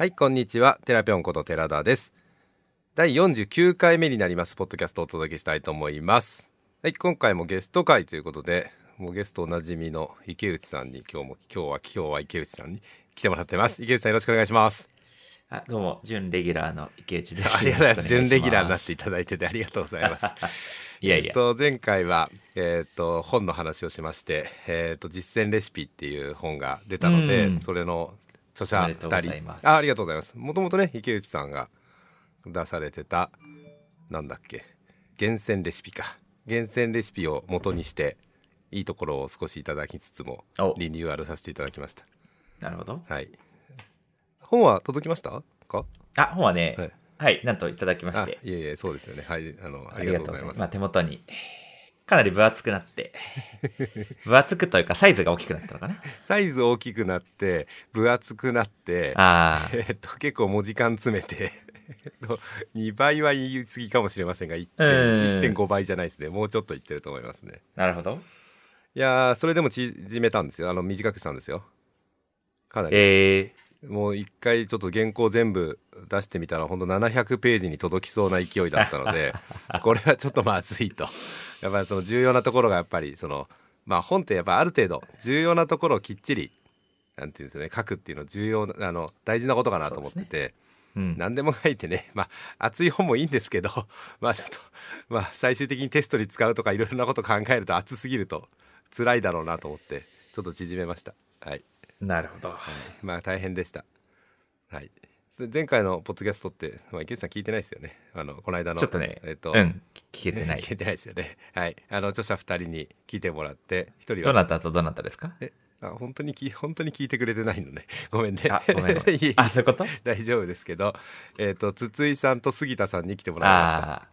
はい、こんにちは。テラピョンこと寺田です。第49回目になります、ポッドキャストをお届けしたいと思います。はい、今回もゲスト会ということで、もうゲストおなじみの池内さんに今日も、今日は、今日は池内さんに来てもらってます。池内さんよろしくお願いします。あどうも、準レギュラーの池内です。ありがとうございます。準レギュラーになっよていただいててありがとうございます。いやいや、えっと、前回は、えっと、本の話をしまして、えっと、実践レシピっていう本が出たので、うんそれの著者おめでとうござ2人。あありがとうございます。もともとね池内さんが出されてたなんだっけ厳選レシピか。厳選レシピを元にしていいところを少しいただきつつもお。リニューアルさせていただきました。なるほど。はい。本は届きました？か？あ、本はね、ははいい、なんといただきまあして。いえいえそうですよね。はいあのありがとうございます。まあ、手元に、かなり分厚くなって、分厚くというか、サイズが大きくなったのかな。サイズ大きくなって分厚くなってあえっと、結構文字間詰めてえっと2倍は言い過ぎかもしれませんが1.5うん。1.5倍じゃないですね。もうちょっと言ってると思いますね。あ、なるほど。いやーそれでも縮めたんですよ。あの短くしたんですよ。かなり、えもう一回ちょっと原稿全部出してみたらほんと700ページに届きそうな勢いだったので これはちょっとまずいとやっぱりその重要なところがやっぱりそのまあ本ってやっぱある程度重要なところをきっちりなんていうんですよね書くっていうの重要なあの大事なことかなと思ってて。ー、うん。何でも書いてね まあ熱い本もいいんですけど まあちょっとまあ最終的にテストに使うとかいろいろなこと考えると熱すぎると辛いだろうなと思ってちょっと縮めましたはい、なるほど。まあ大変でしたはいで前回のポッドキャストって、まあ、池内さん聞いてないですよね。あのこの間の。ちょっとね、えっと、うん、聞けてない。聞。けてないですよね。はい。あの著者2人に聞いてもらって1人は。どなたとどなたですか？えあ本当にき本当に聞いてくれてないのね。ごめんね。あ、ごめん あ、そういうこと？大丈夫ですけど、えっ、と、筒井さんと杉田さんに来てもらいました。は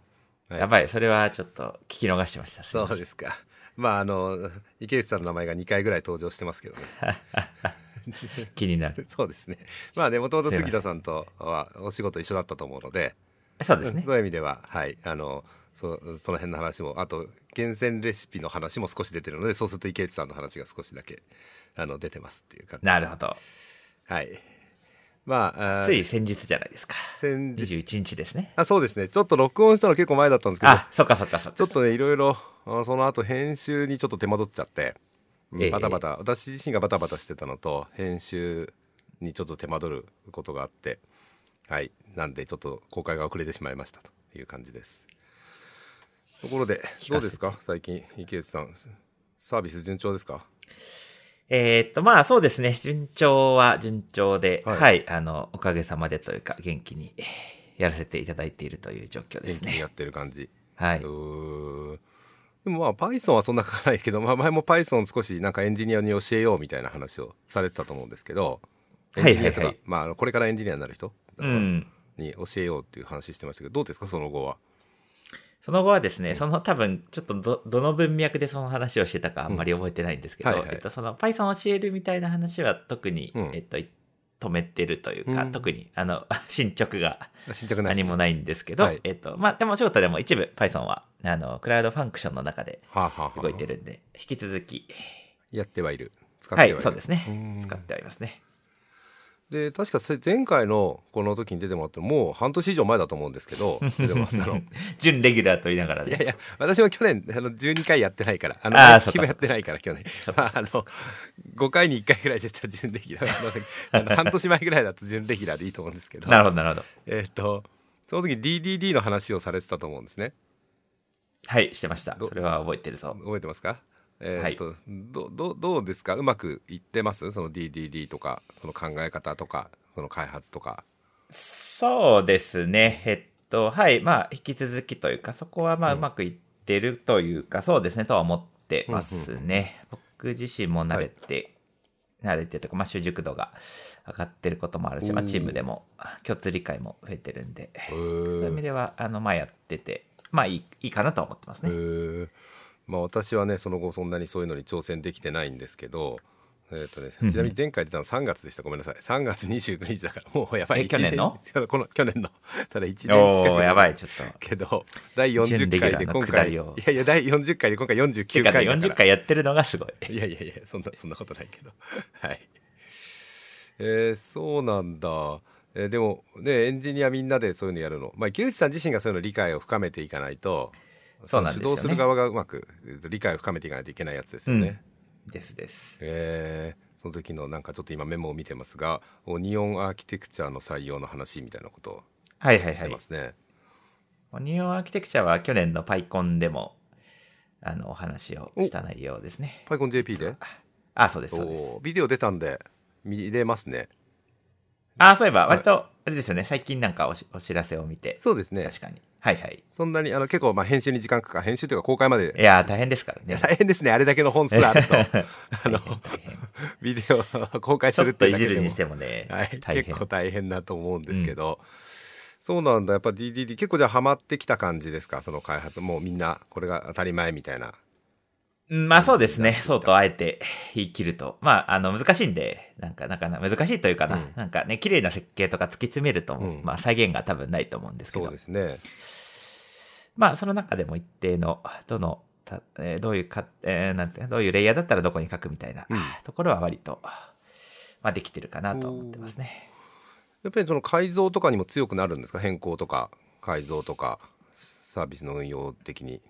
い。やばい、それはちょっと聞き逃してました。そうですか。まあ、あの、池内さんの名前が2回ぐらい登場してますけどね。気になる。そうですね。まあね、もともと杉田さんとはお仕事一緒だったと思うので、そうですねそう。いう意味では、はい、あの、そその辺の話も、あと、厳選レシピの話も少し出てるので、そうすると池内さんの話が少しだけ、あの、出てますっていう感じ。なるほど。はい。まあ、あつい先日じゃないですか。先日、21日ですね。あ、そうですね。ちょっと録音したの結構前だったんですけど、あ、そっかそっかそっか。ちょっとねいろいろあその後編集にちょっと手間取っちゃって、うんええ。バタバタ。私自身がバタバタしてたのと編集にちょっと手間取ることがあってはい。なんでちょっと公開が遅れてしまいましたという感じです。ところでどうですか？最近池内さん。サービス順調ですか？えーっと、まあそうですね。順調は順調で、ははい。い、あの、おかげさまでというか、元気にえーやらせていただいているという状況ですね。元気にや。ってる感じ、はい。うーんでもまあ Python はそんな書かないけど、まあ、前も Python 少しなんかエンジニアに教えようみたいな話をされてたと思うんですけどエンジニアとか、まあこれからエンジニアになる人うん。に教えようっていう話してましたけどどうですかその後は？その後はですね、その多分、ちょっとど、どの文脈でその話をしてたかあんまり覚えてないんですけど、うんはいはい。えっと、その Python を教えるみたいな話は特に、うん。えっと、止めてるというか、うん。特に、あの、進捗が何もないんですけど、はい。えっと、まあ、でもお仕事でも一部 Python は、あの、クラウドファンクションの中で動いてるんで、引き続き、やってはいる。使ってははいる、い、そうですね。うん。使ってはいますね。で確かせ前回のこの時に出てもらってもう半年以上前だと思うんですけど 出てもらったの準レギュラーと言いながらね。いやいや私も去年あの12回やってないからあのあー毎月もやってないから去年まああの5回に1回ぐらい出た準レギュラー あの半年前ぐらいだと準レギュラーでいいと思うんですけどなるほど、なるほど。えっ、とその時 DDD の話をされてたと思うんですねはい、してました。どそれは覚えてるぞ。覚えてますか？えっ、と、どどどうですか？うまくいってます？その DDD とかその考え方とかその開発とか。そうですね。えっと、はい。まあ、引き続きというか、そこはまあ、ううんまくいってるというか、そうですね、とは思ってますね。僕自身も慣れて、慣れてというか、まあ、習熟度が上がってることもあるし、まあ、チームでも共通理解も増えてるんで、へそういう意味ーでは、あの、まあ、やってて、まあ、いいいいかなとは思ってますへね。ーまあ私はねその後そんなにそういうのに挑戦できてないんですけどえーとね、うんうん。ちなみに前回出たの3月でした。ごめんなさい。3月29日だからもうやばい。え去年の？一この去年の。ただ1年近おくー、やばい、ちょっと。けど第40準レギュ回で今回いやいや第40回で今回て49かね、回だから。40回やってるのがすごい。いやいやいやそんなそんなことないけど。はい。えー、そうなんだ。えーでもねエンジニアみんなでそういうのやるの、まあ、池内さん自身がそういうの理解を深めていかないとそうなんですよねの指導する側がうまく理解を深めていかないといけないやつですよね。ですです。えーその時のなんかちょっと今メモを見てますがオニオンアーキテクチャの採用の話みたいなことをしてはいはいはい。ますね。オニオンアーキテクチャは去年の PyCon でも、あの、お話をした内容ですね。PyConJP で？あ、そうです、そうです。ビデオ出たんで見れますね。あ、そういえば、割と、あれですよね、最近なんかお知らせを見て、そうですね。確かに。はいはい。そんなにあの結構まあ編集に時間かかる。編集というか公開まで。いやー、大変ですからね。大変ですね。あれだけの本数あると。あのビデオ公開ちするってだけでも。じるにしてもね、はい、結構大変だと思うんですけど、そうなんだ。やっぱ DDD 結構じゃあハマってきた感じですか？その開発。もうみんなこれが当たり前みたいな。うんまあそうですね。そうとあえて言い切ると。まあ、あの、難しいんで、なんか、なかなか難しいというかな。うんなんかね、綺麗な設計とか突き詰めると、うんまあ再現が多分ないと思うんですけどそうで。すねまあ、その中でも一定の、どの、たえーどういうか、えーなんて、どういうレイヤーだったらどこに書くみたいな、うんところは割と、まあできてるかなと思ってますね。やっぱりその改造とかにも強くなるんですか？変更とか改造とかサービスの運用的に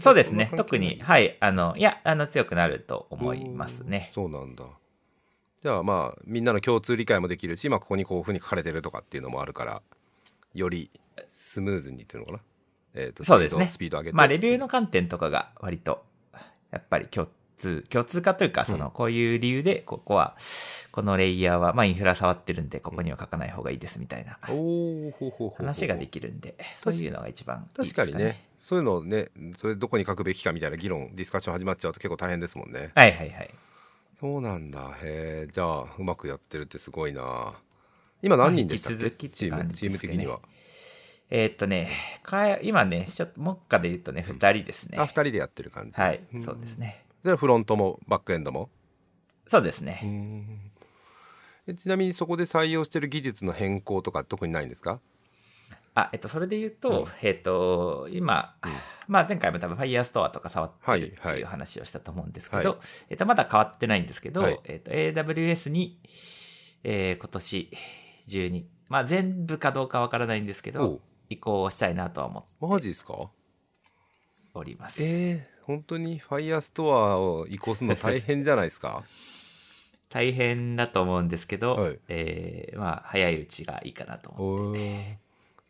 そうですね。特に、はい、あの、いや、あの、強くなると思いますね。そうなんだ。じゃあまあみんなの共通理解もできるし、まあ、ここにこういうふうに書かれてるとかっていうのもあるからよりスムーズにっていうのかな、えー、とそうですね。スピードスピード上げてまあ、レビューの観点とかが割と、やっぱり共通、共通化というか、その、こういう理由で、ここは、このレイヤーは、まあ、インフラ触ってるんで、ここには書かない方がいいですみたいな話ができるんで、そういうのが一番いいですかね。確かにね。そういうのをねそれどこに書くべきかみたいな議論ディスカッション始まっちゃうと結構大変ですもんね。はいはいはい。そうなんだ。へえじゃあうまくやってるってすごいな。今何人でしたっけ、まあ引き続きってチームチーム的には、えーっとね、か今ね、ちょっと、目下で言うとね、二人ですね。あ二人でやってる感じ。はいん、そうですね。じゃあフロントもバックエンドも。そうですね。えちなみにそこで採用してる技術の変更とか特にないんですか？あ、えっと、それで言うと、うん。えっと、今、まあ前回も多分 Firestore とか触ってるはいってはいいう話をしたと思うんですけど、はい。えっと、まだ変わってないんですけど、はい。えっと、AWS に、えー今年中に、まあ全部かどうかわからないんですけおどう、移行したいなとは思ってマジですか？おります。えー、本当にファイヤーストアを移行するの大変じゃないですか？大変だと思うんですけど、はい。えーまあ早いうちがいいかなと思って。おー。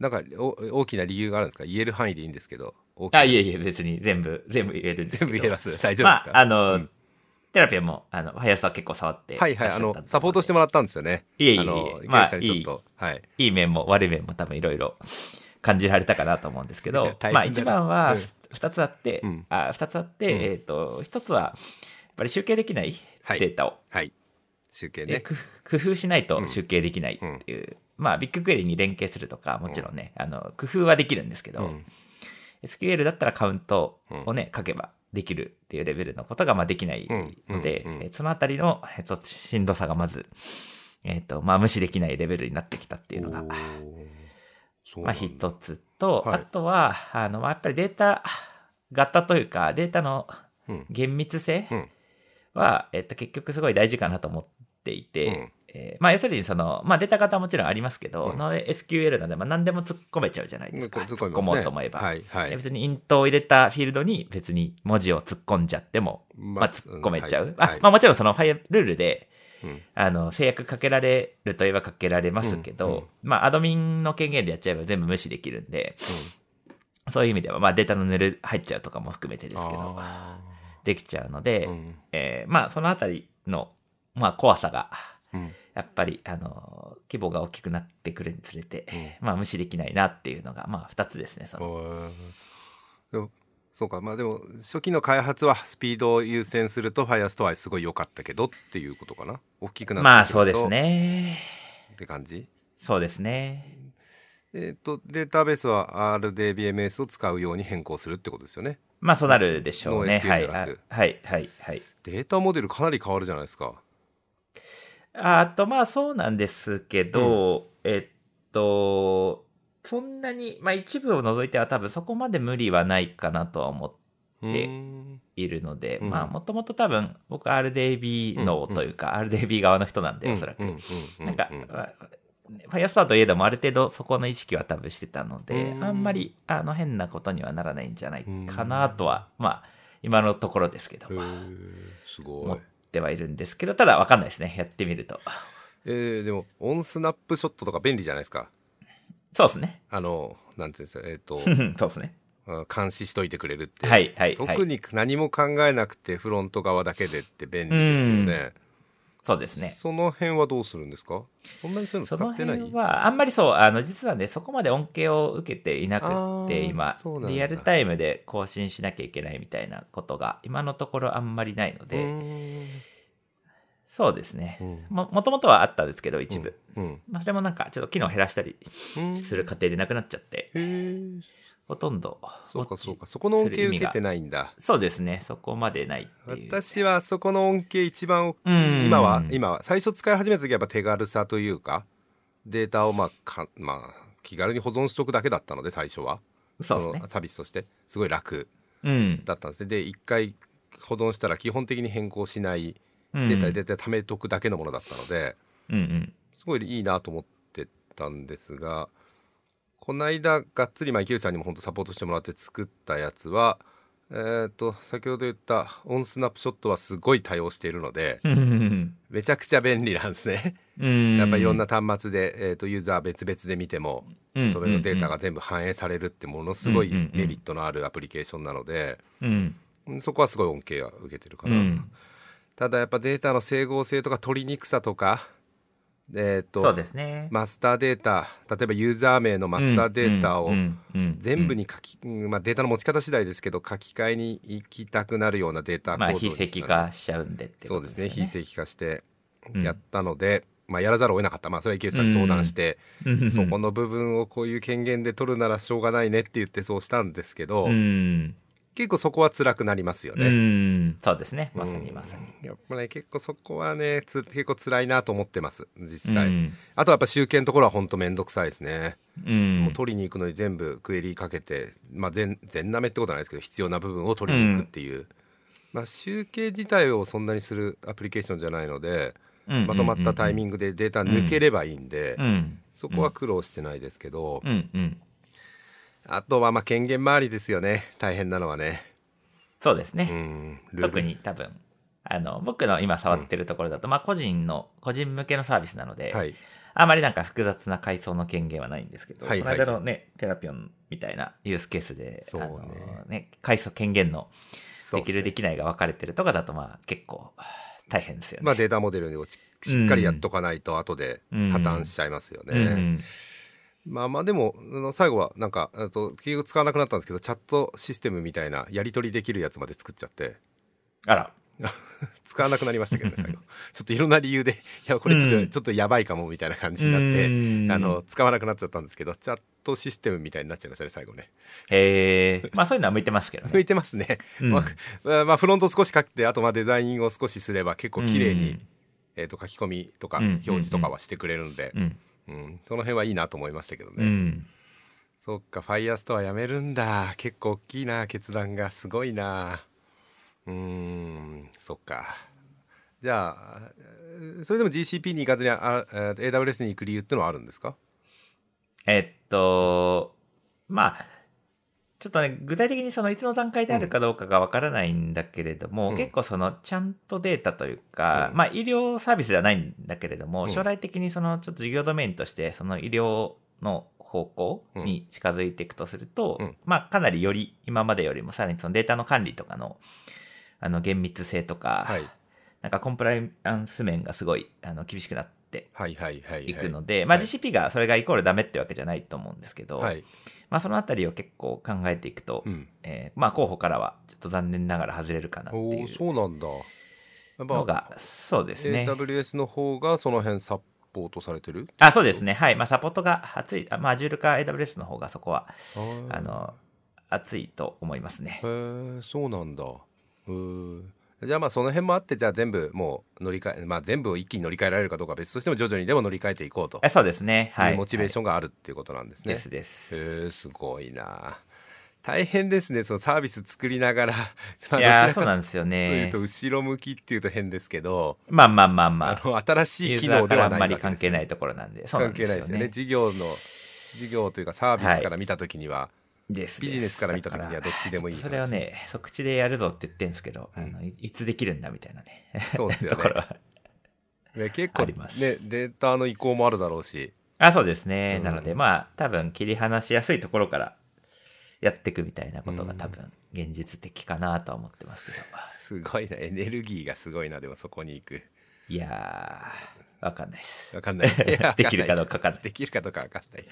なんかお大きな理由があるんですか？言える範囲でいいんですけどあ、いえいえ、別に全部、全部言えるんです。全部言えます。大丈夫ですか、まあ、あの、うん。テラピアも、あの、ファイアストは結構触ってはいはいあのサポートしてもらったんですよね。いえいえいえまあ池内さんにちょっと。はい。いい面も悪い面も多分いろいろ感じられたかなと思うんですけど、まあ一番はうん二つあって、うん。あ二つあって、うん。えっ、と、一つは、やっぱり集計できないはい。データを、はい。集計ね。で工夫工夫しないと集計できないっていう、まあビッグクエリに連携するとか、もちろんね、あの、工夫はできるんですけど、うん。SQL だったらカウントをね、書けばできるっていうレベルのことがまあできないので、うん。うん。うん。えーそのあたりの、えっとしんどさがまず、えっ、と、まあ無視できないレベルになってきたっていうのが、まあ一つと、はい。あとは、あの、まあやっぱりデータ型というか、データのうん。厳密性うん。は、えっと、結局すごい大事かなと思っていて、うん。えーまあ要するにその、まあデータ型はもちろんありますけど、うん。の SQL なんで、まあ何でも突っ込めちゃうじゃないですか。突っ込もうと思えば。はいはい。別にイントを入れたフィールドに別に文字を突っ込んじゃっても、ままあ突っ込めちゃう。あまあもちろんそのファイアルールで、うん。あの、制約かけられるといえばかけられますけど、まあアドミンの権限でやっちゃえば全部無視できるんで、そういう意味では、まあデータのヌル入っちゃうとかも含めてですけど、あできちゃうので、ーうん。えーまあそのあたりの、まあ怖さが、うん。やっぱり、あの、規模が大きくなってくるにつれて、うん。まあ無視できないなっていうのが、まあ二つですね、その。そうか。まあでも初期の開発はスピードを優先すると Firestore はすごい良かったけどっていうことかな。大きくなってくると。まあそうですね。って感じ？そうですね。えっ、とデータベースは RDBMS を使うように変更するってことですよね。まあそうなるでしょうね。はい。はい、はい、はい。データモデルかなり変わるじゃないですか。あと、まあそうなんですけど、えっと、そんなに、まあ一部を除いては多分そこまで無理はないかなとは思ってうーん。いるので、うん。まあもともと多分僕 RDB のというか、RDB 側の人なんで、おそらく。うんうんうんなんか、ファイアスターといえどもある程度そこの意識は多分してたのでう、んあんまりあの変なことにはならないんじゃないかなとは、まあ、今のところですけど、すごい思ってはいるんですけど、ただわかんないですね。やってみると。えーでもオンスナップショットとか便利じゃないですか？そうですね。あのなんていうんですかえっ、と そうですね。うん監視しといてくれるってはい、はい、は特い。に何も考えなくてフロント側だけでって便利ですよね。そうですね。その辺はどうするんですか？そんなにそういうそのの使ってない？辺は、あんまりそう、あの、実はね、そこまで恩恵を受けていなくて、今リアルタイムで更新しなきゃいけないみたいなことが、今のところあんまりないのうで、そうですね。うん。も、もともとはあったんですけど、一部。うん。まあ、それもなんか、ちょっと機能減らしたりうん。する過程でなくなっちゃって、ほとんど、そうかそうか。そこの恩恵受けてないんだ。そうですね、そこまでない。私はそこの恩恵一番大きうん。い今は今は。最初使い始めた時はやっぱ手軽さというかデータをまあかまあ気軽に保存しとくだけだったので最初は。そね。のサービスとして。すごい楽うん。だったんです。ねで一回保存したら基本的に変更しないうん。データでデータ貯めとくだけのものだったので、うんうん。すごいいいなと思ってたんですがこの間がっつりまあ池内さんにも本当サポートしてもらって作ったやつはえー、と先ほど言ったオンスナップショットはすごい対応しているのでうんめちゃくちゃ便利なんですね。うん。やっぱいろんな端末で、えー、とユーザー別々で見てもうん、それのデータが全部反映されるってものすごいメリットのあるアプリケーションなのでそこはすごい恩恵は受けてるかな。うん。ただやっぱデータの整合性とか取りにくさとかえっ、そうとですね。マスターデータ例えばユーザー名のマスターデータをうんうん全部に書き、うんまあ、データの持ち方次第ですけど書き換えに行きたくなるようなデータコーまあ、ド非にした石化しちゃうんでってそうですね。非正規化してうん。やったので、まあ、やらざるを得なかった。まあそれは池内さんに相談して、うん。そこの部分をこういう権限で取るならしょうがないねって言ってそうしたんですけど、うん。結構そこは辛くなりますようね。ん。そうですね。まさにうんまさに。やっぱね結構そこはねつ結構辛いなと思ってます実際、うん。あとはやっぱ集計のところは本当めんどくさいですね、うん。もう取りに行くのに全部クエリかけてまあ全全なめってことはないですけど必要な部分を取りに行くっていう、まあ集計自体をそんなにするアプリケーションじゃないので、うんまとまったタイミングでデータ抜ければいいんで、うん。そこは苦労してないですけど、うん。うん。あとはまあ権限周りですよね大変なのはね、うそうですね。特に多分、あの、僕の今触ってるところだと、まあ、個人の、個人向けのサービスなので、はいあまりなんか複雑な階層の権限はないんですけど、はいはいこの間のね、テラピオンみたいなユースケースで、そうねあのね、階層権限のできるできないが分かれてるとかだと、まあ結構大変ですよね。まあ、データモデルをししっかりやっとかないと後で破綻しちゃいますよね。うんまあまあでもあの最後はなんかあと結局使わなくなったんですけどチャットシステムみたいなやり取りできるやつまで作っちゃって。あら。使わなくなりましたけどね最後。ちょっといろんな理由でいやこれちょっと,、うん。ちょっとやばいかもみたいな感じになって、うん。あの使わなくなっちゃったんですけどチャットシステムみたいになっちゃいましたね最後ね。へえ、まあそういうのは向いてますけど向ね。いてますね、うん。まあ、まあフロント少し書いてあとまあデザインを少しすれば結構綺麗に、うん。えー、と書き込みとかうん。表示とかはしてくれるので、うん。うん。その辺はいいなと思いましたけどね、うん。そっかファイアストアやめるんだ。結構大きいな決断がすごいな。うーんそっか。じゃあえーそれでも GCP に行かずにあえー AWS に行く理由ってのはあるんですか？えっと、まあ、ちょっとね、具体的にそのいつの段階であるかどうかがわからないんだけれども、うん。結構そのちゃんとデータというか、うん。まあ医療サービスではないんだけれども、うん。将来的にそのちょっと事業ドメインとしてその医療の方向に近づいていくとすると、うん。まあかなりより今までよりもさらにそのデータの管理とかのあの厳密性とか、はい。なんかコンプライアンス面がすごいあの厳しくなってはいはいはいはい。いくので、まあはい。GCP がそれがイコールダメってわけじゃないと思うんですけど、はい。まあそのあたりを結構考えていくと、うん。えーまあ候補からはちょっと残念ながら外れるかなっていうそうなんだ。のが、そうですね。AWS の方がその辺サポートされてる？あ、そうですね。はい。まあサポートが熱い、あまあ Azure か AWS の方がそこは、あの、熱いと思いますね。へ。えそうなんだ。うーじゃあまあその辺もあってじゃあ全部もう乗り換えまあ全部を一気に乗り換えられるかどうかは別としても徐々にでも乗り換えていこうとえそうですね。はいモチベーショョンがあるっていうことなんですね。ですです。へえすごいな。大変ですねそのサービス作りながら、まあ、いやそうなんですよというねと。後ろ向きっていうと変ですけど、まあまあまあまあ。あの新しい機能ではからあんまりないわけですよ関係ないところなんで。そうなん関係ないですよねよ事業の事業というかサービスから見た時には、ですビジネスから見た時にはどっちでもいいそれをね、即口でやるぞって言ってるんですけど、うん。あのいいつできるんだみたいなね。そうですよね。ところは。ね結構あります。ねデータの移行もあるだろうし。あ、そうですね。うん。なので、まあ、多分切り離しやすいところからやっていくみたいなことが多分現実的かなとは思ってますけど。すごいな。エネルギーがすごいなでもそこに行く。いやー、わかんない です。わかんない。できるかどうかわかんない。できるかどうかわかんない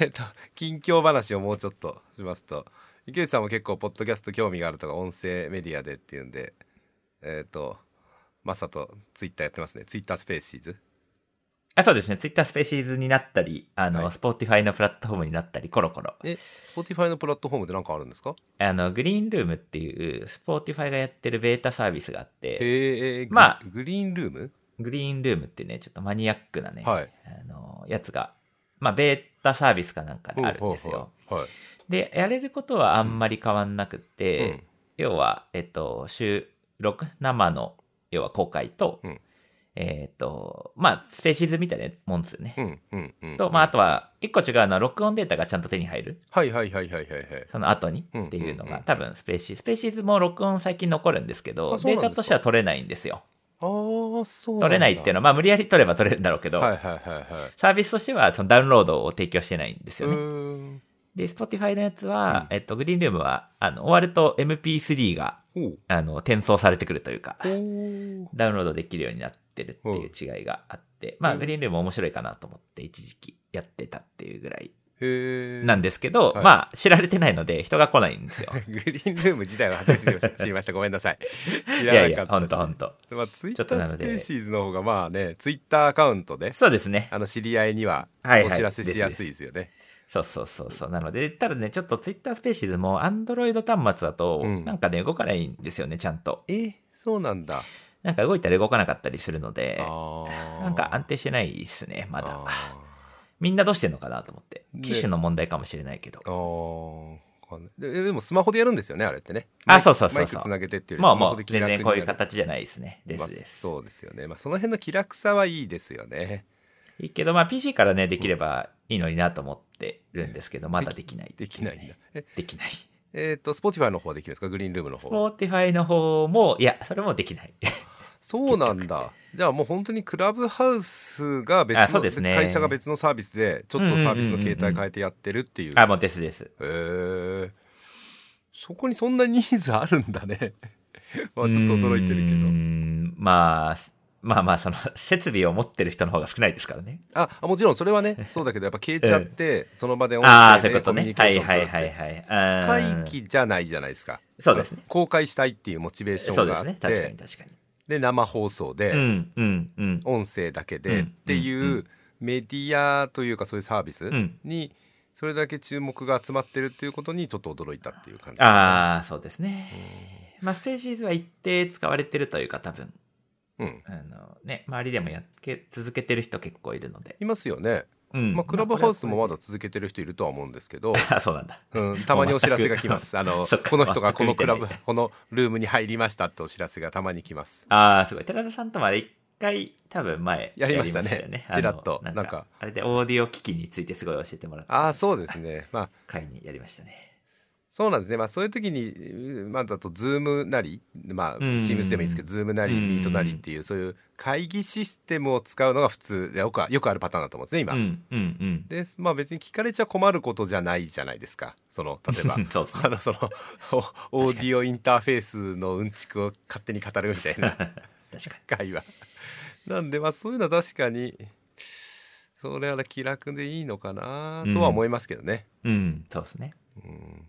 えっと近況話をもうちょっとしますと。池内さんも結構ポッドキャスト興味があるとか音声メディアでっていうんで。えっ、とまさとツイッターやってますね。ツイッタースペーシーズあそうですね。ツイッタースペーシーズになったり、あの、はい。 Spotify のプラットフォームになったり、コロコロ。え Spotify のプラットフォームで何かあるんですか？あの、グリーンルームっていう、 Spotify がやってるベータサービスがあって、へえまあググリーンルーム？グリーンルームってね、ちょっとマニアックなね、はい。あの、やつが、まあ、ベータサービスかなんかであるんですよ。はい。で、やれることはあんまり変わんなくって、うん。要は、えっと、収録、生の、要は公開と、うん。えっと、まあ、スペーシーズみたいなもんですよね。と、まあ、あとは、一個違うのは、録音データがちゃんと手に入る。はいはいはいはいはいはい。その後にうんっていうのが、多分スペーシースペーシーズも録音最近残るんですけどデータとしては取れないんですよ取れないっていうのはまあ無理やり取れば取れるんだろうけど、はいはいはいはい。サービスとしてはそのダウンロードを提供してないんですよね、で Spotify のやつは、うん。えっと、グリーンルームはあの終わると MP3 があの転送されてくるというかダウンロードできるようになってるっていう違いがあって、まあうん。グリーンルーム面白いかなと思って一時期やってたっていうぐらいなんですけど、はい。まあ知られてないので人が来ないんですよ。グリーンルーム自体は初めて知りましたごめんなさい。知いらなかったやいやほんとほんとまあツイッタースペーシーズの方がまあねツイッターアカウントでそうですね。あの知り合いにはお知らせしやすいですよね、そうそうそうそう。なので、ただね、ちょっと Twitter スペーシーズも Android 端末だと、うん。なんかね、動かないんですよね、ちゃんと。えそうなんだ。なんか動いたら動かなかったりするので、なんか安定してないですね、まだ。あみんなどうしてんのかなと思って。ね機種の問題かもしれないけど。ーあーででもスマホでやるんですよねあれってねあそうそうそうそうマイクつなげてっていうまあもう、スマホで気全然こういう形じゃないですね。でますあです。そうですよね、まあ、その辺の気楽さはいいですよねいいけど、まあ PC からね、できればいいのになと思ってるんですけど、まだできない。できないんだえできない。えっ、と Spotify の方はできるんですか？グリーンルームの方は Spotify の方も、いや、それもできない。そうなんだ。じゃあもう本当にクラブハウスが別の、ね。会社が別のサービスでちょっとサービスの形態変えてやってるっていう,、あ、もうですです。へえそこにそんなニーズあるんだね。まあちょっと驚いてるけど。ん。まあ、まあまあ、その、設備を持ってる人の方が少ないですからね。ああもちろん。それはね そうだけどやっぱ消えちゃって、その場で音声でコ。ミュニケーションはいはいはいはい。会議じゃないじゃないですか。そうですね。公開したいっていうモチベーションがあって。そうですね。確かに確かに。で生放送で。音声だけうんでっていうメディアというかそういうサービスん。にそれだけ注目が集まってるっていうことにちょっと驚いたっていう感じ。ああ、そうですね。まあ、スペーシーズは一定使われてるというか、多分、うん。あの、ね、周りでもやっけ続けてる人結構いるので。いますよね、うん。まあ、クラブハウスもまだ。だ続けてる人いるとは思うんですけど、あ、そうなんだ。うん、たまにお知らせが来ます あのこの人がこのクラブこのルームに入りましたってお知らせがたまに来ますああ、すごい。寺田さんともあれ一回、多分前やりましたねよね。ちらっとなんかあれでオーディオ機器についてすごい教えてもらって。ああそうですねまあ会にやりましたね。そうなんですね。まあそういう時にうんまあだとズームなりまあチうんームスでもいいですけどズームなりうんミートなりっていうそういう会議システムを使うのが普通よくあよくあるパターンだと思うんですね今、うん、うん、うん。でまあ別に聞かれちゃ困ることじゃないじゃないですか。その例えば そうですねあのその おオーディオインターフェースのうんちくを勝手に語るみたいな 会話。なんでまあそういうのは確かにそれは気楽でいいのかなとは思いますけどね、に。うん、そうですね。うん。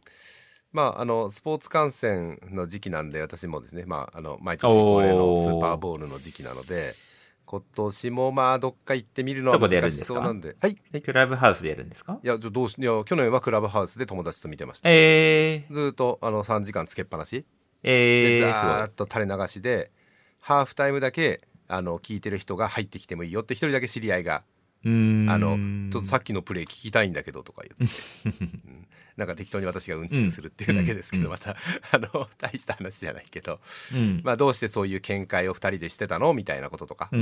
まああのスポーツ観戦の時期なんで私もですねまああの毎年恒例のスーパーボールの時期なので今年もまあどっか行ってみるのは難しそうなんで。はいはい。クラブハウスでやるんですか？いやどうしいや去年はクラブハウスで友達と見てました。えー、ずーっとあの3時間つけっぱなし。えー、でざーすっと垂れ流しでハーフタイムだけあの聞いてる人が入ってきてもいいよって一人だけ知り合いがあのちょっとさっきのプレイ聞きたいんだけどとか言って、うん。なんか適当に私がうんちくするっていうだけですけど、うん。また あの大した話じゃないけど、うん。まあ、どうしてそういう見解を2人でしてたのみたいなこととか。まあ、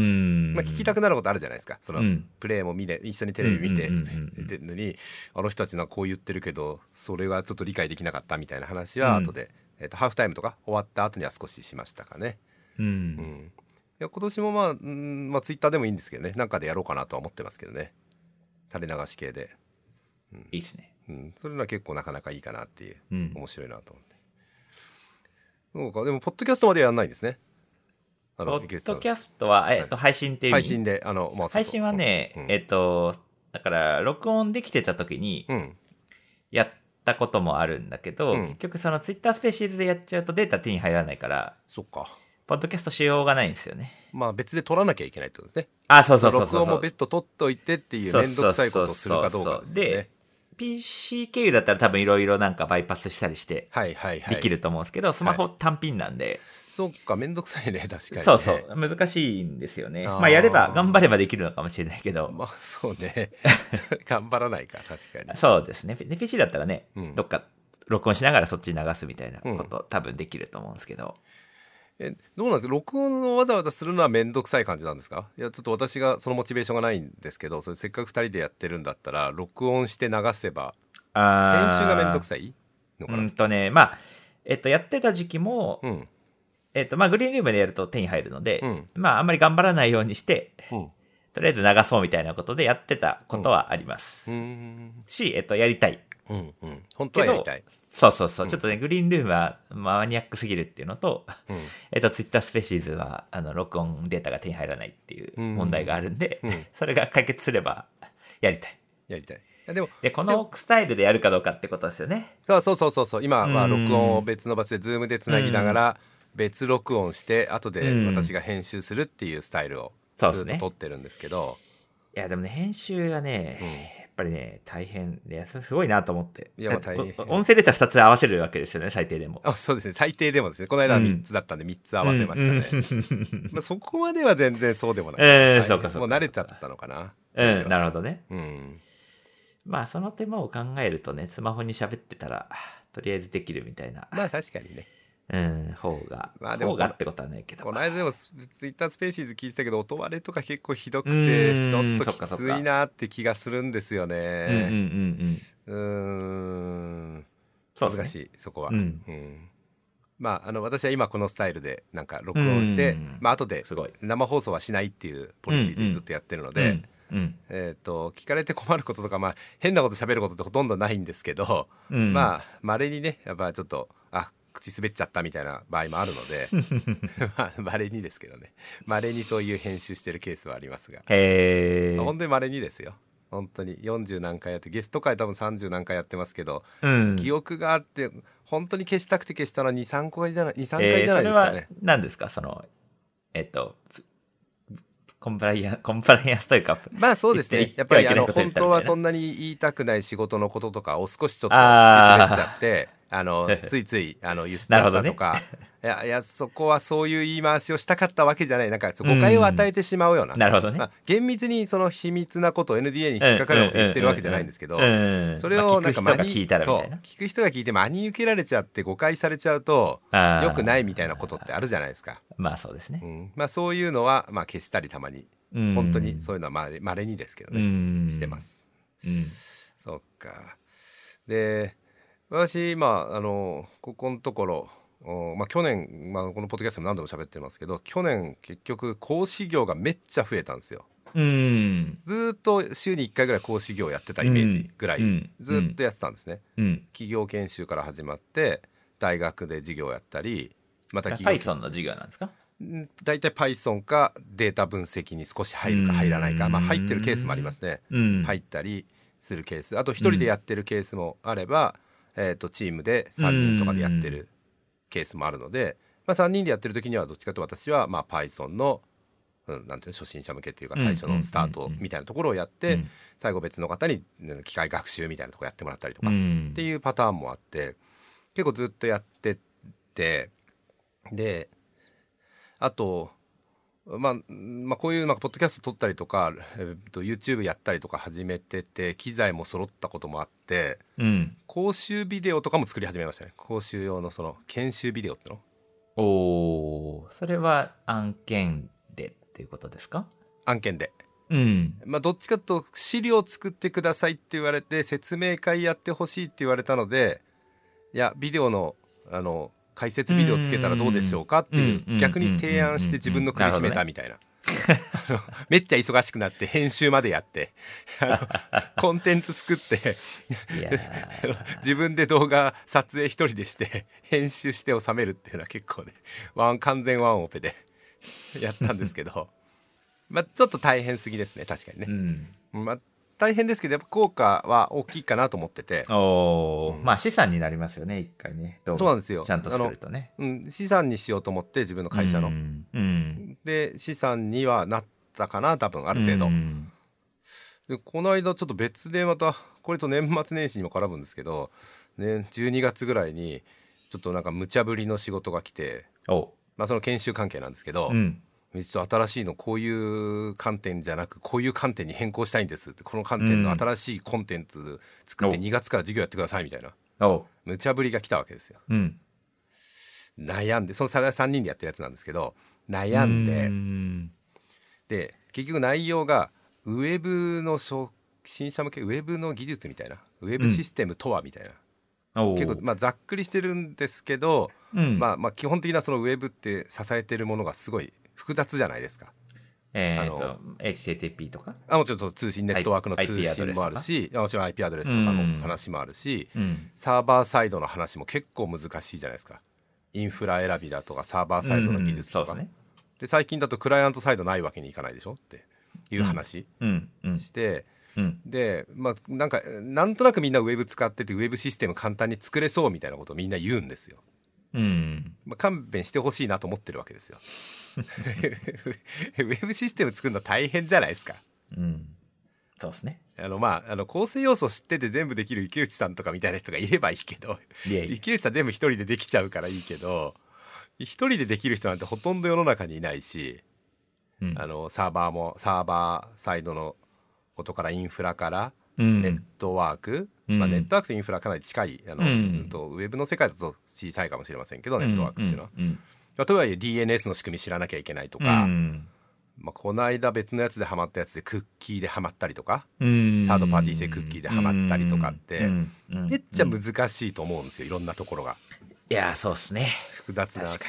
聞きたくなることあるじゃないですか。その、うん。プレイも見れ一緒にテレビ見てうんうんうんうんうんでのにあの人たちのはこう言ってるけどそれはちょっと理解できなかったみたいな話はうん。後で、えっとハーフタイムとか終わった後には少ししましたかね。う。うんや今年もまあ、うんまあ、ツイッターでもいいんですけどね。なんかでやろうかなとは思ってますけどね。垂れ流し系で、いいですね。うん、それは結構なかなかいいかなっていう。うん。面白いなと思って。そうか。でもポッドキャストまでやらないんですね。あポッドキャストは、えっと、配信っていう配信であの、まあ、配信はね、うん。えっと、だから、録音できてた時にうん。やったこともあるんだけど、うん。結局そのツイッタースペーシーズでやっちゃうとデータ手に入らないから、そっかポッドキャストしようがないんですよね。まあ別で撮らなきゃいけないってことですね。あ、そうそうそうそう録音も別途撮っといてっていう面倒くさいことをするかどうかでね。で、PC 経由だったら多分いろいろなんかバイパスしたりしてはいはいはい。できると思うんですけど、スマホ単品なんで、そっか面倒くさいね確かにね。そうそう、難しいんですよね。あー。まあやれば、頑張ればできるのかもしれないけど、まあそうね。頑張らないか確かに。そうですね。で PC だったらね、うん。どっか録音しながらそっちに流すみたいなこと、多分できると思うんですけど。えどうなんですか？録音をわざわざするのは面倒くさい感じなんですか？いやちょっと私がそのモチベーションがないんですけどそれせっかく2人でやってるんだったら録音して流せば編あ集が面倒くささいのかうな、んとね、まあ、えっと、やってた時期も、うん。えっと、まあ、グリーンルームでやると手に入るので、うん。まあ、あんまり頑張らないようにして、うん。とりあえず流そうみたいなことでやってたことはあります。うんし、えっと、やりたい。うんうん本当はやりたい、そうそうそう。うん。ちょっとね、グリーンルームはマニアックすぎるっていうのと、うん。えっと、ツイッタースペーシーズは、あの、録音データが手に入らないっていううん。問題があるんで、うん。それが解決すれば、やりたい。やりたい。でもで、このスタイルでやるかどうかってことですよね。そうそうそうそうそう。今はうん。録音を別の場所でズームでつなぎながら別録音して後でうん。私が編集するっていうスタイルをそうですね。ずっと撮ってるんですけど。いや、でもね、編集がね、ぱりね、大変で、すごいなと思って。いやまあ大変。お音声データ2つ合わせるわけですよね、最低でも。あ そうですね最低でもですね。この間はうん。3つだったんで3つ合わせましたね、ね。まあ、そこまでは全然そうでもない、うんはい。そうかそうか。もう慣れちゃったのかな。うん、なるほどね。うん。まあ、その手間を考えるとね、スマホに喋ってたら、とりあえずできるみたいな、まあ確かにねうん、方が、まあでも方がってことはないけど。この間でもツイッタースペーシーズ聞いてたけど音割れとか結構ひどくうてんちょっときついなって気がするんですようんうんうんねうん。うーん。そうですね。難しいそこは、うん。うん。まああの私は今このスタイルでなんか録音して、うん。まあ後ですごい。生放送はしないっていうポリシーでずっとやってるので。えー、と聞かれて困ることとか、まあ、変なこと喋ることってほとんどないんですけど、うん、まあまれにねやっぱちょっとあ口滑っちゃったみたいな場合もあるので まあまれにですけどね。まれにそういう編集してるケースはありますが、へえ。本当にまれにですよ。本当に40何回やってゲスト会多分30何回やってますけど、うん。記憶があって本当に消したくて消したのは23回じゃない23回じゃないですかね。何ですか？その、えっと、コンプライアン、コンプライアンスというか、まあそうですね。やっぱりあの本当はそんなに言いたくない仕事のこととかを少しちょっと滑っちゃってあのついついあの言っちゃたとか、いやいやそこはそういう言い回しをしたかったわけじゃないなんか誤解を与えてしまうような、なるほどね。まあ、厳密にその秘密なことを NDA に引っかかることを言ってるわけじゃないんですけど、うんそれをなんかまあ真に聞く人が聞いたらみたいそうな。聞く人が聞いて真に受けられちゃって誤解されちゃうとあー良くないみたいなことってあるじゃないですか、まあそうですねう。んまあ、そういうのはまあ消したりたまにうん本当にそういうのはまれまれにですけどね、うんしてま。す。うん。そっか。で私まああのここのところ、おまあ、去年、まあ、このポッドキャストでも何度も喋ってますけど去年結局講師業がめっちゃ増えたんですよ。うん。ずーっと週に1回ぐらい講師業やってたイメージぐらい、うんずーっとやってたんですね。うん。企業研修から始まって大学で授業やったりまた企業 Python の授業なんですか？ん大体 Python かデータ分析に少し入るか入らないか、うんまあ、入ってるケースもありますね。うん。入ったりするケースあと一人でやってるケースもあれば、えー、とチームで3人とかでやってるケースもあるので、まあ、3人でやってる時にはどっちかと私は、まあ、Python の、うん、なんていうの初心者向けっていうかうん最初のスタートうんみたいなところをやって、うん。最後別の方にうん機械学習みたいなところやってもらったりとか、っうん。ていうパターンもあって結構ずっとやってってであとまあ、まあこういうなんかポッドキャスト撮ったりとか、えー、と YouTube やったりとか始めてて機材も揃ったこともあってうん。講習ビデオとかも作り始めましたね。講習用のその研修ビデオっての。おー、それは案件でっていうことですか？案件で。うん。まあどっちかというと資料作ってくださいって言われて説明会やってほしいって言われたのでいやビデオのあの解説ビデオつけたらどうでしょうか？っていううん。逆に提案して自分の首絞めたみたいな。あのめっちゃ忙しくなって編集までやってあのコンテンツ作って 自分で動画撮影一人でして編集して収めるっていうのは結構ねワン完全ワンオペでやったんですけど。まあちょっと大変すぎですね確かにね。う。ん。まあ大変ですけどやっぱ効果は大きいかなと思ってて、おまあ資産になりますよね、一回ね。そうなんですよ。ちゃんと作るとね。うん、資産にしようと思って自分の会社の、うん。うん。で資産にはなったかな多分ある程度、うん。でこの間ちょっと別でまたこれと年末年始にも絡むんですけど、ね、12月ぐらいにちょっとなんか無茶ぶりの仕事が来て、お。まあ、その研修関係なんですけど、うん。ちょっと新しいのこういう観点じゃなくこういう観点に変更したいんですってこの観点の新しいコンテンツ作ってお2月から授業やってくださいみたいな。お無茶ぶりが来たわけですよ。うん。悩んでその3人でやってるやつなんですけど悩んでうん。で結局内容がウェブの初心者向けウェブの技術みたいなウェブシステムとはみたいな、お結構まあざっくりしてるんですけど、うん。まあまあ基本的なそのウェブって支えてるものがすごい複雑じゃないですか。えっ、あと、HTTP とか？あもちろんその通信ネットワークの通信もあるし、もちろん IP アドレスとかの話もあるし、うん。サーバーサイドの話も結構難しいじゃないですか。インフラ選びだとかサーバーサイドの技術とか、うんそうですね。で最近だとクライアントサイドないわけにいかないでしょっていう話うん。うん。して、うん。でまあなんかなんとなくみんなウェブ使っててウェブシステム簡単に作れそうみたいなことをみんな言うんですよ。うん。まあ、勘弁してほしいなと思ってるわけですよ。ウェブシステム作るの大変じゃないですか。うん。そうですね。あのまああの構成要素知ってて全部できる池内さんとかみたいな人がいればいいけど。池内さん全部一人でできちゃうからいいけど一人でできる人なんてほとんど世の中にいないしうんあのサーバーもサーバーサイドのことからインフラからうんネットワーク、うん。まあ、ネットワークとインフラかなり近いあの、うんうんとウェブの世界だと小さいかもしれませんけど、ネットワークっていうのは。うん。まあとはいえ DNS の仕組み知らなきゃいけないとうんか、うん。まあ、この間別のやつでハマったやつでクッキーでハマったりとか、うん。サードパーティー製クッキーでハマったりとかってめっちゃうん。難しいと思うんですよいろんなところが。いや、そうですね。複雑なし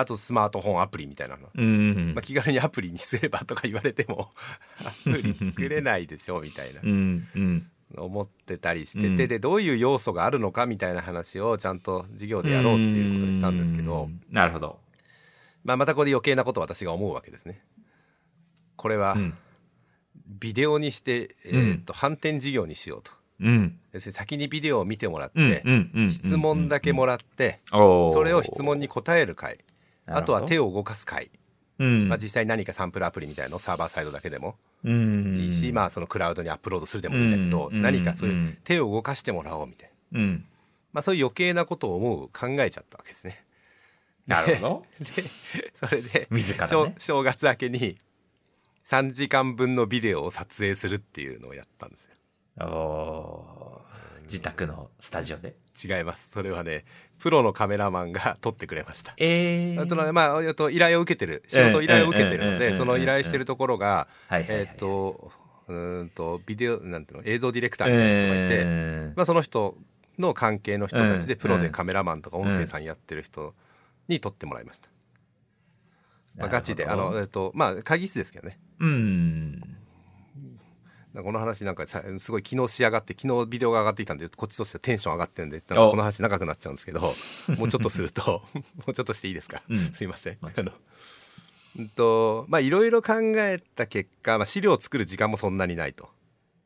あとスマートフォンアプリみたいなの、うんまあ、気軽にアプリにすればとか言われても アプリ作れないでしょみたいなうん。うん。思ってたりしてて、うんでどういう要素があるのかみたいな話をちゃんと授業でやろうっていうことにしたんですけど、うん。なるほど。まあ、またここで余計なことを私が思うわけですね。これはうん。ビデオにして、えーっと反転授業にしようと。うん。先にビデオを見てもらって、うん。うん。質問だけもらって、それを質問に答える回あとは手を、を動かす回、うん。まあ、実際何かサンプルアプリみたいなのをサーバーサイドだけでもうん。いいし、まあそのクラウドにアップロードするでもいいんだけど、うん何かそういううん手を動かしてもらおうみたいな、うん。まあ、そういう余計なことを思う考えちゃったわけですね。なるほど。でそれで自ら正ね。正月明けに3時間分のビデオを撮影するっていうのをやったんですよ。自宅のスタジオで？違いますそれはねプロのカメラマンが 撮ってくれました。えー。そのまあと依頼を受けてる仕事依頼を受けてるのでその依頼してるところがえっとうーんとビデオなんていうの映像ディレクターみたいな人がいて、えーまあ、その人の関係の人たちでうんプロでカメラマンとか音声さんやってる人に撮ってもらいました。まあ、ガチであのえっとまあ会議室ですけどねうん。この話なんかさすごい昨日仕上がって昨日ビデオが上がってきたんでこっちとしてはテンション上がってるんでこの話長くなっちゃうんですけど もうちょっとすると もうちょっとしていいですか、うん。すいません。もあのうんとまあいろいろ考えた結果、まあ、資料を作る時間もそんなにないと。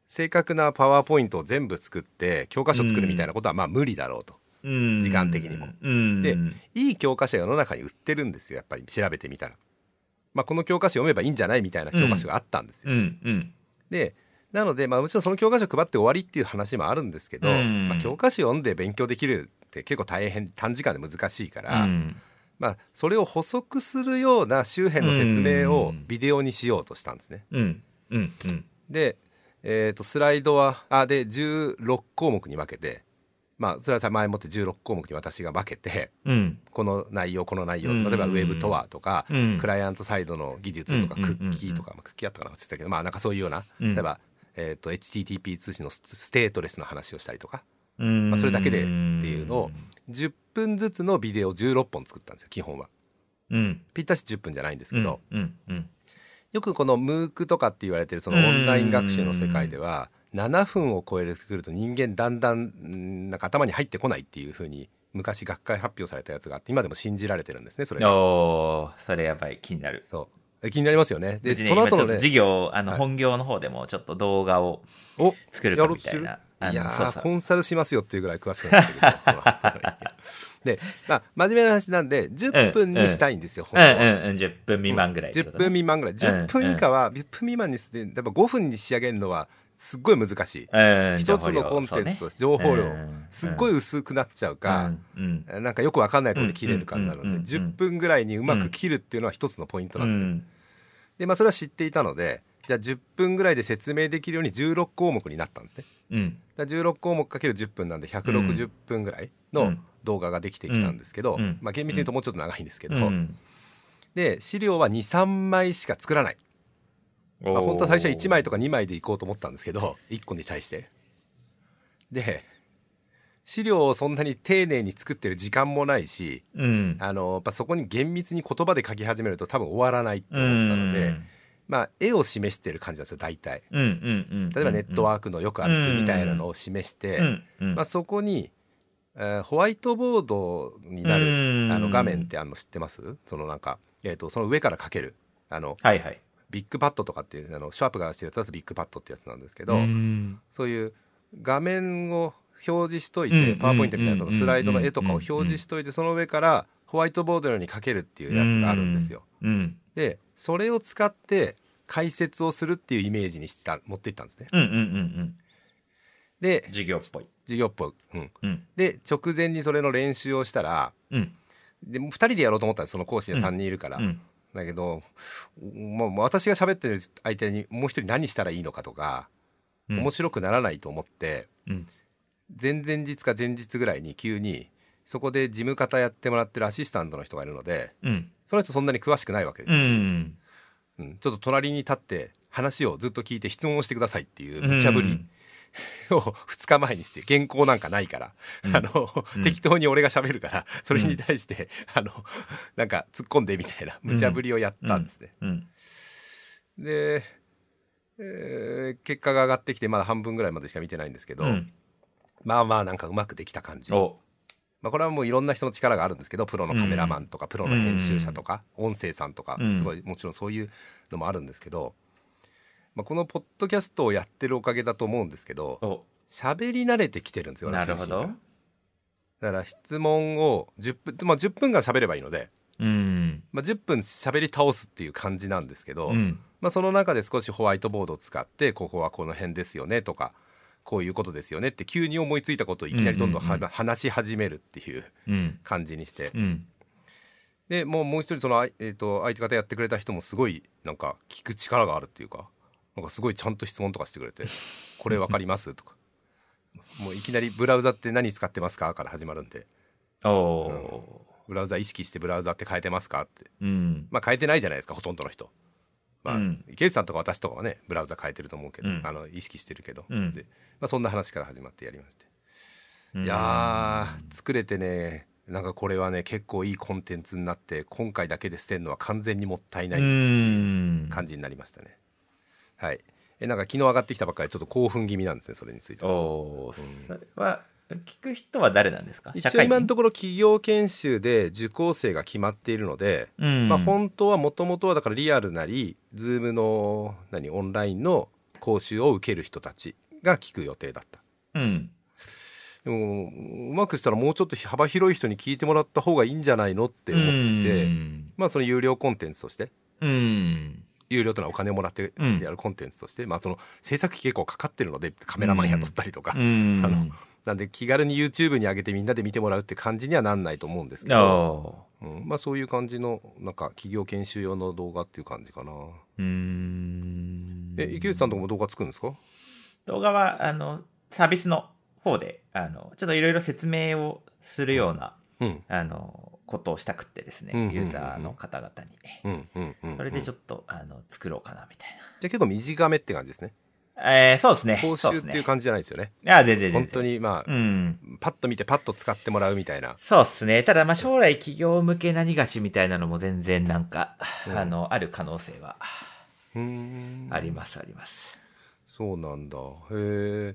正確なパワーポイントを全部作って教科書作るみたいなことはまあ無理だろうと、うん。時間的にも。うん。でいい教科書が世の中に売ってるんですよやっぱり調べてみたら、まあ、この教科書読めばいいんじゃないみたいな教科書があったんですよ。でなので、まあ、もちろんその教科書配って終わりっていう話もあるんですけど、うんまあ、教科書読んで勉強できるって結構大変短時間で難しいから、うんまあ、それを補足するような周辺の説明をうんビデオにしようとしたんですね。うん。うん。うん。で、えー、とスライドはあで16項目に分けてまあそれはさ前もって16項目に私が分けてうん。この内容この内容うん例えばウェブとはとか、うんクライアントサイドの技術とかうんクッキーとか、まあクッキーあったかな忘れたけどまあなんかそういうような、うん例えば、えー、と HTTP 通信のスステートレスの話をしたりとかうん。まあそれだけでっていうのを10分ずつのビデオ16本作ったんですよ基本は。うん。ぴったし10分じゃないんですけど、うん。うん。よくこの MOOC とかって言われてるそのオンライン学習の世界では7分を超えてくると人間だんだんんなんか頭に入ってこないっていうふうに昔学会発表されたやつがあって今でも信じられてるんですねそれがおー、それやばい。気になる。そ気になりますよね。でその後のね。今ちょっと授業、あの、はい。本業の方でもちょっと動画をお。作るかみたいな。いやコンサルしますよっていうぐらい詳しくなってるけど まあでまあ真面目な話なんで10分にしたいんですよ、うんう本当は。んうん、10分未満ぐらいって10ことね、分未満ぐらい。10分以下は10分未満にしてやっぱ5分に仕上げるのはすっごい難しい。うん、一つのコンテンツ、情報量すっごいい薄くなっちゃうか、うんうん。なんかよくわかんないところで切れるかになるんでうんうんうんうん。10分ぐらいにうまく切るっていうのは一つのポイントうなんですね、ん。でまあそれは知っていたのでじゃあ10分ぐらいで説明できるように16項目になったんですね。うん。だから16項目かける10分なんで160分ぐらいの動画ができてきたんですけど、うん。まあ厳密に言うともうちょっと長いんですけど、うん。で資料は23枚しか作らない、まあ、本当は最初は1枚とか2枚でいこうと思ったんですけど1個に対して。で資料をそんなに丁寧に作ってる時間もないしうん。あのやっぱそこに厳密に言葉で書き始めると多分終わらないって思ったので、まあ絵を示してる感じなんですよ大体。うんうんうん例えばネットワークのよくある図みたいなのを示して、うんうんまあ、そこに、えーホワイトボードになる、うん。あの画面ってあの知ってます？そのなんか、えー、とその上から書けるあのはいはいビッグパッドとかっていうあのシャープがしてるやつだとビッグパッドってやつなんですけど、うん。そういう画面を表示しといて、うん。パワーポイントみたいなそのスライドの絵とかをうん表示しといてその上からホワイトボードのように書けるっていうやつがあるんですよ。うん。でそれを使って解説をするっていうイメージにしてた持っていったんですね。で授業っぽい。授業っぽい。うん、うん。で直前にそれの練習をしたらうん。で2人でやろうと思ったんですその講師が3人いるから。うんだけどもう私が喋ってる相手にもう一人何したらいいのかとか、うん。面白くならないと思ってうん。前々日か前日ぐらいに急にそこで事務方やってもらってるアシスタントの人がいるのでうん。その人そんなに詳しくないわけですうよ、ん。うん。ちょっと隣に立って話をずっと聞いて質問をしてくださいっていう無茶ぶり を2日前にして原稿なんかないから、うん。あの、うん。適当に俺が喋るからそれに対して、あのなんか突っ込んでみたいな無茶ぶりをやったんですね。うん。で、えー結果が上がってきてまだ半分ぐらいまでしか見てないんですけど、うん。まあまあなんかうまくできた感じ。お。まあ、これはもういろんな人の力があるんですけどプロのカメラマンとか、プロの編集者とか、音声さんとか、うん。すごいもちろんそういうのもあるんですけど、まあ、このポッドキャストをやってるおかげだと思うんですけどお。喋り慣れてきてるんですよなるほど。だから質問を10分、まあ、10分間喋ればいいので、うん。まあ、10分喋り倒すっていう感じなんですけど、うん。まあ、その中で少しホワイトボードを使ってここはこの辺ですよねとかこういうことですよねって急に思いついたことをいきなりどんどんは、うん話し始めるっていううん。感じにして。うん。でもうもう一人その、えー、と相手方やってくれた人もすごいなんか聞く力があるっていうかなんかすごいちゃんと質問とかしてくれて「これ分かります?」とか。もういきなり「ブラウザって何使ってますか?」から始まるんで。おお「ブラウザ意識してブラウザって変えてますか?」って。うん。まあ変えてないじゃないですかほとんどの人。まあ、うん。池内さんとか私とかはねブラウザ変えてると思うけど、うん。あの意識してるけど、うん。でまあ、そんな話から始まってやりまして、うん。いやー作れてねなんかこれはね結構いいコンテンツになって今回だけで捨てるのは完全にもったいないうん。感じになりましたね。はい。えなんか昨日上がってきたばっかりでちょっと興奮気味なんですねそれについては。おお、それは聞く人は誰なんですか？一応今のとこころ企業研修で受講生が決まっているので、ろ、うん。まあ本当はもともとはだからリアルなり Zoom の何オンラインの講習を受ける人たちが聞く予定だった。うん。でもうまくしたらもうちょっと幅広い人に聞いてもらった方がいいんじゃないのって思ってて、うん。まあその有料コンテンツとして。うん有料というのはお金をもらってうん。やるコンテンツとして、まあその制作費結構かかってるのでカメラマン雇ったりとか、うん。あのなんで気軽に YouTube に上げてみんなで見てもらうって感じにはなんないと思うんですけど、おうん、まあそういう感じのなんか企業研修用の動画っていう感じかな。うーん。え池内さんとこも動画作るんですか？動画は、あの、サービスの方で、あの、ちょっといろいろ説明をするような、うん。あの、ことをしたくってですね、うんうんうんうんユーザーの方々に。うんうんうんそれでちょっと、あの、作ろうかな、みたいじゃあ結構短めって感じですねな。えー、そうですね。講そうですね。習っていう感じじゃないですよねいや、全然。本当にまあ、うん。パッと見てパッと使ってもらうみたいなそうですね。ただ、まあ、将来企業向け何がしみたいなのも全然なんか、うんあの、ある可能性はあります、あります。そうなんだへえ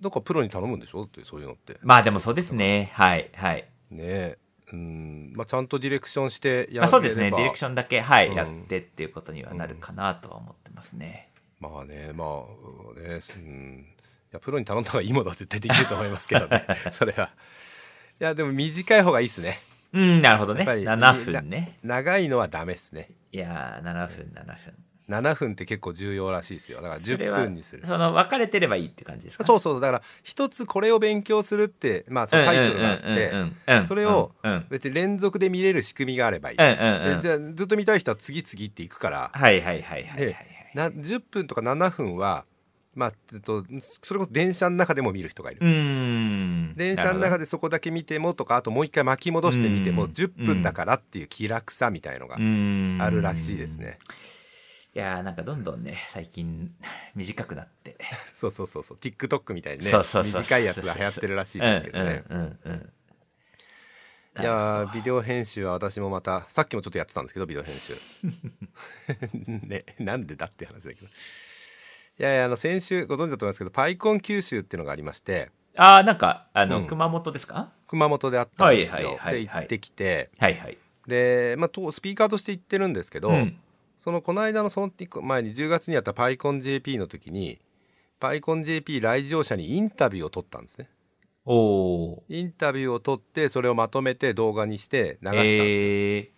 だからプロに頼むんでしょ？ってそういうのってまあでもそうですね。はい、はい。ねえうんまあちゃんとディレクションしてやまあそうですね。ディレクションだけ、はい、うんやってっていうことにはなるかなとは思ってますね。まあねまあねうんいやプロに頼んだ方がいいものは絶対できると思いますけどね それはいやでも短い方がいいですねうん、なるほどね。やっぱり7分ね。長いのはダメですねいやー、7分、7分。7分って結構重要らしいですよ。だから10それは分にする。その、分かれてればいいって感じですか？そうそうだから一つこれを勉強するってまあそのタイトルがあっててそれをうん、うん、別に連続で見れる仕組みがあればいい、ずっと見たい人は次々っていくから。はいはいはいはいはいはい。な10分とか7分はまあえっとそれこそ電車の中でも見る人がいる。電車の中でそこだけ見てもとかあともう一回巻き戻してみてもうん10分だからっていう気楽さみたいのがあるらしいです。ね、いやーなんかどんどんね、最近短くなって。そうそうそうそう。TikTok みたいにね短いやつが流行ってるらしいですけどね。いやービデオ編集は私もまたさっきもちょっとやってたんですけどビデオ編集。ねなんでだって話だけど。いやいやあの先週ご存知だと思いますけどパイコン九州っていうのがありまして。ああ、なんか、あの、うん。熊本ですか？熊本であったんですよ、はいはいはいはい。で行ってきて。はいはい。で、まあ、とスピーカーとして行ってるんですけど、うんそのこの間のその前に10月にやったパイコン JP の時にパイコン JP 来場者にインタビューを取ったんですね。おー。インタビューを取ってそれをまとめて動画にして流したんですよ、えー。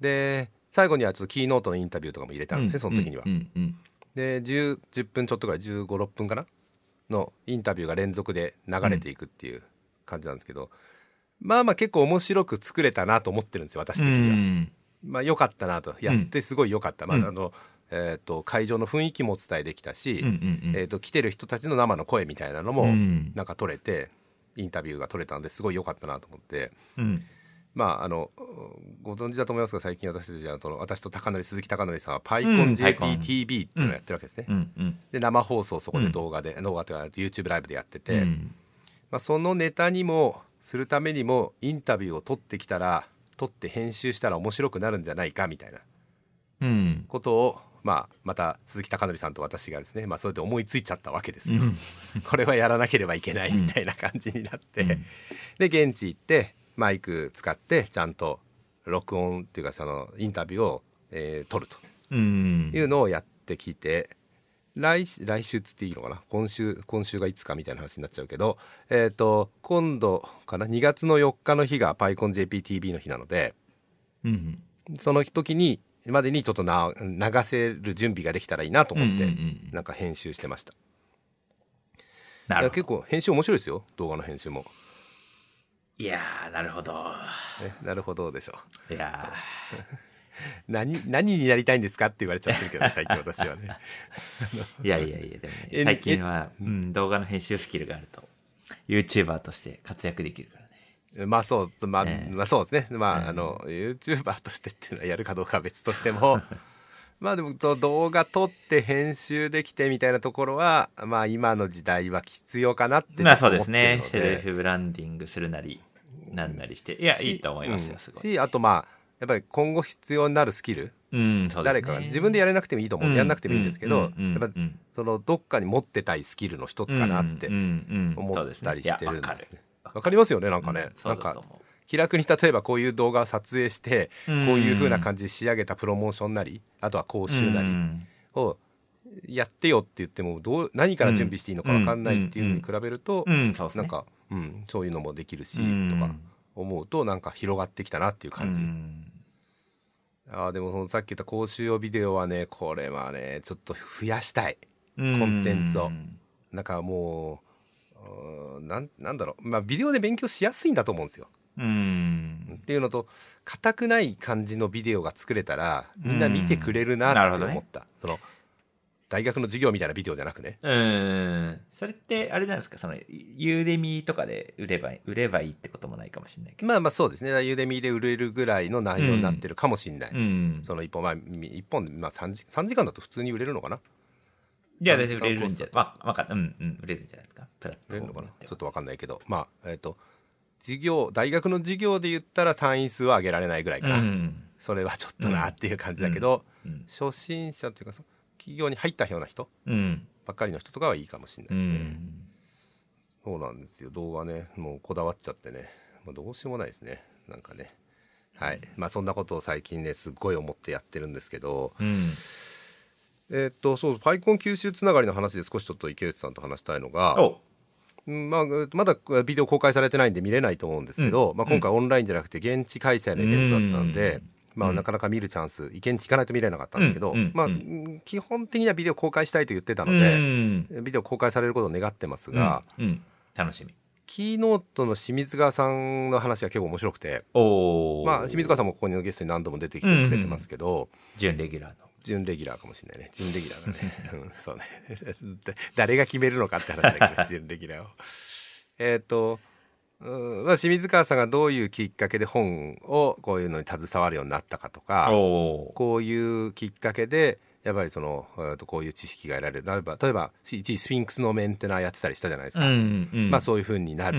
で最後にはちょっとキーノートのインタビューとかも入れたんですね、その時には、うんうんうん。で 10, 10分ちょっとぐらい1 5 6分かなのインタビューが連続で流れていくっていう感じなんですけど、まあまあ結構面白く作れたなと思ってるんですよ私的には。うんまあ良かったなと。やってすごい良かった、うん。まああのえー、と会場の雰囲気もお伝えできたし、えー、と来てる人たちの生の声みたいなのもうん。なんか取れて、インタビューが取れたんですごい良かったなと思って。うん。まああのご存知だと思いますが最近私たちはその私と高則鈴木貴則さんはパイコンうんパイコン。JPTV っていうのをやってるわけですね。で生放送そこで動画で、動画というか YouTube ライブでやってて、うん。まあ、そのネタにもするためにもインタビューを取ってきたら取って編集したら面白くなるんじゃないかみたいな。うん。ことを、まあ、また鈴木貴則さんと私がですね、まあ、それで思いついちゃったわけですよ。うん。これはやらなければいけないみたいな感じになって、うん。で現地行ってマイク使ってちゃんと録音っていうかそのインタビューを、えー撮ると。うん。いうのをやってきて来来週っつっていいのかな？今週今週がいつかみたいな話になっちゃうけど、えー、と今度かな？2月の4日の日が PyConJPTV の日なのでうんその時にまでにちょっとな流せる準備ができたらいいなと思って、うんうんうんなんか編集してました。ないる結構編集面白いですよ。動画の編集も。いやーなるほど。ね、なるほどでしょ。う。いや 何何になりたいんですかって言われちゃってるけどね最近私はね。ー いやいやいやでもねえ最近は、うん、動画の編集スキルがあると YouTuber として活躍できるからね。まあそうまあ、ええ。まあそうですね。まあ、ええ。あの YouTuber としてっていうのはやるかどうかは別としても まあでもその動画撮って編集できてみたいなところはまあ今の時代は必要かなってまあそうですね。のセルフブランディングするなりなんなりしていやしいいと思いますようん。すごい。しあとまあやっぱり今後必要になるスキル、うん誰かが。自分でやれなくてもいいと思う、やんなくてもいいんですけど、うんうんやっぱうんそのどっかに持ってたいスキルの一つかなってうんうんうん思ったりしてるんですわかるね。わかりますよねなんかね、なんか気楽に例えばこういう動画を撮影してこうういう風な感じで仕上げたプロモーションなりあとは講習なりうん。をやってよって言ってもどう何から準備していいのか分かんないっていうのに比べるとなんか、うん、そういうのもできるしうん。とか思うとなんか広がってきたなっていう感じ。うんあーでもそのさっき言った講習用ビデオはねこれはねちょっと増やしたい。うんコンテンツをなんかもうなんなんだろうまあビデオで勉強しやすいんだと思うんですよ。うん。っていうのと硬くない感じのビデオが作れたらみんな見てくれるなってうんなるほどね思った、その大学の授業みたいなビデオじゃなくねうん。それって、あれなんですか？その、ユーデミとかで売ればいい、売ればいいってこともないかもしれないけど。まあまあそうですねユーデミで売れるぐらいの内容になってるかもしれない、うん。その一本まあ一本でまあ3時 ,3 時間だと普通に売れるのかな？じゃあ、売れるんじゃ、わ、わか。うん、うん、売れるんじゃないですか？プラット売れるのかなちょっとわかんないけどまあえっ、と授業大学の授業で言ったら単位数は上げられないぐらいかな、うん。それはちょっとなっていう感じだけど、うん。初心者っていうかそ企業に入ったような人うん。ばっかりの人とかはいいかもしれなういですね、ん。そうなんですよ。動画ねもうこだわっちゃってね。もうどうしようもないですね。なんかね。はい。まあそんなことを最近ねすっごい思ってやってるんですけど。うん。えーっとそうパイコン吸収つながりの話で少しちょっと池内さんと話したいのがまあ、まだビデオ公開されてないんで見れないと思うんですけど、まあ、今回オンラインじゃなくて現地開催のイベントだったので、まあ、なかなか見るチャンス現地行かないと見れなかったんですけど、まあうん基本的にはビデオ公開したいと言ってたのうで、ん。ビデオ公開されることを願ってますが。楽しみ。キーノートの清水川さんの話が結構面白くて、まあ、清水川さんもここにのゲストに何度も出てきてくれてますけど、準レギュラーの。準レギュラーかもしれないね準レギュラーだね、うん、そうね だ誰が決めるのかって話だけど 準レギュラーをえっ、とうん。まあ、清水川さんがどういうきっかけで本をこういうのに携わるようになったかとかこういうきっかけでやっぱりその、えーとこういう知識が得られる。例えば例えば一時スフィンクスのメンテナーやってたりしたじゃないですか、うん、うん。まあそういうふうにな。っ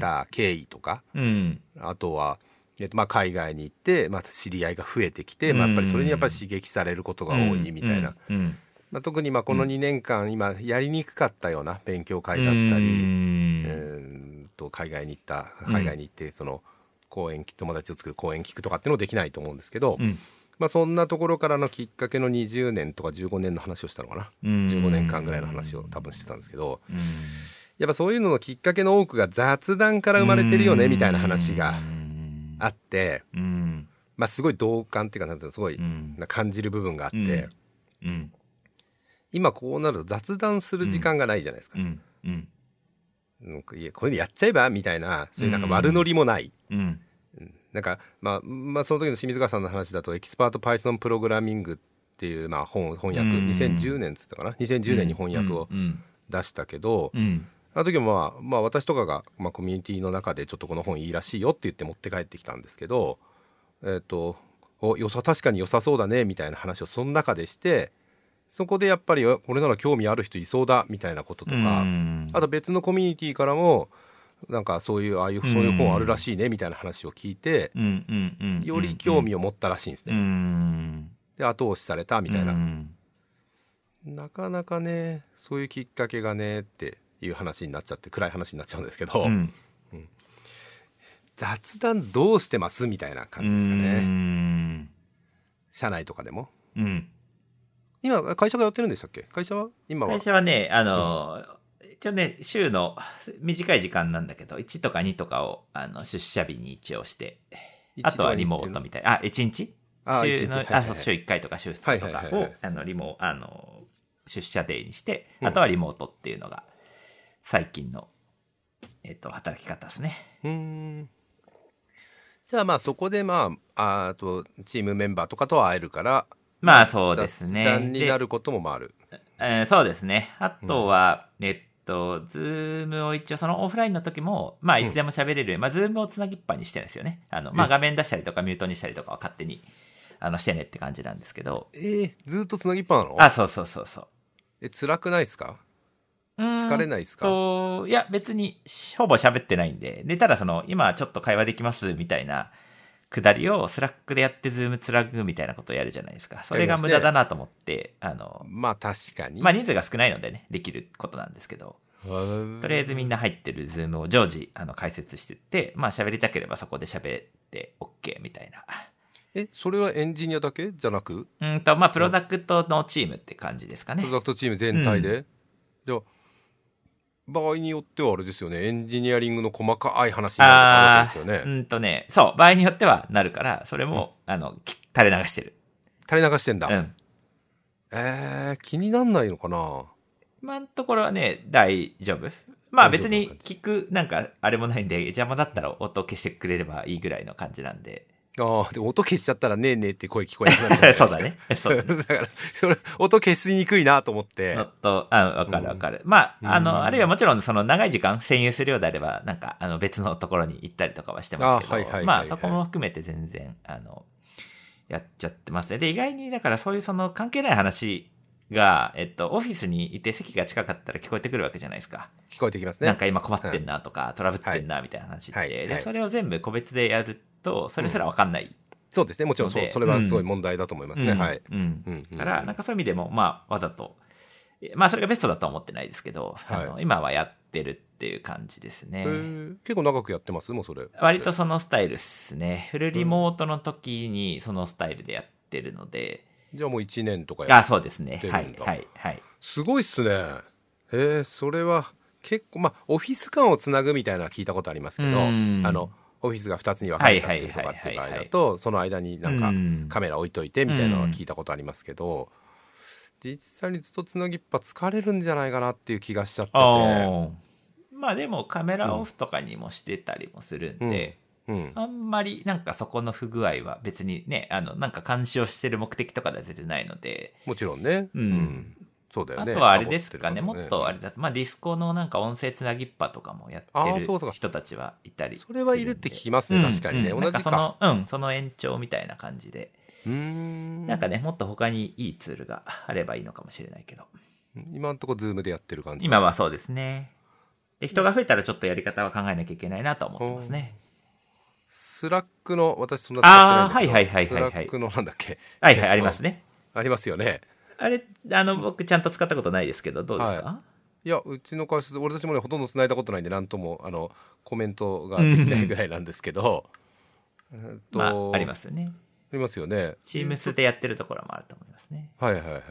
た経緯とか、うん。あとは、えっとまあ、海外に行って、まあ、知り合いが増えてきて、まあ、やっぱりそれにやっぱり刺激されることが多いみたいな、まあ、特にまあこの2年間今やりにくかったような勉強会だったり、うんと海外に行った海外に行ってその講演友達を作る講演聞くとかっていうのもできないと思うんですけど、うん。まあ、そんなところからのきっかけの20年とか15年の話をしたのかな、うん。15年間ぐらいの話を多分してたんですけどうん。やっぱそういうののきっかけの多くが雑談から生まれてるよねみたいな話がうんあって、うん。まあ、すごい同感っていうかなんていうのすごい感じる部分があって、今こうなると雑談する時間がないじゃないですか。うんいやこれでやっちゃえば？みたいなそういうなんか悪ノリもない、うん。なんか、まあ、まあその時の清水川さんの話だとエキスパート Python プログラミングっていう、まあ、本翻訳、うん。2010年っつったかな？2010年に翻訳をうん。出したけど、うん。あの時もまあ、まあ、私とかが、まあ、コミュニティの中でちょっとこの本いいらしいよって言って持って帰ってきたんですけどえっ、とお良さ確かに良さそうだねみたいな話をその中でしてそこでやっぱりこれなら興味ある人いそうだみたいなこととか、うん。あと別のコミュニティからもなんかそういうああいうそういう本あるらしいねみたいな話を聞いて、うんうんうんより興味を持ったらしいんですうね。ん。で後押しされたみたいな、うん。なかなかねそういうきっかけがねっていう話になっちゃって暗い話になっちゃうんですけど、うん。雑談どうしてます？みたいな感じですかうねん。社内とかでも。うん今会社がやってるんでしたっけ？会社は？今は？会社はね、あの、一応ね、週の短い時間なんだけど、1とか2とかをあの出社日に一応して、あとはリモートみたい。な。あ、1日？あ週の、はい週1回とか週2日とかをあの、リモ、あの、出社デーにして、うん。あとはリモートっていうのが、最近の、えっ、と、働き方ですね。うーん。じゃあまあそこでまああとチームメンバーとかとは会えるからまあ、そうですね。雑談にでなることもまああるえーそうですね。あとは、えっと、ズームを一応、そのオフラインの時も、まあ、いつでも喋れる、まあ、ズームをつなぎっぱにしてるんですよね。あの、まあ、え画面出したりとか、ミュートにしたりとかは勝手に、あの、してねって感じなんですけど。えー、ずっとつなぎっぱなの？あ、そうそうそうそう。え辛くないですか？疲疲れないですか？と、いや、別に、ほぼ喋ってないんで、で、ただその、今ちょっと会話できます、みたいな、くだりをスラックでやって、ズームつなぐみたいなことをやるじゃないですか。それが無駄だなと思って、あの、まあ確かにまあ、人数が少ないのでね、できることなんですけど。とりあえずみんな入ってるズームを常時あの解説してって、まあ喋りたければそこで喋って OK みたいな。えそれはエンジニアだけ？じゃなく？うんと、まあプロダクトのチームって感じですかねプロダクトチーム全体で、では場合によってはあれですよね。エンジニアリングの細かい話になるわけですよね、うんとね、そう、場合によってはなるから、それも、あの、き垂れ流してる。垂れ流してんだ、うん。えー、気になんないのかな？今のところはね、大丈夫。まあ別に聞くなんかあれもないんで邪魔だったら音消してくれればいいぐらいの感じなんでああでも音消しちゃったらねえねえって声聞こえなくなっちゃう そうだね。そうだね。だからそれ音消しにくいなと思って。のと、あ、わかるわかる。まあ、あうん。の、あるいはもちろん、その長い時間占有するようであれば、なんか、あの、別のところに行ったりとかはしてますけど、あはいはいはいまあ、そこも含めて全然、あの、やっちゃってます。ね。で、意外に、だからそういうその関係ない話が、えっと、オフィスにいて席が近かったら聞こえてくるわけじゃないですか。聞こえてきますね。なんか今困ってんなとか、トラブってんなみたいな話って。で、はい。はい。それを全部個別でやると、それすらわかんない。そうですね。もちろんそうそれはすごい問題だと思いますね、うん。はい、うん。うんうん。だから、なんかそういう意味でも、まあ、わざと、まあ、それがベストだとは思ってないですけど、はい。あの今はやってるっていう感じですね。結構長くやってます？もうそれ。割とそのスタイルっすね。フルリモートの時にそのスタイルでやってるので、じゃあもう1年とかやあ、そうですね。てるんだはい、はい、はい。すごいっすね。へえそれは結構まあオフィス間をつなぐみたいなのは聞いたことありますけどあうん。のオフィスが2つに分かれちゃってるとかっていう場合だとその間になんかうん。カメラ置いといてみたいなのは聞いたことありますけど実際にずっとつなぎっぱ疲れるんじゃないかなっていう気がしちゃってて。まあでもカメラオフとかにもしてたりもするんで、うん。あんまりなんかそこの不具合は別にね、あの、なんか監視をしてる目的とかでは全然ないので、もちろんねうんそうだよね。あとはあれですかね、もサボてるからっとあれだと、まあディスコのなんか音声つなぎっぱとかもやあってる人たちはいたりすそれはいるって聞きますねうん確かにね。うん同じか。なんかその、うん、その延長みたいな感じで、うーん。なんかね、もっと他にいいツールがあればいいのかもしれないけど、今んとこズームでやってる感じ今はそうですね。で、人が増えたらちょっとやり方は考えなきゃいけないなとは思ってますね。スラックの私そんな使ってないんだけど。はいはいはいはいはいスラックのなんだっけ？はいはい、えっとありますね。ありますよねあれ、あの、僕ちゃんと使ったことないですけど、どうですか、い。やうちの会社で俺たちもねほとんど繋いだことないんで何ともあのコメントができないぐらいなんですけど、えっとまあ、ありますよね。ありますよね。 Teams でやってるところもあると思いますね。はいはいはい。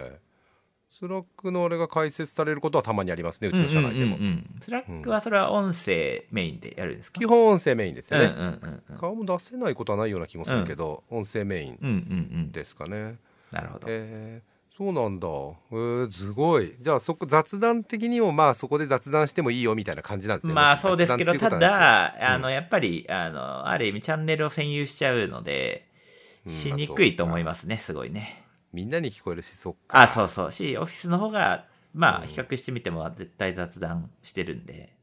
Slack のあれが開設されることはたまにありますねうちの社内でも、 Slack はそれは音声メインでやるんですか？基本音声メインですよね、顔も出せないことはないような気もするけど、音声メインですかね、なるほど。えー、そうなんだ。えー、すごい。じゃあそこ雑談的にもまあそこで雑談してもいいよみたいな感じなんですね。まあそうですけど、ただ、あの、やっぱり、あの、ある意味チャンネルを占有しちゃうので、うんしにくいと思いますね、すごいね。みんなに聞こえるしそっか。あ、そうそう。し、オフィスの方が、まあ、比較してみても絶対雑談してるんで。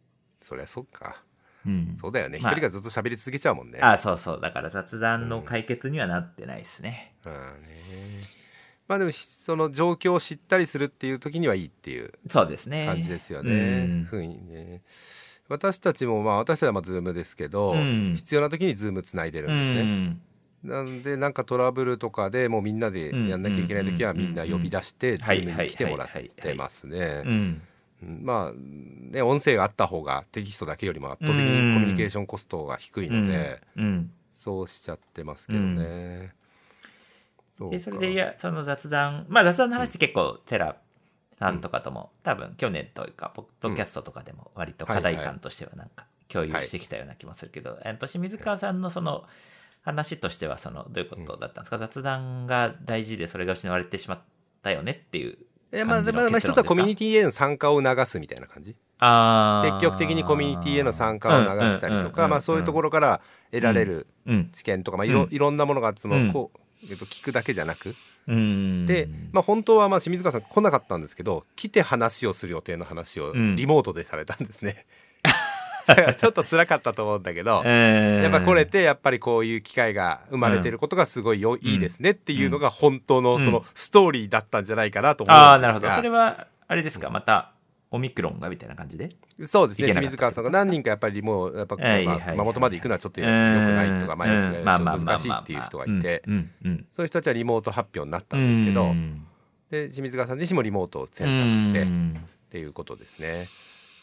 そりゃそっか。うん。そうだよね。一、まあ人がずっと喋り続けちゃうもんね。あ、そうそう。だから雑談の解決にはなってないですね。うん。ねまあでもひその状況を知ったりするっていう時にはいいっていうそうですね。感じですようね。んふうにね私たちもまあ私たちはまあ Zoom ですけど、うん必要な時に Zoom つないでるんうですね。ん。なんでなんかトラブルとかでもうみんなでやんなきゃいけない時はうんみんな呼び出してズはいームに来てもらってますうね。ん。うんまあね音声があった方がテキストだけよりも圧倒的にコミュニケーションコストが低いので、うん。そうしちゃってますけどね。で、か。それで、いや、その雑談、まあ雑談の話って結構、テラさんとかとも、多分去年というか、ポッドキャストとかでも割と課題感としてはなんか共有してきたような気もするけど、えっと、清水川さんのその話としては、その、どういうことだったんですか、雑談が大事でそれが失われてしまったよねっていうえまあ、まあ、まあ一つはコミュニテティへの参加を促すみたいな感じ。積極的にコミュニティへの参加を促したりとか、まあ、そういうところから得られるうん。知見とか、まあ、いろうんいろんなものがその、うんこうえっと、聞くだけじゃなく。うん。で、まあ、本当はまあ清水川さん来なかったんですけど来て話をする予定の話をうん。リモートでされたんですね。ちょっと辛かったと思うんだけど、や やっぱこれってやっぱりこういう機会が生まれてることがすごいよ、いいですねっていうのが本当のそのストーリーだったんじゃないかなと思うんですが、ああ、なるほど。それは、あれですか、また、オミクロンがみたいな感じで？そうですね清水川さんが何人かやっぱりもうやっぱ、まあ、熊本まで行くのはちょっとよくないとか、まあ難しいっていう人がいて、そういう人たちはリモート発表になったうんですけど、うんで清水川さん自身もリモートを選択してっうんていうことですね。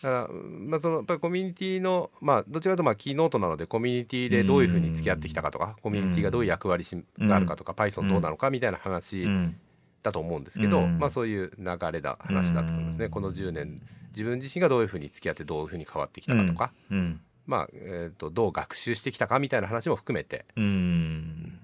だから、まあ、そのやっぱりコミュニティのまあどちらかというとまあキーノートなのでコミュニティでどういうふうに付き合ってきたかとか、コミュニティがどういう役割しがあるかとか、Python どうなのかみたいな話うんだと思うんですけど、うん。まあそういう流れだ話だと思うんですね、うん。この10年自分自身がどういうふうに付き合ってどういうふうに変わってきたかとか、うん。まあ、えー、とどう学習してきたかみたいな話も含めて。うん。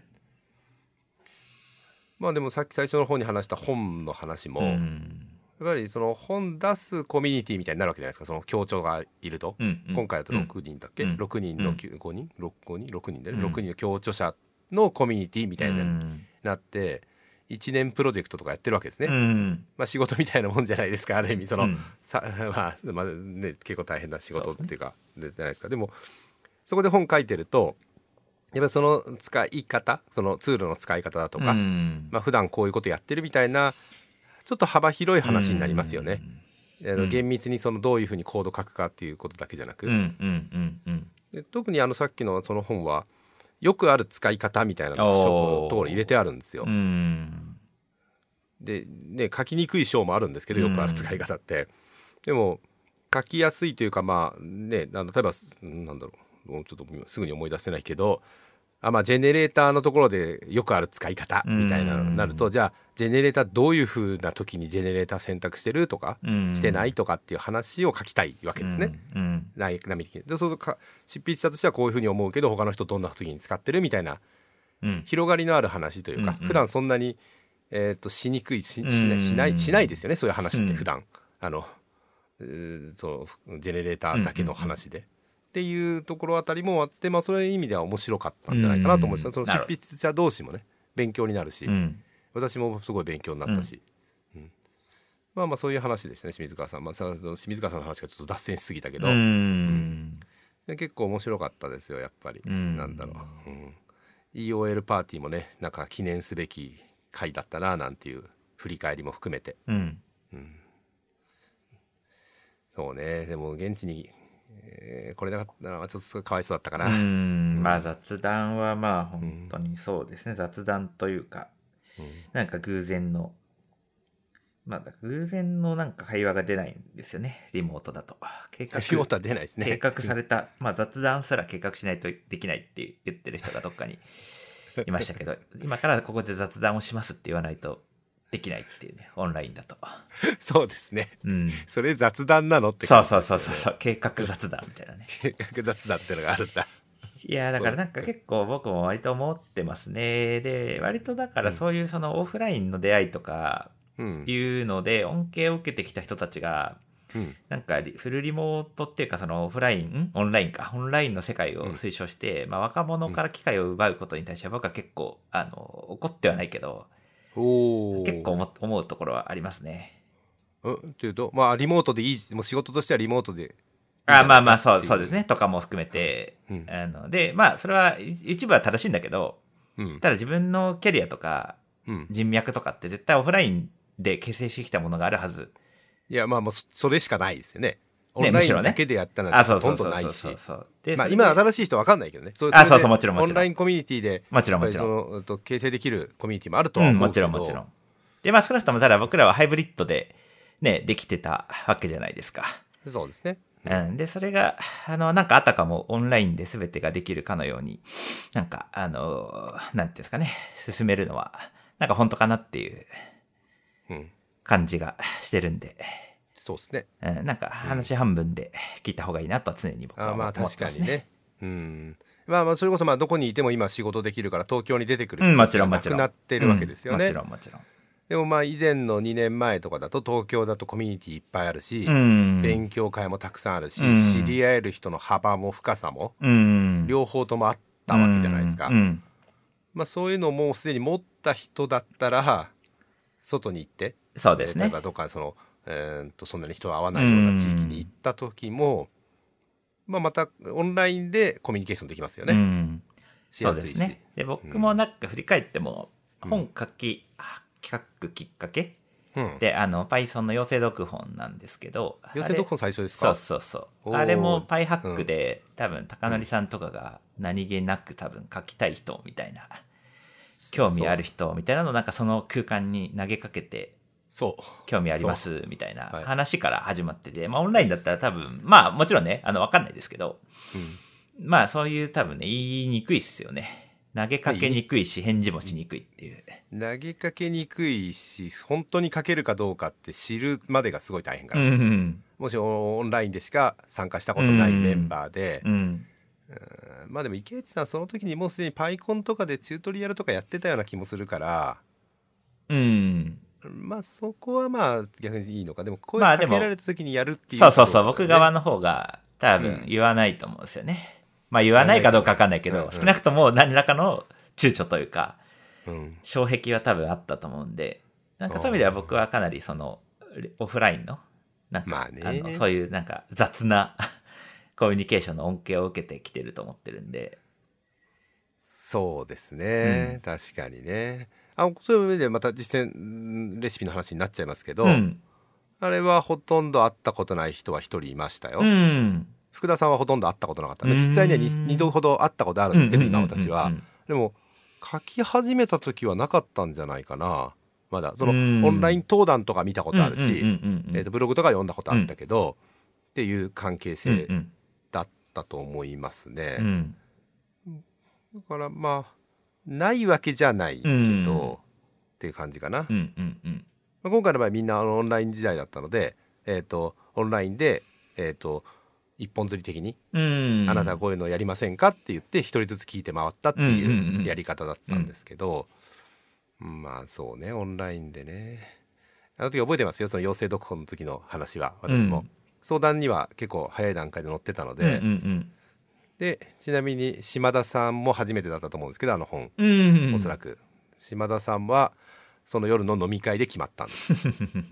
まあでもさっき最初の方に話した本の話も、うん。ぱりその本出すコミュニティみたいになるわけじゃないですか。その協調がいると、今回だと6人だっけ、うん。6人のうん。5人？6, 5人？6人で、ね。うん。6人の協調者のコミュニティみたいにうんなって、1年プロジェクトとかやってるわけですね、うん。まあ仕事みたいなもんじゃないですかある意味。その、うん。さ まあ、まあね、結構大変な仕事っていうかでじゃないですか。でもそこで本書いてるとやっぱりその使い方そのツールの使い方だとか、うん。まあ普段こういうことやってるみたいなちょっと幅広い話になりますよね。あのうん。厳密にそのどういうふうにコード書くかっていうことだけじゃなく、で特にあのさっきのその本はよくある使い方みたいなのところ入れてあるんですよ。うん。でね書きにくい章もあるんですけどよくある使い方って、でも書きやすいというかまあねあの例えばうんなんだろう。もうちょっとすぐに思い出せないけどあまあジェネレーターのところでよくある使い方みたいなのになると、うんじゃあジェネレーターどういうふうな時にジェネレーター選択してるとか、うん。してないとかっていう話を書きたいわけですね。うん。でそうか執筆者としてはこういうふうに思うけど他の人どんな時に使ってるみたいなうん。広がりのある話というか、うん。うん。普段そんなに、えー、としにくいししうん。ないしないしないですよねそういう話っうん。て普段、あのそのジェネレーターだけの話で。っていうところあたりもあって、まあ、それいう意味では面白かったんじゃないかなと思うんですその執筆者同士もね勉強になるし、うん。私もすごい勉強になったし、うん。まあまあそういう話でしたね清水川さん、まあ、さ清水川さんの話がちょっと脱線しすぎたけど、うん。で結構面白かったですよやっぱり、うん。なんだろう、うん、EOL パーティーもねなんか記念すべき回だったななんていう振り返りも含めて。うん。そうね。でも現地に、えーこれなかったらちょっとかわいそうだったかな、うん。まあ雑談はまあ本当にそうですね、雑談というかなんか偶然のまあ偶然のなんか会話が出ないんですよね。リモートだと。計画仕事は出ないですね。計画された、まあ雑談すら計画しないとできないって言ってる人がどっかにいましたけど 今からここで雑談をしますって言わないとできないっていうねオンラインだと。そうですね。うん。それ雑談なのってそうそうそうそうそう。計画雑談みたいなね。計画雑談ってのがあるんだ。いやだからなんか結構僕も割と思ってますね。で割とだからそういうそのオフラインの出会いとかうん。いうので恩恵を受けてきた人たちがうん。なんかリフルリモートっていうかそのオフラインんオンラインか。オンラインの世界を推奨して、まあ、若者から機会を奪うことに対しては僕は結構あの怒ってはないけどおお結構思思うところはありますね。うんっていうとまあリモートでいいもう仕事としてはリモートで。あまあまあそうそうですね。とかも含めて、うん。あのでまあそれはい一部は正しいんだけどうん。ただ自分のキャリアとかうん。人脈とかって絶対オフラインで形成してきたものがあるはず。いやまあもうそそれしかないですよね。オねむしろねだけでやったほとんどないしまあ今新しい人わかんないけどね。そあそうそうもちろんもちろんオンラインコミュニティでもちろんもちろん。そのと形成できるコミュニティもあるとはうん、思うけど。もちろんもちろん。で、まあ少なくともただ僕らはハイブリッドでね、できてたわけじゃないですか。そうですね。うん。で、それが、あの、なんかあたかもオンラインで全てができるかのように、なんか、あの、なんていうんですかね、進めるのは、なんか本当かなっていううん。感じがしてるんで、そうですね。うん、なんか話半分で聞いた方がいいなとは常に僕はあまあ思ってます確かにね。うん。まあまあそれこそまあどこにいても今仕事できるから東京に出てくるうん、必要がもちろんもちろん。なくなってるわけですよねうんもち。ろんもちろん。でもまあ以前の2年前とかだと東京だとコミュニティいっぱいあるし、うん。勉強会もたくさんあるし、うん知り合える人の幅も深さもうん。両方ともあったわけじゃないですか。まあそういうのをもうすでに持った人だったら外に行ってそうですね例えば。どっかその、えー、とそんなに人が合わないような地域に行った時も、まあ、またオンラインでコミュニケーションできますよね、うん。そうしやすいし、ですね。で、僕もなんか振り返っても、うん本書き、あ企画きっかけうん、で、あの、Python の要請読本なんですけど、寄せどこ最初ですそうかそうそう。おー。あれも PyHack で、多分、高則さんとかが何気なく多分書きたい人みたいな、興味ある人みたいなのをなんかその空間に投げかけて、そう興味ありますみたいなはい話から始まってて、まあオンラインだったら多分、まあもちろんね、あの、わかんないですけど、うんまあそういう多分ね、言いにくいっすよね。投げかけにくいし、返事もしにくいっていう。投げかけにくいし本当に書けるかどうかって知るまでがすごい大変かうら、ん。もしオンラインでしか参加したことないメンバーで、うん。まあでも池内さんその時にもうすでにパイコンとかでチュートリアルとかやってたような気もするからうん。まあそこはまあ逆にいいのか。でも声かけられた時にやるっていうそうそうそう、ところだよね。僕側の方が多分言わないと思うんですよね。まあ言わないかどうかわかんないけど、うんうん少なくとも何らかの躊躇というか、うん。障壁は多分あったと思うんで、なんかそういう意味では僕はかなりその、オフラインの、なんか、まあね。のそういうなんか雑な コミュニケーションの恩恵を受けてきてると思ってるんで、そうですね、うん。確かにねあそういう意味でまた実践うんレシピの話になっちゃいますけど、うん。あれはほとんど会ったことない人は一人いましたよ、うん。福田さんはほとんど会ったことなかった、うん。実際には 2, 度ほど会ったことあるんですけど、今私は、でも書き始めた時はなかったんじゃないかな。まだ。その、うん。オンライン登壇とか見たことあるし、えー、とブログとか読んだことあったけど、っていう関係うん性うん。だったと思いますね、うん。だからまあないわけじゃないけど、うん。っていう感じかな、うんうんうん。まあ今回の場合みんなあのオンライン時代だったので、えー、とオンラインで、えー、と一本釣り的に、うん。あなたはこういうのやりませんかって言って一人ずつ聞いて回ったってうんうんういうん。やり方だったんですけど、まあそうねオンラインでね。あの時覚えてますよその陽性読本の時の話は。私も、うん。相談には結構早い段階で載ってたので、うんうんでちなみに島田さんも初めてだったと思うんですけどあの本、うん。うんおそらく。島田さんはその夜の飲み会で決まったんです。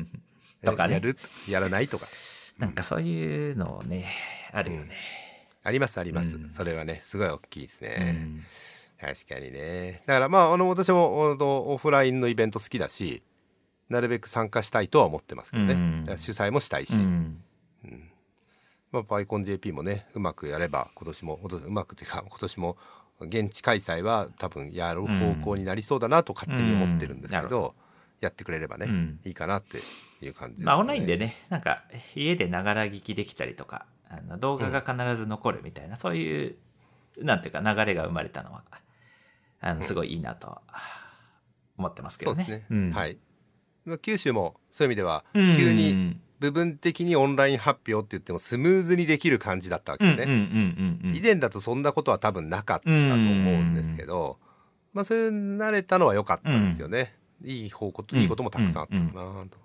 とかね。やるやらないとか。なんかそういうのね、あるよね。ありますあります、うん。それはねすごい大きいですうね、ん。確かにね。だからまああの私もオフラインのイベント好きだしなるべく参加したいとは思ってますけどね、主催もしたいし、うんまあ、パイコン JP もねうまくやれば今年も今年うまくっていうか 今年も現地開催は多分やる方向になりそうだなと勝手に思ってるんですけど,、うん。なるやってくれればね、うん。いいかなっていう感じです、ね、まあオンラインでね、なんか家でながら聞きできたりとか、あの動画が必ず残るみたいな、そういう、なんていうか流れが生まれたのは、あの、すごいいいなと思ってますけどね。そうですね、うん。はい。まあ九州もそういう意味ではうん。急に部分的にオンライン発表って言ってもスムーズにできる感じだったわけね、うんうんうんうんうん以前だとそんなことは多分なかったと思うんですけど、まあそういう慣れたのは良かったですよね、いい方ことうん。いいこともたくさんあったかなと、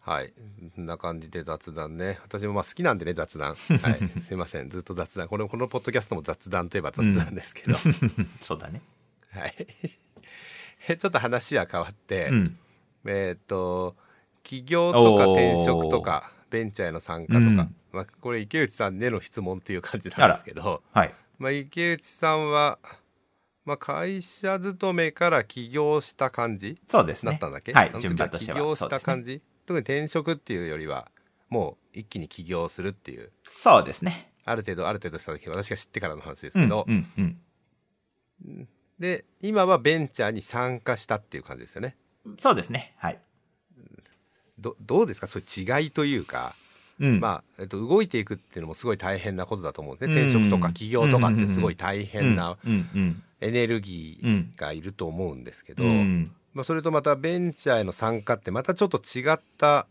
はい。こんな感じで雑談ね。私もまあ好きなんでね雑談。はい。すいません。ずっと雑談。これこのポッドキャストも雑談といえば雑談ですけど、そうだね。はい。ちょっと話は変わって、うん。えっ、と起業とか転職とかベンチャーへの参加とか、うんまあ、これ池内さんへの質問っていう感じなんですけど、はい。まあ、池内さんは、まあ、会社勤めから起業した感じそうですね。だったんだっけ、はいあのは起業した感じ、特に転職っていうよりはもう一気に起業するっていうそうですね。ある程度ある程度した時私が知ってからの話ですうんけど、うんうん。で今はベンチャーに参加したっていう感じですよねそうですね。はい。どどうですか？そういう違いというか、うん。まあ、えっと、動いていくっていうのもすごい大変なことだと思うんですね。転職とか起業とかってすごい大変なエネルギうん。ーがいると思うんですけど、うん。まあ、それとまたベンチャーへの参加ってまたちょっと違った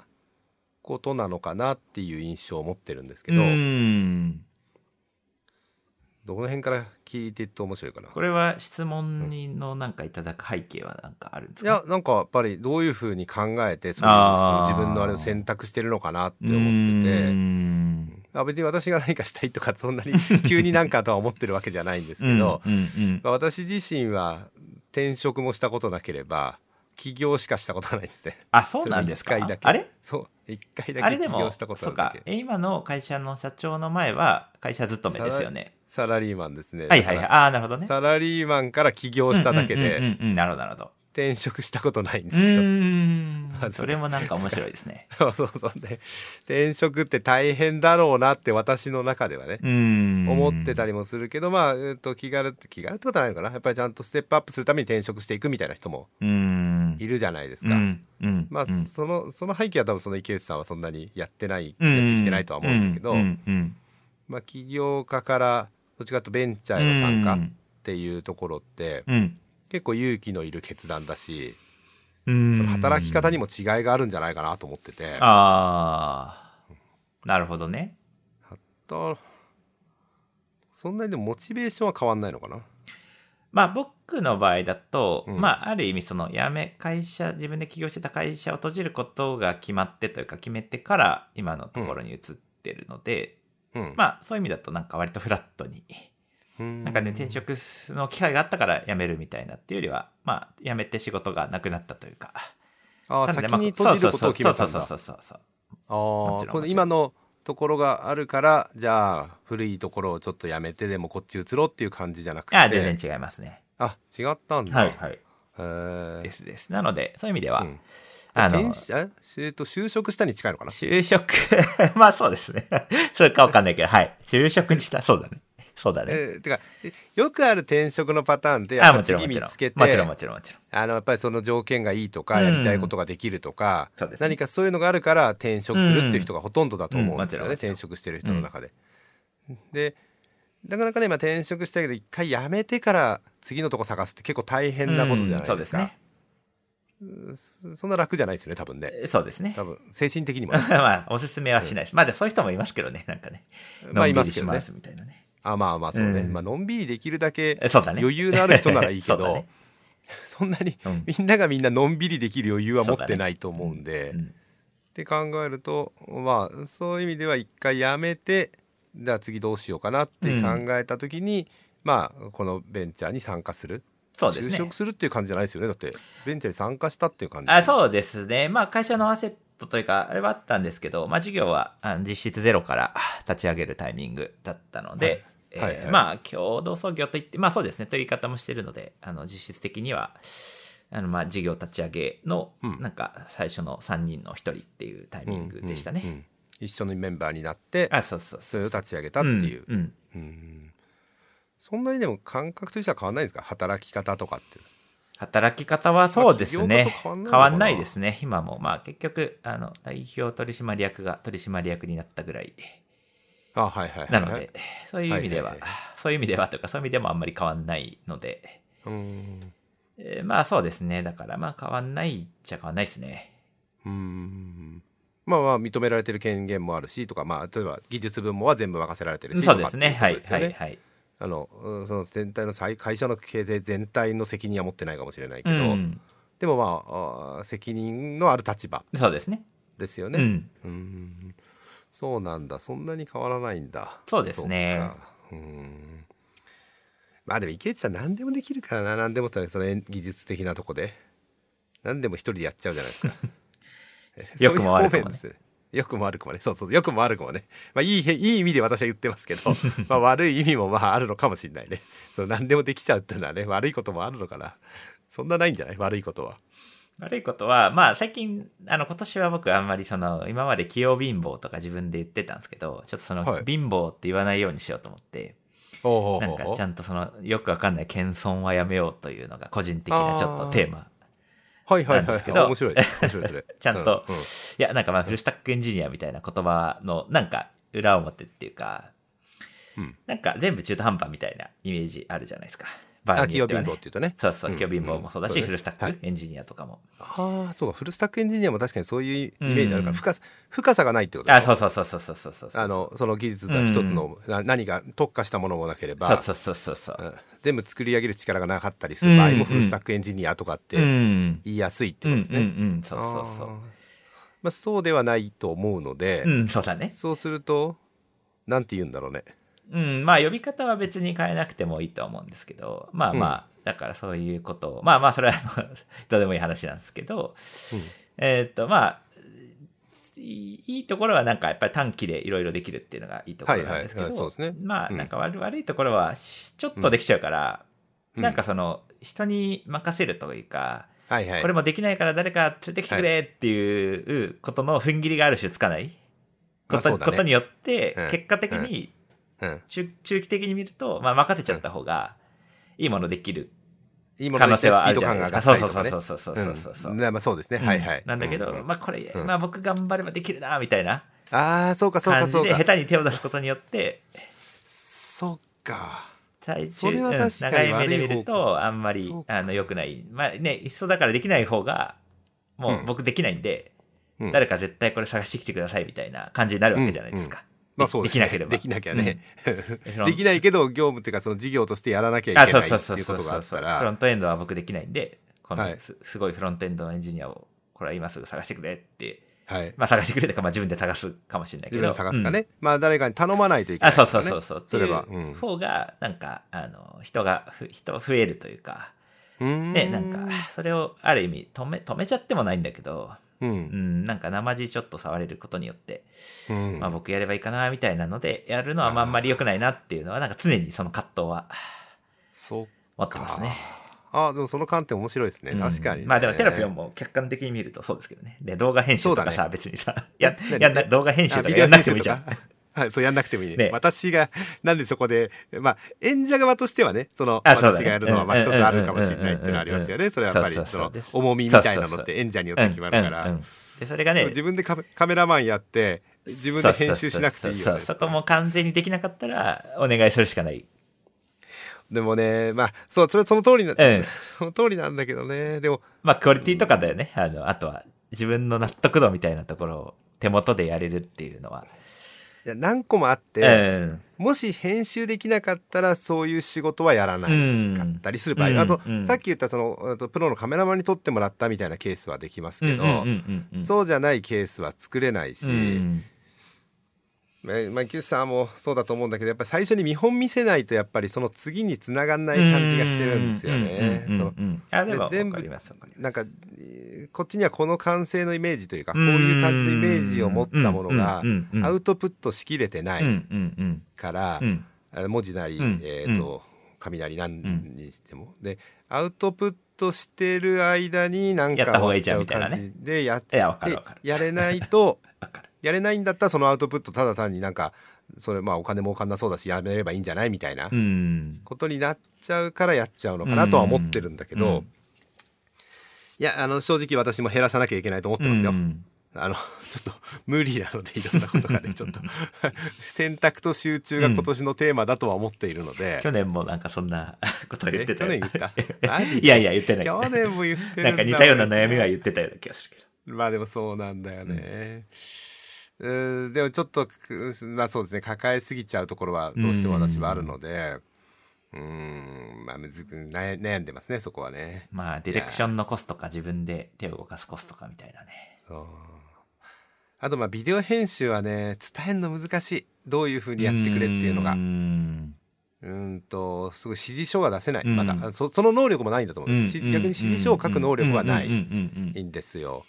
ことなのかなっていう印象を持ってるんですけど、うんどの辺から聞いていって面白いかな？これは質問にのなんかいただく背景はなんかあるんですいかやなんかやっぱりどういうふうに考えてその自分のあれを選択してるのかなって思ってうてん。あ別に私が何かしたいとかそんなに 急になんかとは思ってるわけじゃないんですけど、私自身は転職もしたことなければ起業しかしたことがないですね。あそうなんですか？それも一回だけ。あれ？そう。一回あだけ起業したことそうあるだけ。か。え今の会社の社長の前は会社勤めですよねサラリーマンですね。はいはいはい。ああなるほどね。サラリーマンから起業しただけうんうんでうんうんうん。なるほどなるほど。転職したことないんでうすよ。それもなんか面白いですね。そうそうそう。で転職って大変だろうなって私の中ではね、うん。思ってたりもするけどまあ、えっと気軽って気軽ってことはないのかな。やっぱりちゃんとステップアップするために転職していくみたいな人もうん。いるじゃないですか。うんうんまあ、うんそのその背景は多分その池内さんはそんなにやってない、うん。やってきてないとは思うんだけど、まあ、起業家からどっちかというとベンチャーへの参加っていうところって、うん。結構勇気のいる決断だし、うん。その働き方にも違いがあるんじゃないかなと思ってて、ああなるほどね。だそんなにでもモチベーションは変わんないのかな？まあ僕の場合だと、うん。まあある意味その辞め、会社、自分で起業してた会社を閉じることが決まってというか決めてから今のところに移ってるので、うん。まあそういう意味だとなんか割とフラットに、うんなんかね転職の機会があったから辞めるみたいなっていうよりは、まあ辞めて仕事がなくなったというか。ああ、先に閉じることを決めたんだ。そうそうそうそうそう。ああ、今のところがあるから、じゃあ古いところをちょっとやめてでもこっち移ろうっていう感じじゃなくて。あ全然違いますね。あ、違ったんだ。はいはい。ですです。なので、そういう意味では、うんあの、えっと就職したに近いのかな？就職、まあそうですね。そうかわかんないけど、はい。就職にした。そうだね。そうだね。えーてかえよくある転職のパターンってやあ、っぱもちろんもちろん。次見つけてもちろんもちろんもちろん。あのやっぱりその条件がいいとかうんやりたいことができるとか、そうですね何かそういうのがあるから転職するっていう人がほとんどだと思うんですよね、転職してる人の中で。でなかなかね今転職したけど一回辞めてから次のとこ探すって結構大変なことじゃないですか。うんそそんな楽じゃないですよね多分ねそうですね。多分精神的にもね まあ、おすすめはしないです。まあ、でもそういう人もいますけどね、なんかね。まあいますけどねみたいなね。あまあまあそうね、うんまあのんびりできるだけ。余裕のある人ならいいけ そうどだねそんなにうんみんながみんなのんびりできる余裕は持ってないと思うんで。うんって考えるとまあそういう意味では一回やめてじゃあ次どうしようかなって考えた時に、まあこのベンチャーに参加するそうですね。就職するっていう感じじゃないですよね。だってベンチャーに参加したっていう感じ。あそうですね。まあ、会社のアセットというか、あれはあったんですけど、まあ、事業は実質ゼロから立ち上げるタイミングだったので、えーはいはい。まあ、共同創業といって、まあそうですね、という言い方もしてるので、あの、実質的には、あの、まあ、事業立ち上げの、うん。なんか、最初の3人の1人っていうタイミングでしたね。うんうんうん。一緒にメンバーになってあ、そうそう。それを立ち上げたっていう、うんうん。うんそんなにでも感覚としては変わんないんですか？働き方とかって働き方はそうですまあね変わんないですね。今も、まあ結局、あの、代表取締役が取締役になったぐらい。あはいはいはいなので、そういう意味では、はいはいそういう意味ではとか、そういう意味でもあんまり変わんないので、うんえーまあそうですね。だからまあ変わんないっちゃ変わんないですね。うんまあまあ認められてる権限もあるしとかまあ例えば技術分もは全部任せられてるしそうですね。とかってはいはいはい。あのうんその全体の最会社の経営全体の責任は持ってないかもしれないけど、うん。でもまあ責任のある立場そうですね。ですよね。うん。うんそうなんだそんなに変わらないんだ。そうですねそうんまあでも池内さん何でもできるからな何でもってその技術的なとこで何でも一人でやっちゃうじゃないですか。良くも悪くもねそういう方面ですね良くも悪くもね。そうそう良くも悪くもね。まあいいいい意味で私は言ってますけど まあ悪い意味もまああるのかもしれないね。そう何でもできちゃうっていうのはね悪いこともあるのかな。そんなないんじゃない？悪いことは。悪いことは、まあ最近、あの今年は僕あんまりその、今まで器用貧乏とか自分で言ってたんですけど、ちょっとその、はい。貧乏って言わないようにしようと思って、おなんかちゃんとその、よくわかんない謙遜はやめようというのが個人的なちょっとテーマ。はいはいはい面白い。面白いそれ。ちゃんと。うういや、なんかまあフルスタックエンジニアみたいな言葉の、なんか裏表っていうか、うん。なんか全部中途半端みたいなイメージあるじゃないですか。場合によってはね貧乏っていうとねそうそう、うん器用貧乏もそうだし、うんフルスタッはいクエンジニアとかも。ああそうかフルスタックエンジニアも確かにそういうイメージあるから、うん深さ深さがないってことあ、そうそうそうそうそうそうそう。あのその技術が一つの、な何が特化したものもなければそうそうそうそうそう。うん全部作り上げる力がなかったりする場合うんもフルスタックエンジニアとかってうん。言いやすいってうんうんことですね。うん、そうそうそあーまあ、そうではないと思うので、う。うん、そうだね。そうするとなんて言うんだろうね。うん、まあ呼び方は別に変えなくてもいいと思うんですけど、まあまあ、だからそういうことを、まあまあそれは どうでもいい話なんですけど、えーっとまあ、いいところはなんかやっぱり短期でいろいろできるっていうのがいいところなんですけど、まあなんか悪,、悪いところはしちょっとできちゃうから、うん。なんかその人に任せるというか、はいはい。これもできないから誰か連れてきてくれっていうことの踏ん切りがある種つかないこと,、によってうん。結果的にうん、中中期的に見ると、まあ、任せちゃった方がいいものできる可能性はあるじゃないですか。そうそうそうそうそうそうそう。うんまあそうですね。うんはいはい。なんだけど、うんまあこれ、うんまあ僕頑張ればできるな、みたいなああそうかそうか感じで、そうか。下手に手を出すことによって、そっか。最それはうん確かに長い目で見ると、あんまりあの、良くない。まあね、いっそだからできない方が、もううん僕できないんで、うん誰か絶対これ探してきてくださいみたいな感じになるわけじゃないですか。まあそうですね。できなければ。できなきゃね、できないけど業務っていうかその事業としてやらなきゃいけないっていうことがあったフロらントエンドは僕できないんでこはい。のすすごいフロントエンドのエンジニアをこれは今すぐ探してくれってはい。まあ探してくれとかまあ自分で探すかもしれないけど。自分で探すかね、うん。まあ誰かに頼まないといけなあそうそうそうそう。それはううん方がなんかあの人がふ人増えるというか。ねなんかそれをある意味止め止めちゃってもないんだけどううんんなんか生地ちょっと触れることによってうん。まあ僕やればいいかなみたいなのでやるのはまああんまり良くないなっていうのはなんか常にその葛藤はそう持ってますね。あでもその観点面白いですね、うん。確かにね、まあでもテラピオンも客観的に見るとそうですけどね。で、動画編集とかさ、そうだ別にさ、や 何、やんな、動画編集あとか。やんなくてもいいじゃん。はい、そうやんなくてもいいね。ね。私が、なんでそこで、まあ、演者側としてはね、その、私がやるのは、まあ、一つあるかもしれないっていうのはありますよね。それはやっぱり、その重みみたいなのって演者によって決まるから。で、それがね、自分でカメカメラマンやって、自分で編集しなくていいよね。そこも完全にできなかったら、お願いするしかない。でもね、まあ、そう、それその通りな、うん。その通りなんだけどね。でも、まあ、クオリティとかだよね。あの、あとは、自分の納得度みたいなところを手元でやれるっていうのは。いや何個もあっうて、ん。もし編集できなかったらそういう仕事はやらないかったりする場合、うんあと、うん。さっき言ったそのプロのカメラマンに撮ってもらったみたいなケースはできますけど、そうじゃないケースは作れないし、うんえまあ、キュさんもそうだと思うんだけどやっぱり最初に見本見せないとやっぱりその次につながんない感じがしてるんですよね。全部なんかえーこっちにはこの完成のイメージというかこういう感じのイメージを持ったものがアウトプットしきれてないから、文字なり、うんえーと雷何にしても、でアウトプットしてる間になんかやった方がいいじゃんみたいなね。感じでやってやれないと。やれないんだったらそのアウトプットただ単になんかそれまあお金儲かんなそうだしやめればいいんじゃないみたいなうん。ことになっちゃうからやっちゃうのかなとは思ってるんだけど、うん。いやあの正直私も減らさなきゃいけないと思ってますよ。うん。あのちょっと無理なのでいろんなことがね ちょっと選択と集中が今年のテーマだとは思っているので、去年もなんかそんなことを言ってた去年言った？マジいやいや言ってない。去年も言ってるんだなんか似たような悩みは言ってたような気がするけど。まあでもそうなんだよね。うん、でもちょっとくまあそうですね抱えすぎちゃうところはどうしても私はあるのでうんまあむずく悩悩んでますねそこはね。まあディレクションのコストか自分で手を動かすコストかみたいなね。そう。あとまあビデオ編集はね伝えるの難しい。どういうふうにやってくれっていうのが。ん。うんとすごい指示書が出せない、うん。まだそその能力もないんだと思うんです、うん。逆に指示書を書く能力はないん。ですよ。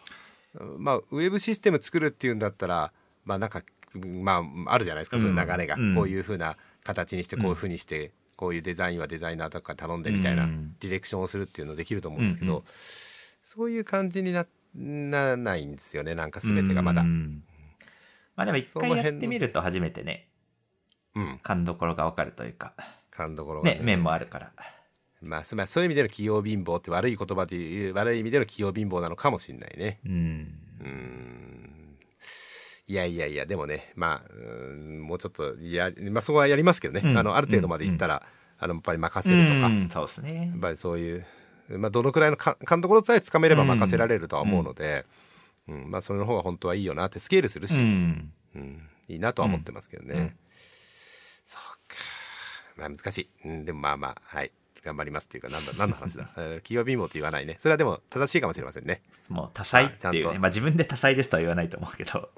まあウェブシステム作るっていうん。だったらまあなんかまああるじゃないですか、そういう流れが、うん。こういうふうな形にしてこういうふうにして、こういうデザインはデザイナーとかに頼んでみたいな、うん。ディレクションをするっていうのできると思うんですけど、うんうんそういう感じになならないんですよねなんか全てがまだ。ううんん。まあでも一回やってみると初めてね勘どころがわかるというか。勘どころがね。面もあるから。まあ、すまあそういう意味での企業貧乏って悪い言葉で言う悪い意味での企業貧乏なのかもしれないね。うん。うーんいやいやいやでもねまあうーんもうちょっとや、まあ、そこはやりますけどね、うん。あのある程度までいったら、あのやっぱり任せるとか、やうん。そうですね。っぱりそういう、まあ、どのくらいのか勘どころさえつかめれば任せられるとは思うので、うん。まあ、それの方が本当はいいよなってスケールするし、ううん。んいいなとは思ってますけどね。うん。そうかまあ難しい、うん、でもまあまあはい。頑張りますっていうかなんだ何の話だ？えー企業貧乏って言わないね。それはでも正しいかもしれませんね。もう多彩っていちゃんと。ねまあ自分で多彩ですとは言わないと思うけど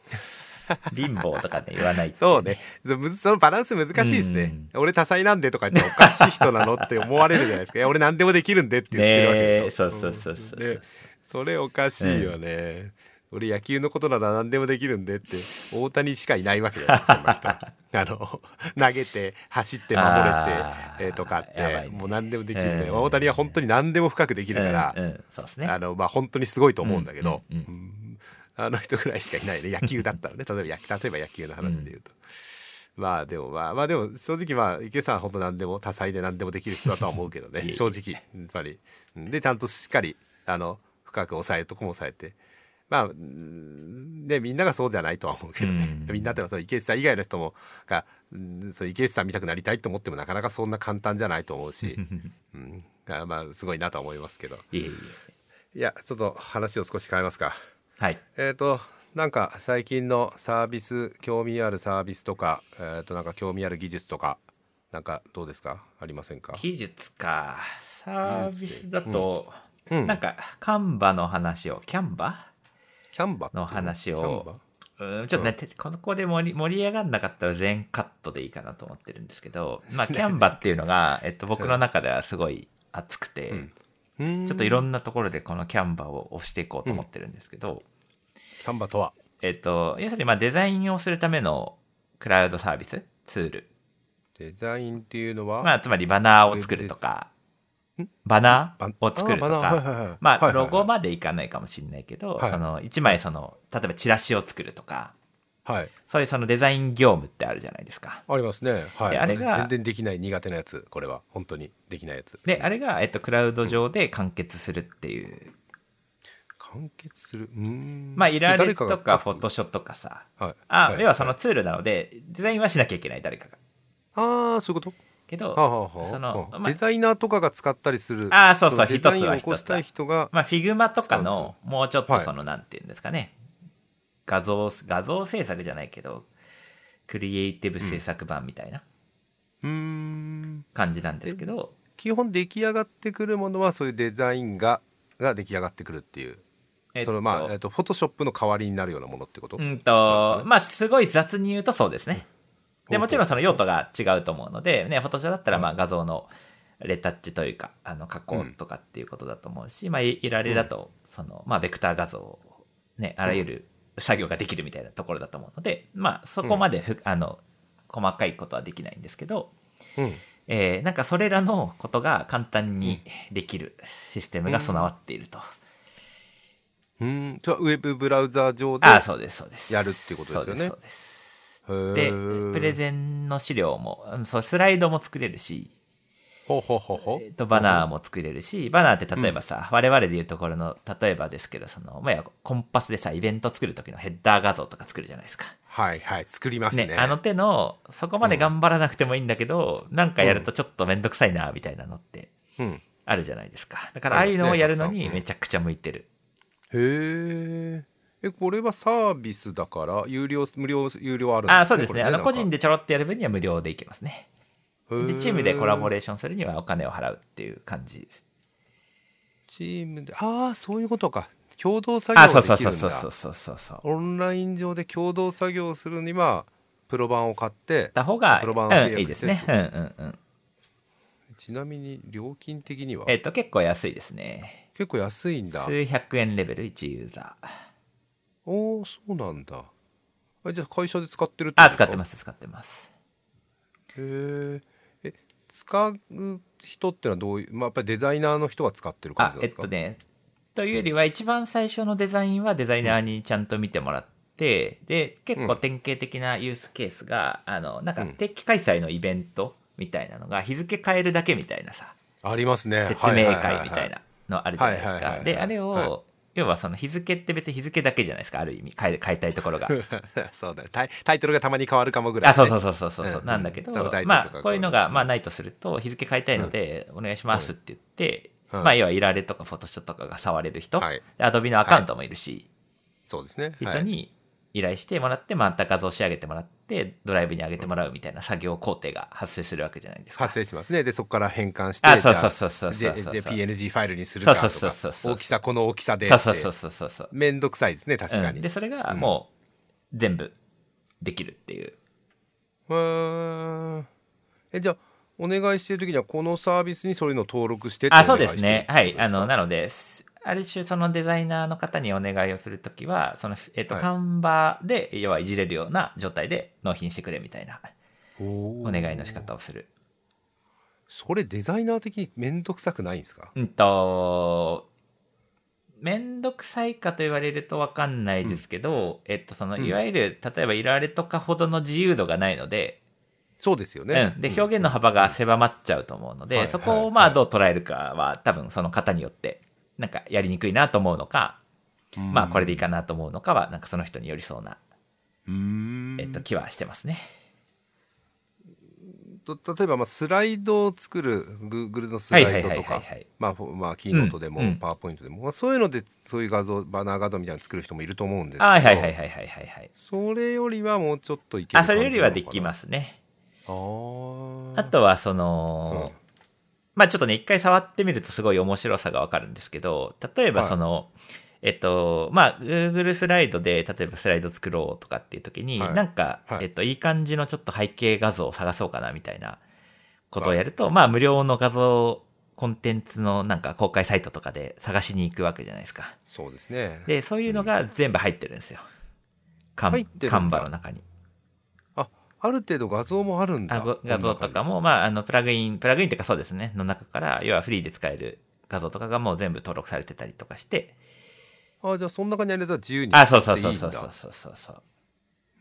貧乏とかね言わないそうね。そむずそのバランス難しいですね。うん俺多彩なんでとか言っておかしい人なのって思われるじゃないですか。いや俺何でもできるんでって言ってるわけでしょ。ねえそうそうそうそうそうんでそれおかしいよね。俺野球のことなら何でもできるんでって大谷しかいないわけじゃないそんな人。あの投げて走って守れてえーとかっやばいねてもう何でもできる大谷は本当に何でも深くできるから、うんうんそうですねあのまあ本当にすごいと思うんだけど、うんうんうんあの人ぐらいしかいないね。野球だったらね。例えば野例えば野球の話で言うと、まあでもまあまあでも正直まあ池さんは本当何でも多彩で何でもできる人だとは思うけどね。正直やっぱり。うん。でちゃんとしっかりあの深く抑えるとこも抑えて。まあうんでみんながそうじゃないとは思うけどね、うん。みんなってのはその池内さん以外の人もがうんそう池内さん見たくなりたいと思ってもなかなかそんな簡単じゃないと思うし、うん、あまあすごいなとは思いますけど。いやちょっと話を少し変えますか。はい。えっ、となんか最近のサービス興味あるサービスとか、えー、となんか興味ある技術とかなんかどうですか？ありませんか？技術か。サービスだと、うん。なんか、カンバの話を、キャンバ？キャンバ？の話をうんちょっとね、てこの子で盛り盛り上がんなかったら全カットでいいかなと思ってるんですけど、まあ、キャンバっていうのが、えっと、僕の中ではすごい熱くて、うんうんちょっといろんなところでこのキャンバを押していこうと思ってるんですけど、キャンバとは？えっと、要するにまあデザインをするためのクラウドサービス、ツール。デザインっていうのは、まあ、つまりバナーを作るとか。ん、バナバーを作るとか、まあ、ロゴまでいかないかもしれないけど、はい。その、一枚その、例えばチラシを作るとか、はい。そういうそのデザイン業務ってあるじゃないですか。ありますね。はい。であれが全然できない苦手なやつこれは本当にできないやつ。で、あれが、えっと、クラウド上で完結するっていう。完結する？うーん。まあ、イラレとかフォトショとかさ。はい。あ、はい。要はそのツールなので、デザインはしなきゃいけない、誰かが。ああそういうこと？けど、はあはあはあ。そのうん。まあデザイナーとかが使ったりする。あーそうそう一つは起こしたい人がまあ、 Figma とかの、もうちょっとはいその、なんていうんですかね。画像、画像制作じゃないけど、クリエイティブ制作版みたいな感じなんですけど、基本出来上がってくるものはそういうデザインがが出来上がってくるっていう。えっそのまあえっとフォトショップの代わりになるようなものってこと、うんと、ね。まあ、すごい雑に言うとそうですね。で、もちろんその用途が違うと思うので、ね、フォトショーだったらまあ画像のレタッチというか、あの加工とかっていうことだと思うし、まあ、いいられだと、その、まあ、ベクター画像をね、あらゆる作業ができるみたいなところだと思うので、まあ、そこまでふ、あの、細かいことはできないんですけど、うん。えーなんかそれらのことが簡単にできるシステムが備わっていると。うん。じゃあウェブブラウザー上でああ、そうです、そうです。やるっていうことですよね。そうででプレゼンの資料も、うんそう、スライドも作れるし、ほうほうほうほうえっと、バナーも作れるし、バナーって例えばさ、我々で言うところの、例えばですけど、その、まあ、コンパスでさ、イベント作る時のヘッダー画像とか作るじゃないですか。はいはい作りますねね、あの手の、そこまで頑張らなくてもいいんだけど、なんかやるとちょっとめんどくさいな、みたいなのってうんあるじゃないですか。だから、ああいうのをやるのにめちゃくちゃ向いてる。へええこれはサービスだから有料無料有料あるんですねあそうですね。あの、個人ででちょろっとやる分には無料でいけますね。で、チームでコラボレーションするにはお金を払うっていう感じです。チームでああそういうことか共同作あ、業できるんだそうそうそうそう。オンライン上で共同作業をするにはプロ版を買ってた方が、プロ版をうん、契約いいですね。うんうんうん。ちなみに料金的には？えっと、結構安いですね。結構安いんだ数百円レベル1ユーザー。おおそうなんだあじゃあ会社で使ってるってあ、使ってますす、使ってます。へええ使う人ってのはどういう、まあ、やっぱりデザイナーの人が使ってる感あじなんですか？えっとね、というよりは一番最初のデザインはデザイナーにちゃんと見てもらって、で、結構典型的なユースケースが、あの、なんかうん。定期開催のイベントみたいなのが日付変えるだけみたいなさ、ありますね。説明会みたいなのあるじゃないですか。で、あれはい。を、要はその日付って別に日付だけじゃないですか、ある意味、変え変えたいところが。そうだよタイタイトルがたまに変わるかもぐらい、あ、そうそうそうそうそう、うんなんだけど、まあ、こういうのが、まあ、ないとすると、日付変えたいので、お願いしますって言って、うん。まあ、要は、イラレとかフォトショーとかが触れる人、はい。アドビのアカウントもいるし、そうですね。はい。人に依頼してもらって、また画像仕上げてもらって、ドライブに上げてもらうみたいな作業工程が発生するわけじゃないですか。発生しますねでそこから変換してあそうそうそうそうそうそうじゃじゃあ PNG ファイルにするかとそうそうかそうそう大きさこの大きさでそうそうそうそうそう。めんどくさいですね確かに、うんで、それがもう、全部、できるっていう。へーえじゃあお願いしてる時にはこのサービスにそういうのを登録してってあ、そうですね。はい。あの、なので、すある種そのデザイナーの方にお願いをするときは、その、えっと、はい。カンバで、要はいじれるような状態で納品してくれみたいなおお願いの仕方をする。それデザイナー的にめんどくさくないんですか？うんと、めんどくさいかと言われるとわかんないですけど、えっと、その、うん。いわゆる、例えば、いられとかほどの自由度がないので、そうですよね、うん。で、表現の幅が狭まっちゃうと思うので、はい。そこをまあどう捉えるかは多分その方によって、なんかやりにくいなと思うのか、まあこれでいいかなと思うのかは、なんかその人によりそうな、うーん。えっと、気はしてますね。と例えばまあスライドを作る Google のスライドとかまあまあキーノートでも、パワーポイントでも、まあ、そういうのでそういう画像バナー画像みたいなの作る人もいると思うんですけどはいはいはいはいはいはいそれよりはもうちょっといけるあそれよりはできますね。ああとはその、うん、まあちょっとね一回触ってみるとすごい面白さがわかるんですけど例えばその、はいえっと、まあ、Google スライドで、例えばスライド作ろうとかっていう時に、はい、なんか、はい、えっと、いい感じのちょっと背景画像を探そうかなみたいなことをやると、はい、まあ、無料の画像コンテンツのなんか公開サイトとかで探しに行くわけじゃないですか。そうですね。で、そういうのが全部入ってるんですよ。カンカンバの中に。あ、ある程度画像もあるんだ。画像とかも、まあ、あの、プラグイン、プラグインっていうかそうですね、の中から、要はフリーで使える画像とかがもう全部登録されてたりとかして、あじゃあその中にあるやつは自由にあそうそうそうそう。そうそうそう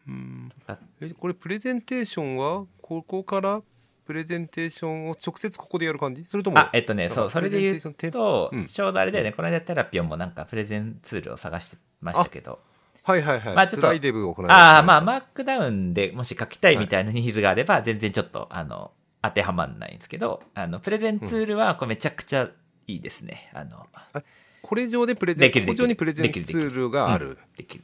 うん。えこれプレゼンテーションはここからプレゼンテーションを直接ここでやる感じ？それともあえっとねそうそれで言うと、うん、ちょうどあれだよね、この間テラピオンもなんかプレゼンツールを探してましたけどはいはいはい、まあ、ちょっとああまあマークダウンでもし書きたいみたいなニーズがあれば、全然ちょっとあの当てはまんないんですけどあのプレゼンツールはこれめちゃくちゃいいですね、あのこれ上でプレゼン、ここ上にプレゼンツールがある。できる。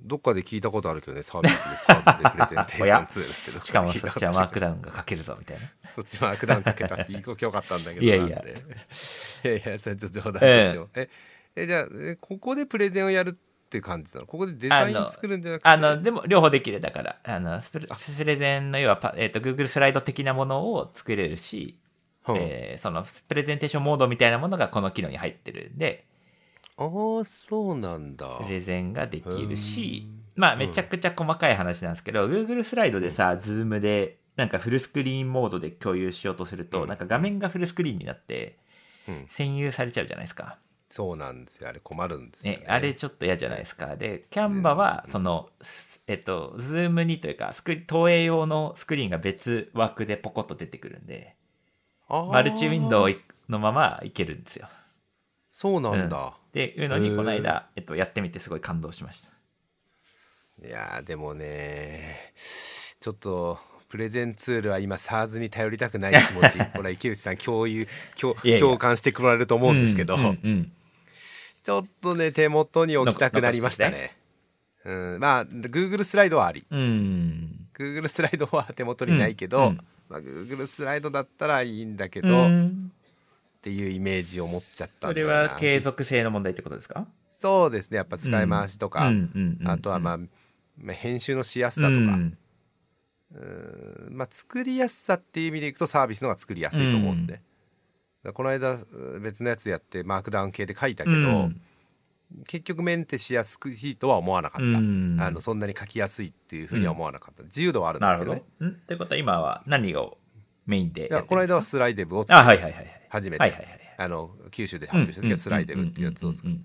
どっかで聞いたことあるけどね、サービスで、サービスでプレゼンテーションツールですけど。しかもそっちはマークダウンが書けるぞ、みたいな。そっちマークダウン書けたし、よかったんだけど。いやいや。いやいや、ちょっと冗談ですよ。え、え、じゃあ、ここでプレゼンをやるって感じなの？ここでデザイン作るんじゃなくて？あのでも両方できる。だからあのプレゼンの要は、えーと、と Google スライド的なものを作れるし、えー、そのプレゼンテーションモードみたいなものがこの機能に入ってるんで。ああそうなんだ。プレゼンができるしまあめちゃくちゃ細かい話なんですけど、うん、Google スライドでさ、 Zoom でなんかフルスクリーンモードで共有しようとすると、うん、なんか画面がフルスクリーンになって、占有されちゃうじゃないですか。そうなんですよ。あれ困るんですよね。ねあれちょっと嫌じゃないですか。で、 Canva は、その、えっと、 Zoom にというか、スク投影用のスクリーンが別枠でポコッと出てくるんで、マルチウィンドウのままいけるんですよ。そうなんだ。うんっていうのにこの間、えっと、やってみてすごい感動しましたいやでもねちょっとプレゼンツールは今 SARS に頼りたくない気持ちこれは池内さん共有共共感してくれると思うんですけど、うんうんうん、ちょっとね手元に置きたくなりましたね。うん、まあ Google スライドはあり、うん、Google スライドは手元にないけど、うん。うん、まあ、Google スライドだったらいいんだけど、うん。っていうイメージを持っちゃったそれは継続性の問題ってことですか？そうですね。やっぱ使い回しとか、あとはまあ編集のしやすさとか、うん。まあ、作りやすさっていう意味でいくとサービスの方が作りやすいと思うんでこの間別のやつでやってマークダウン系で書いたけど、うん、結局メンテしやすくいいとは思わなかった、うん、あのそんなに書きやすいっていうふうには思わなかった、自由度はあるんですけどね。ど。ということは今は何をメインでこの間はスライデブを作って初めて、あの九州で発表した時はスライデブっていうやつを作る。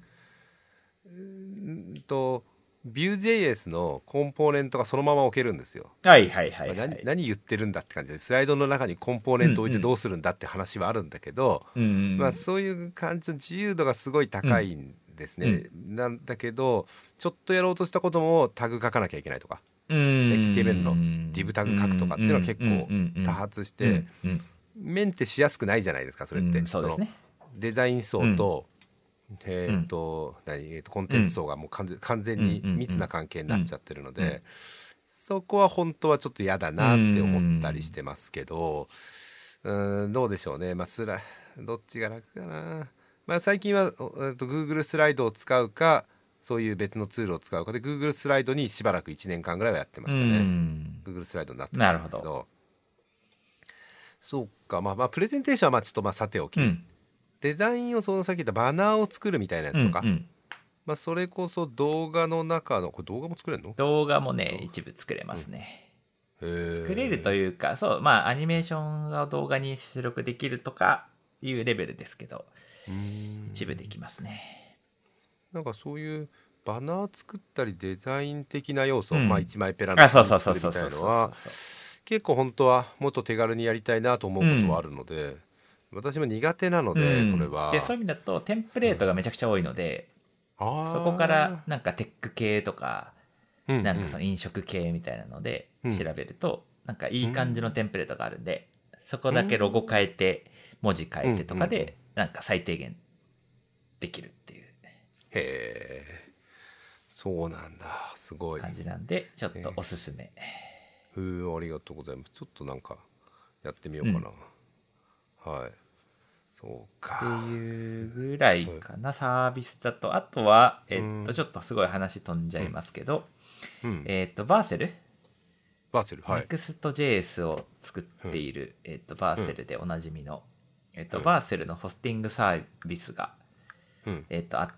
と Vue.js のコンポーネントがそのまま置けるんですよ。はいはいはい、はい。何、何言ってるんだって感じでスライドの中にコンポーネント置いてどうするんだって話はあるんだけど、うんうん、まあ、そういう感じの自由度がすごい高いんですね。うん、なんだけどちょっとやろうとしたこともタグ書かなきゃいけないとか。HTML の div タグ書くとかっていうのは結構多発してメンテしやすくないじゃないですかそれって、そうですね、デザイン層と,、えーと何？えー、とコンテンツ層がもう完全に密な関係になっちゃってるので、そこは本当はちょっと嫌だなって思ったりしてますけどうんどうでしょうね。まあスラどっちが楽かな。まあ、最近は、えー、と Google スライドを使うかそういう別のツールを使うかで Google スライドにしばらく1年間ぐらいはやってましたね。Google スライドになってたんですけど。そうか。まあまあプレゼンテーションはまあちょっとまあさておき、うん、デザインをそのさっき言ったバナーを作るみたいなやつとか、うんうん、まあ、それこそ動画の中のこれ動画も作れるの？動画もね一部作れますね、うん、作れるというかそうまあアニメーションを動画に出力できるとかいうレベルですけど一部できますね。なんかそういうバナー作ったりデザイン的な要素、うん、まあ一枚ペラの作るみたいなのは結構本当はもっと手軽にやりたいなと思うことはあるので、うん、私も苦手なので、これは。でそういう意味だとテンプレートがめちゃくちゃ多いので、そこからなんかテック系とか、なんかその飲食系みたいなので調べると、なんかいい感じのテンプレートがあるんで、そこだけロゴ変えて、文字変えてとかうんうんで、なんか最低限できるっていう。へえそうなんだ。すごい。感じなんで、ちょっとおすすめ。ふうありがとうございます。ちょっとなんかやってみようかな、はい。そうってかいうぐらいかな、サービスだと。あとは、えっうん。と、ちょっとすごい話飛んじゃいますけど、うん。えっと、バーセル、Vercel はい。Next.js を作っている、えっと、 Vercel でおなじみの、えっと、うん。 Vercel のホスティングサービスが、うん。えっと、あ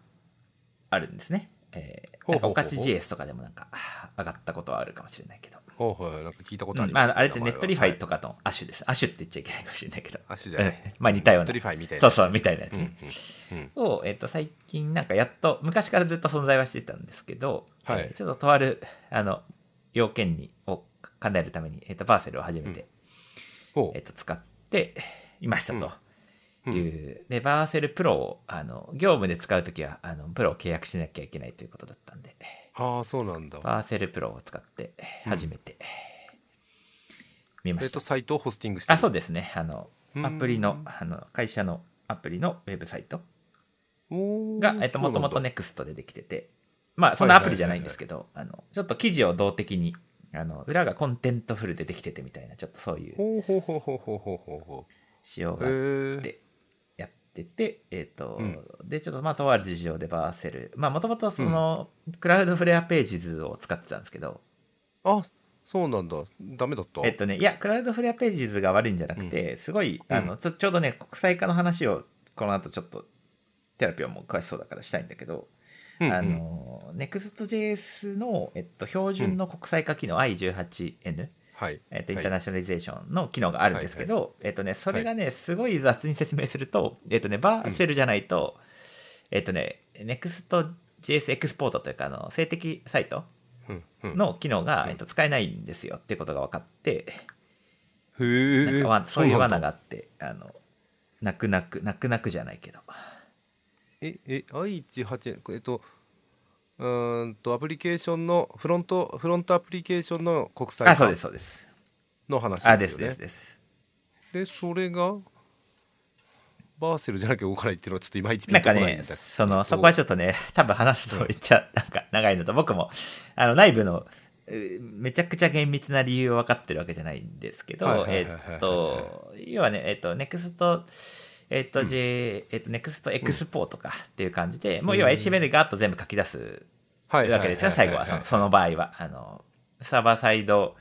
あるんですね。えー、なんかおかち JS とかでもなんかあ上がったことはあるかもしれないけど。ほうほうなんか聞いたことうんあります、まあ、あれってネットリファイとかかとアッシュです。アッシュって言っちゃいけないかもしれないけど。亜種じゃないうんまあ似たような Netlify みたいなそうそう、みたいなやつうんね。うんうんを、えっと、最近なんかやっと、昔からずっと存在はしてたんですけど、はいえーちょっととある、あの、要件に、を叶えるために、えっと、バーセルを初めて、ほえっと、使っていましたという、で、バーセルプロを、あの、業務で使うときは、あの、プロを契約しなきゃいけないということだったんで。ああ、そうなんだ。バーセルプロを使って、初めて、見ました。えっと、サイトをホスティングしてあ、そうですね。あの、アプリの、あの、会社のアプリのウェブサイトが、えっと、もともと NEXT でできてて、まあ、そのアプリじゃないんですけど、あの、ちょっと記事を動的に、あの、裏が Contentful でできててみたいな、ちょっとそういう。ほうほうほうほうほうほうほう。仕様があって、ってて、えっ、と、うん。で、ちょっとまあ、とある事情で Vercel、まあ、もともとその、 Cloudflare Pages を使ってたんですけど、あそうなんだ。ダメだった？えっとね、いや、 Cloudflare Pages が悪いんじゃなくて、すごい、あの、ちょちょうどね、国際化の話を、この後ちょっと、テラピオンも詳しそうだからしたいんだけど、うんうん。あの、Next.js の、えっと、標準の国際化機能 i18n、はい。えっと、インはい。ターナショナリゼーションの機能があるんですけど、えっとね、それがね、すごい雑に説明すると、えっとね、バーセルじゃないと、えっとね、Next.js エクスポートというか、あの、静的サイトうんうん。の機能が、うん。えっと、使えないんですよっていうことが分かって、へえ。なんかわそういう罠ががあって、あの、泣く泣く、泣く泣くじゃないけど。ええ i18 えっとうーんとアプリケーションのフロントフロントアプリケーションの国際あ、そう化です、そうです。の話あ、でですすよね。ですです。でそれがバーセルじゃなきゃ動かないっていうのはちょっといまいちピンとこないんだね、その、そこはちょっとね、多分話すとめっちゃ、なんか長いのと、僕も、あの、内部の、うめちゃくちゃ厳密な理由は分かってるわけじゃないんですけどえっと、要はね、えっと、NEXT、えっと、J、えっと、NEXT エクスポートかっていう感じで、もう要は HTML ガーッと全部書き出すはいわけですよ、最後はその、その場合は。あの、サーバーサイド、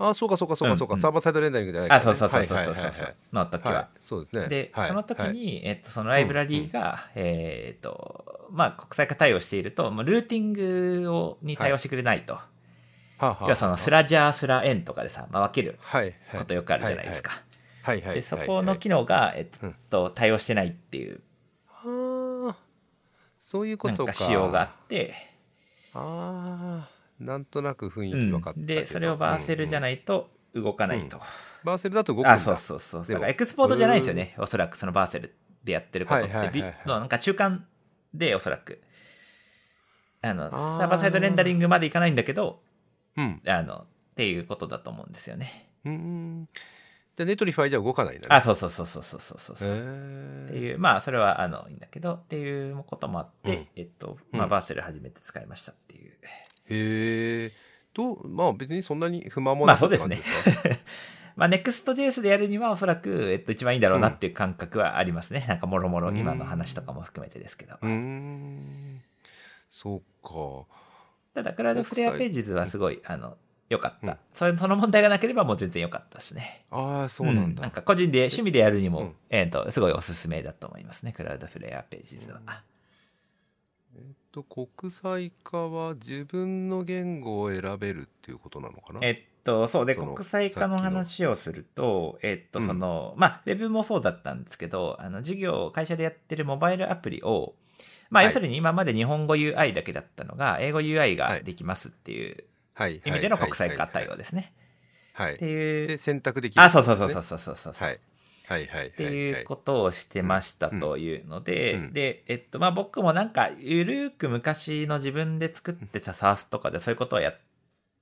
あそうかそうかそうかそうか、うんうん。サーバーサイドレンダリングじゃないからあ、そうそうそうそうはいそう。はいはいはいの時は。はい。そうですね。で、はい。その時はい。に、えっと、そのライブラリーが、えっと、まあ、国際化対応していると、ルーティングをに対応してくれないと。は要はそのスラジャー、スラエンとかでさ、まあ、分けることよくあるじゃないですか。はいはい。はいで、そこの機能が、えっと、対応してないっていう、はあそういうことか。なんか仕様があって、ああなんとなく雰囲うん気分かったけど、で、それをバーセルじゃい、ないと動かないと。バーセルだと動くんだ。あ、そうそうそう。だからエクスポートじゃないんですよね。おそらくそのバーセルでやってることって、はいはいはいはい。なんか中間でおそらく、あの、サーバーサイドレンダリングまでいかないんだけど、うん。あの、っていうことだと思うんですよね。うんじゃあ Netlify じゃ動かないんだね。あ、そうそうそうそうそうそうそう。へっえていう、まあ、それは、あの、いいんだけど、っていうこともあって、うん。えっと、まあ、うん Vercel 初めて使いましたっていう。へえどうまあ別にそんなに不満もまあ、なくってそうですね。まあ、Next.js でやるには、おそらく、えっと、一番いいだろうなっていう感覚はありますね。なんか、もろもろ、今の話とかも含めてですけど。うーん。そうか。ただ、クラウドフレアページズはすごい、あの、良かった。うんそれ、その問題がなければもう全然良かったですね。ああそうなんだ、なんか個人で趣味でやるにも、うんえっ、と、すごいおすすめだと思いますね。クラウドフレアページズは。と国際化は自分の言語を選べるっていうことなのかな？えっと、そうで、その国際化の話をすると、えっと、うんその、まあ、ウェブもそうだったんですけど、あの、事業、会社でやってるモバイルアプリを、まあ、はい要するに今まで日本語 UI だけだったのが、英語 UI はいができますっていうはい意味での国際化はい対応ですね。はい、っていう。で、選択できる、あ、そうそうそうそうそうそうそう。はい。はいはいっていうことをしてましたというので、うんで、えっと、まあ、僕もなんか、ゆるーく昔の自分で作ってた SARS とかでそういうことをやっ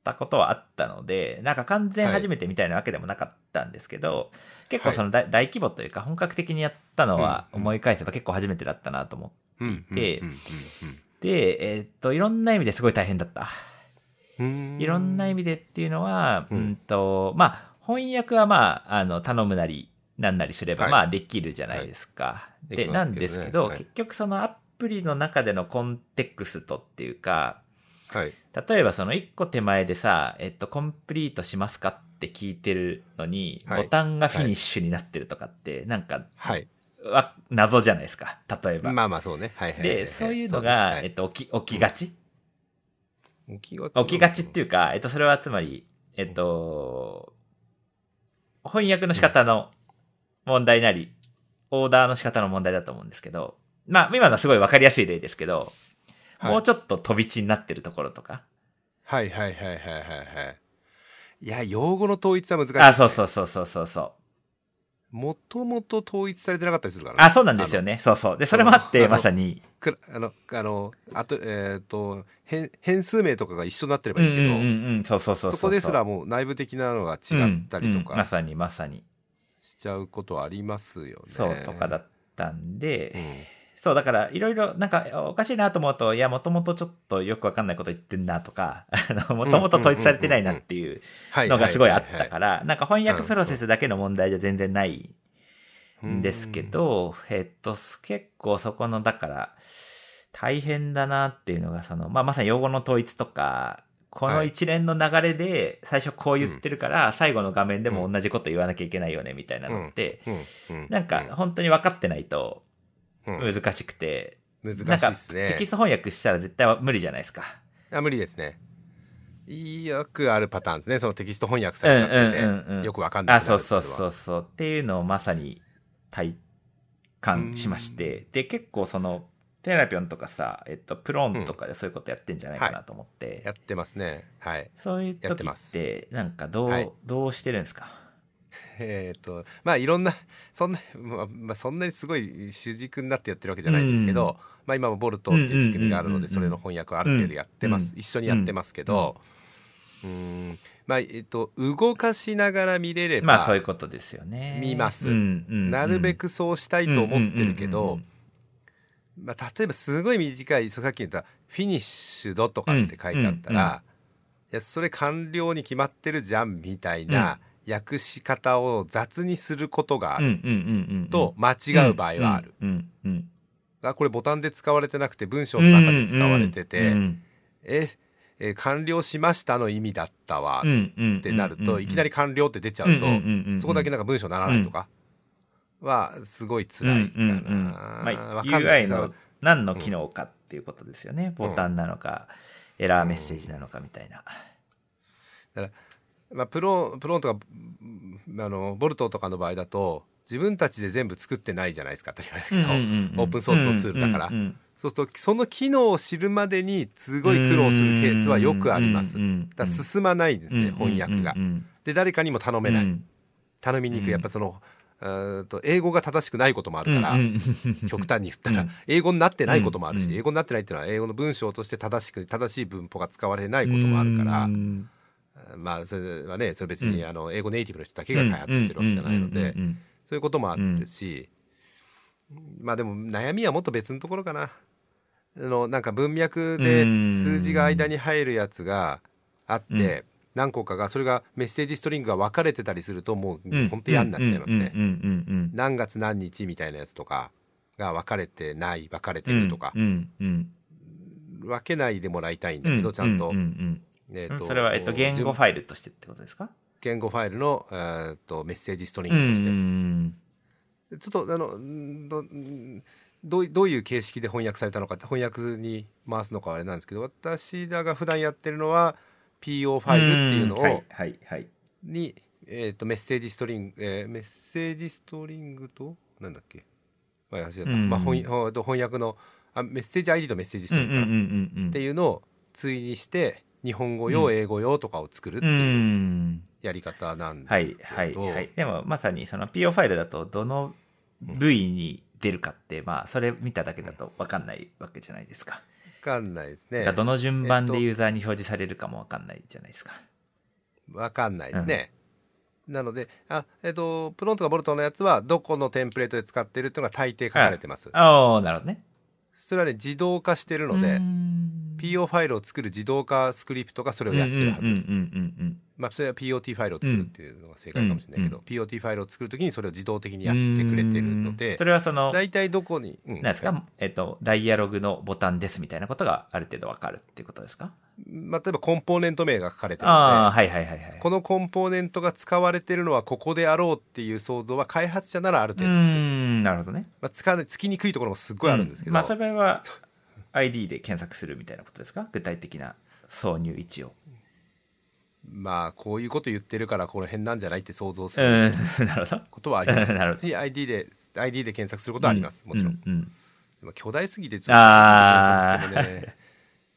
たことはあったので、なんか完全初めてみたいなわけでもなかったんですけど、結構その大,、大規模というか本格的にやったのはうんうん。思い返せば結構初めてだったなと思っていて、うんうんで、えーっと、いろんな意味ですごい大変だった。いろんな意味でっていうのは、ううんんと、まあ、翻訳はまあ、あの、頼むなり、なんなりすれば、はい。まあ、できるじゃないですか。はい。でで、なんですけど、はい。結局そのアプリの中でのコンテクストっていうか、はい。例えばその一個手前でさ、えっと、コンプリートしますかって聞いてるのに、はい。ボタンがフィニッシュになってるとかって、なんか、はい。わ謎じゃないですか。例えば。まあまあそうね。はいはいはいはい。で、そういうのそが、ね。はい。えっと、起き、起きがち起きがち起きがちっていうか、えっと、それはつまり、えっと、翻訳の仕方の問題なり、オーダーの仕方の問題だと思うんですけど、まあ、今のはすごいわかりやすい例ですけど、はい。もうちょっと飛び地になってるところとか。はいはいはいはいはいはい。いや用語の統一は難しいね。あ、そうそうそうそうそうそう。もともと統一されてなかったりするからねあ、そうなんですよね。そうそう。で、それもあって、まさに。あのあのあとえっ、と変変数名とかが一緒になってればうんうんいいけど、うんうん。そうそうそううそこですらもう内部的なのが違ったりとうんうんまかさにまさに。しちゃうことはありますよね。そうとかだったんで、うんそう、だから、いろいろ、なんか、おかしいなと思うと、いや、もともとちょっとよくわかんないこと言ってんなとか、あの、もともと統一されてないなっていうはいのがすごいあったはから、なんか翻訳プロセスだけの問題じゃ全然ないんですけ、ど、えっと、結構そこの、だから、大変だなっていうのが、その、まあ、まさに用語の統一とか、この一連の流れで最初こう言ってるから、最後の画面でも同じこと言わなきゃいけないよね、みたいなのって、なんか本当に分かってないと難しくて、難しいですね。テキスト翻訳したら絶対は無理じゃないですか。あ無理ですね。よくあるパターンですね。そのテキスト翻訳されちゃってて、うんうんうんうん。よくわかんないあ、そうそうそうそう。っていうのをまさに体感しまして、で、結構その、テラピョンとかさ、えっと、プロンとかでそういうことやってんじゃないかなと思って、やってますね。はい。そういうやって時って、なんかどう、はい。どうしてるんですか？えっ、とまあいろんなそんな、まあまあ、そんなにすごい主軸になってやってるわけじゃないんですけど、まあ今もボルトっていう仕組みがあるのうんうんうんうんでそれの翻訳をある程度やってます、うん。一緒にやってますけど。うん。まあえっ、と動かしながら見れれば、まあそういうことですよね。見ます。うんうんうん。なるべくそうしたいと思ってるけうんうんうんどまあ例えばすごい短いさっき言った「フィニッシュド」とかって書いてあったら、いやそれ完了に決まってるじゃんみたいな訳し方を雑にすることがある。と間違う場合はある。あこれボタンで使われてなくて文章の中で使われてて、うんええー完了しましたの意味だったわ。ってなると、いきなり完了って出ちゃうと、そこだけなんか文章にならないとかはすごい辛いかな。UI の何の機能かっていうことですよね。ボタンなのか、エラーメッセージなのかみたいな。まあ、プロプロンとかうんあのボルトとかの場合だと自分たちで全部作ってないじゃないですか当たり前だけど、オープンソースのツールだから、うんうんうん。そうするとその機能を知るまでにすごい苦労するケースはよくあります。うんうんうんだ進まないんですね、翻訳がうん。うんで誰かにも頼めない、うん。頼みにくい、うん。やっぱそのと英語が正しくないこともあるから、うんうんうん。極端に言ったら、うん。英語になってないこともあるし、うん。英語になってないっていうのは英語の文章として正しく正しい文法が使われてないこともあるから、うんまあそれはねそれ別に、うん。あの英語ネイティブの人だけが開発してるわけじゃないので、そういうこともあるし、まあでも悩みはもっと別のところかな。あのなんか文脈でうん。数字が間に入るやつがあって、うん。何個かがそれがメッセージストリングが分かれてたりするともううん。本当嫌になっちゃいますね。何月何日みたいなやつとかが分かれてない分かれてうんるとか、分けないでもらいたいんだけど、ちゃんと,、えーとうんそれは、えっと、言語ファイルとしてってことですか？言語ファイルの、えー、とメッセージストリンうんグとして、うんちょっとあのんどんどうどういう形式で翻訳されたのかって翻訳に回すのかはあれなんですけど私らが普段やってるのは PO ファイルっていうのを、はいはいはい。に、えー、とメッセージストリング、えーメッセージストリングとなんだっけ、まあ、た。うん。まあ、翻翻訳のあメッセージ ID とメッセージストリングっていうのを対にして日本語用、うん。英語用とかを作るってういうん。やり方なんですはいけど、はいはいでもまさにその PO ファイルだとどの部位に出るかってまあそれ見ただけだと分かんないわけじゃないですか。かんないですね。がどの順番でユーザーに表示されるかもわかんないじゃないですか。わかんないですね、なのであえっ、とプロントかボルトのやつはどこのテンプレートで使ってるっていうのが大抵書かれてます、ああ、なるほどね。それはね自動化してるのうでん PO ファイルを作る自動化スクリプトがそれをやってるはず、うんうんうんうんまあ、それは POT ファイルを作るっていうのが正解かもしれないけど、うん POT ファイルを作るときにそれを自動的にうん。やってくれてるのうんでそれはその、大体どこに、うんなんですか、えっと、ダイアログのボタンですみたいなことがある程度わかるっていうことですか？まあ、例えばコンポーネント名が書かれてるのはいはいはいはいで。このコンポーネントが使われてるのはここであろうっていう想像は開発者ならあるう程度つける、ん、なるほどね。まあ、使わつきにくいところもすっごいあるんですけど、まあ、それは ID で検索するみたいなことですか？具体的な挿入位置を。まあこういうこと言ってるからこの辺なんじゃないって想像すう る。ことはあります。なるほど。し ID で ID で検索することはあります、もちろん。ううん。まあ巨大すぎてちょっとね。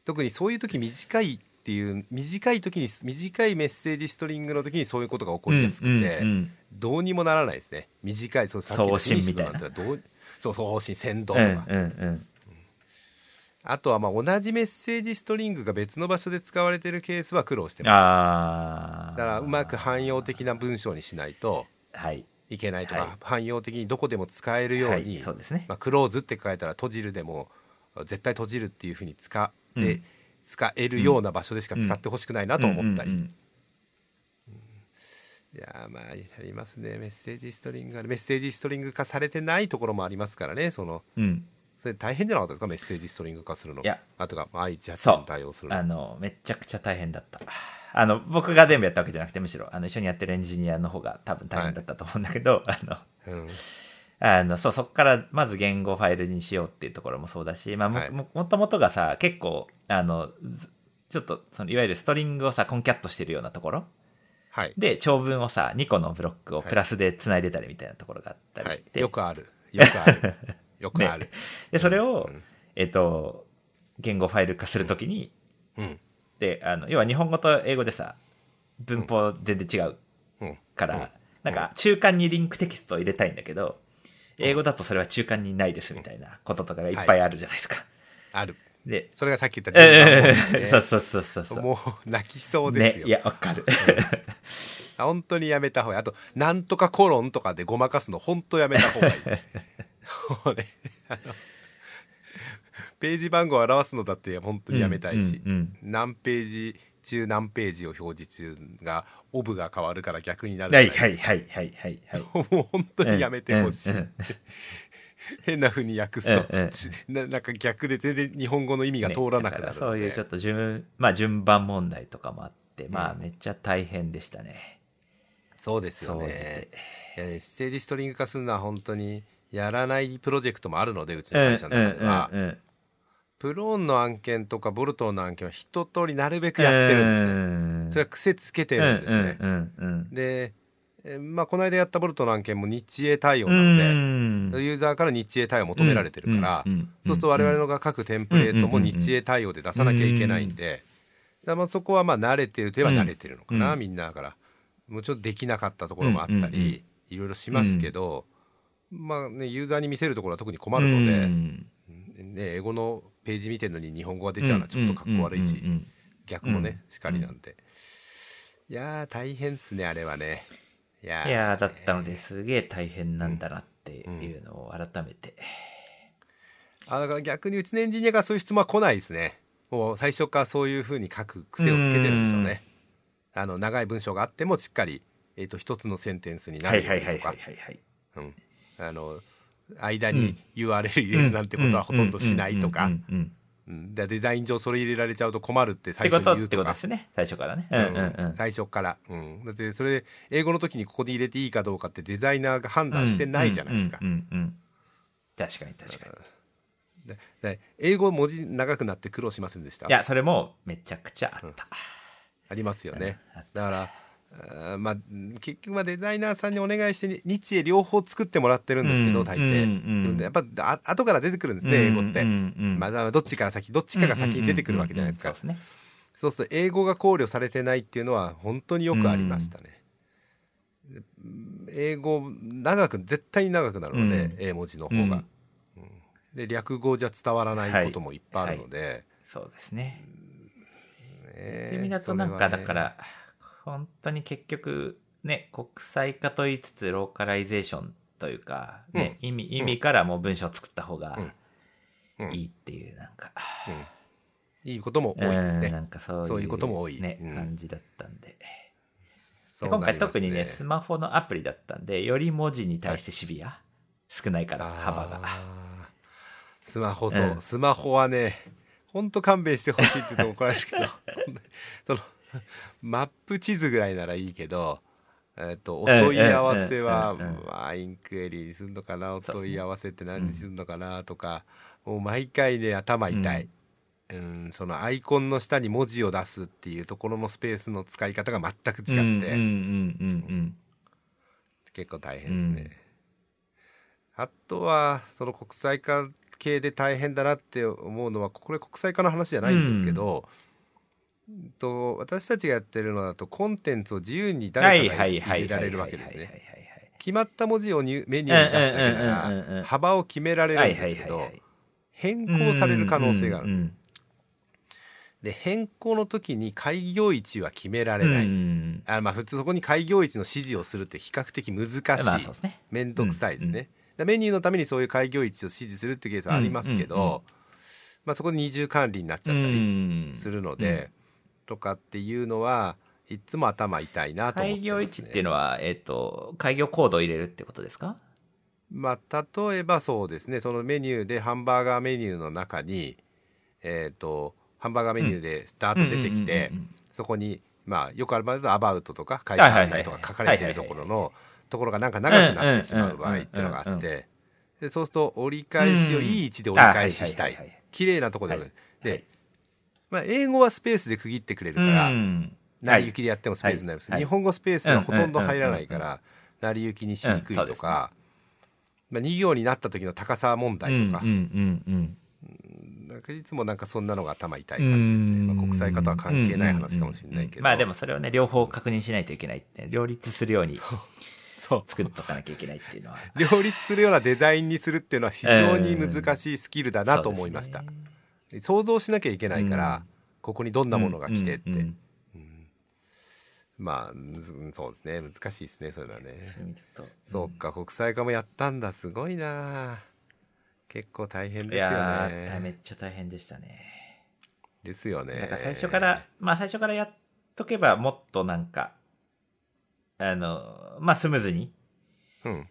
特にそういう時短いっていう短い時に短いメッセージストリングの時にそういうことが起こりやすくて、うんうんうん。どうにもならないですね。短いそうさっきの送信みたいな。フィニッシュなんてどうそう送信先導とうか、んうんうんあとはまあ同じメッセージストリングが別の場所で使われてるケースは苦労してます。だからうまく汎用的な文章にしないとはい。いけないとか、はい。汎用的にどこでも使えるように、はい、そうですね。まあ、クローズって書いたら閉じるでも絶対閉じるっていうふうに使って、うん。使えるような場所でしか使ってほしくないなと思ったり、うん。いやーまあありますね。メッセージストリングがメッセージストリング化されてないところもありますからねそのうんそれ大変じゃなかったですか？メッセージストリング化するの。いや。あとかまあ i チャッそう。トに対応するの。あの、めちゃくちゃ大変だった。あの、僕が全部やったわけじゃなくて、むしろ、あの、一緒にやってるエンジニアの方が多分大変だったと思うんだけど、あの、うん。あの、そう、そこからまず言語ファイルにしようっていうところもそうだし、まあ、もはい。ももともとがさ、結構、あの、ずちょっと、その、いわゆるストリングをさ、コンキャットしてるようなところ。はい、で、長文をさ、2個のブロックをプラスで繋いでたりみたいなところがあったりはい、して、よくある。よくある よくある、で、それを、うん。えっと、言語ファイル化するときに、うん。で、あの、要は日本語と英語でさ、文法全然違ううん。から、うん。なんか中間にリンクテキストを入れたいんだけど、英語だとそれは中間にないですみたいなこととかがいっぱいあるじゃないですか。ある。で、それがさっき言ったね。ーそうそうそうそうそう。もう泣きそうですね、よ、いや、わかる。あ本当にやめた方がいい。あと「なんとかコロン」とかでごまかすの本当やめた方がいい もうねあのページ番号を表すのだって本当にやめたいし、うんうん何ページ中何ページを表示中がオブが変わるから逆になうんるはいはいはいはいはいはい。もう本当にやめてほしい、うんうん。変な風に訳すと、うんうん。ちななんか逆で全然日本語の意味が通らなくなるねそういうちょっと順、まあ順番問題とかもあって、まあうん。めっちゃ大変でしたね。そうですよね。て。いやメッセージストリング化するのは本当にやらないプロジェクトもあるのでうちのうん会社の中では、うんうんプローンの案件とかボルトンの案件は一通りなるべくやってるんですね、うんそれは癖つけてるんですね、うんうんうんで、えまあこの間やったボルトの案件も日英対応うなので、ん。ユーザーから日英対応求められてるから、うんうんうんそうすると我々のが書くテンプレートも日英対応で出さなきゃいけないんで、だまあそこはまあ慣れてるといえば慣れてるのかな、うん。みんなだから。もうちょっとできなかったところもあったり、うんうんうん。いろいろしますけど、まあねユーザーに見せるところは特に困るので、うん。ね、英語のページ見てるのに日本語が出ちゃうのはちょっとかっこ悪いし、うん。うん。うん。逆もね、うん。しかりなんで、いやー大変っすねあれはね。いやいやーだったのですげえ大変なんだなっていうのを改めて、あだから逆にうちのエンジニアがそういう質問は来ないですね。もう最初からそういうふうに書く癖をつけてるんでしょうね。あの長い文章があってもしっかり、えー、と一つのセンテンスになはいるとか。はいうはいはいはいはい。うんあの間に URL 入れるなんてことはほとんどしないとか。うん。うん。うん。うん。うん。でデザイン上それ入れられちゃうと困るって最初に言うとか。ですね。最初からね。うん。うんうん最初から、うん、だってそれ英語の時にここに入れていいかどうかってデザイナーが判断してないじゃないですか。うんうん確かに確かに。でで英語文字長くなって苦労しませんでした？いやそれもめちゃくちゃあった、ありますよね。だからあーまあ結局はデザイナーさんにお願いして日英両方作ってもらってるんですけど、うん大抵、うんうん。やっぱあ後から出てくるんですね、英語って、うん。うんうんまあ、どっちから先どっちかが先に出てくるわけじゃないですか、うんうんうんうんそうすると英語が考慮されてないっていうのは本当によくありましたね、で英語長く絶対に長くなるので、うん。英文字の方が、うん。うん。で略語じゃ伝わらないこともいっぱいあるので、そうですね。ねって意味だとなんかだから、本当に結局ね国際化と言いつつローカライゼーションというか、ね意味意味からもう文章を作った方がうん。いいっていうなんか、うん。いいことも多いですね。うんな。んかそういうそういうことも多い。ねうん。感じだったんで。で今回特にねスマホのアプリだったんでより文字に対してシビア、少ないから幅が。スマホそう、うん。スマホはねほんと勘弁してほしいって言うと怒られるけど その マップ地図ぐらいならいいけど、えっとお問い合わせは、うんうんうんうんまあ、インクエリーにするのかなお問い合わせって何にするのかなとか、もう毎回ね頭痛い、うん。そのアイコンの下に文字を出すっていうところのスペースの使い方が全く違って、うんうんうんうん結構大変ですね。あとはその国際化系で大変だなって思うのはこれ国際化の話じゃないんですけど、うんと私たちがやってるのだとコンテンツを自由には誰いかが入れられるわけですね。はい決まった文字をメニューに出すだけなら幅を決められるんですけど変更される可能性がある。で変更の時に開業位置は決められうんない。うん。あまあ普通そこに開業位置の指示をするって比較的難しい。面倒くさいですね、うんメニューのためにそういう開業位置を指示するってケースはありますけど、まあ、そこで二重管理になっちゃったりするので、とかっていうのはいつも頭痛いなと思ってます、ね、開業位置っていうのは、えっ、と、開業コードを入れるってことですか？まあ例えばそうですね。そのメニューでハンバーガーメニューの中にえっ、とハンバーガーメニューでダーッと出てきてそこにまあよくある場合だとアバウトとか会社案内とか書かれてるところのところがなんか長くなってしまう場合っていうのがあってでそうすると折り返しをうんいい位置で折り返ししたい。綺麗なところで、はい。で、まあ、英語はスペースで区切ってくれるから、うん。成り行きでやってもスペースになります、はい。日本語スペースがほとんど入らないかうんら成り行きにしにくいとか、まあ、2行になった時の高さ問題とか。うん、うんうんなんかいつもなんかそんなのが頭痛い感じですね、まあ、国際化とは関係ない話かもしれないけど、まあでもそれをね、両方確認しないといけない。って、両立するように そう。作っとかなきゃいけないっていうのは。両立するようなデザインにするっていうのは非常に難しいスキルだなと思いました、そう想像しなきゃいけないから、うん。ここにどんなものが来てって、うんうんうん。まあうんそうですね。難しいですねそういうのはね、そういう意味だと。そうか国際化もやったんだ。すごいな。結構大変いですよやー、めっねちゃ大変でしたね。ですよね。最初から、まあ最初からやっとけばもっとなんか、あの、まあスムーズに、うんうん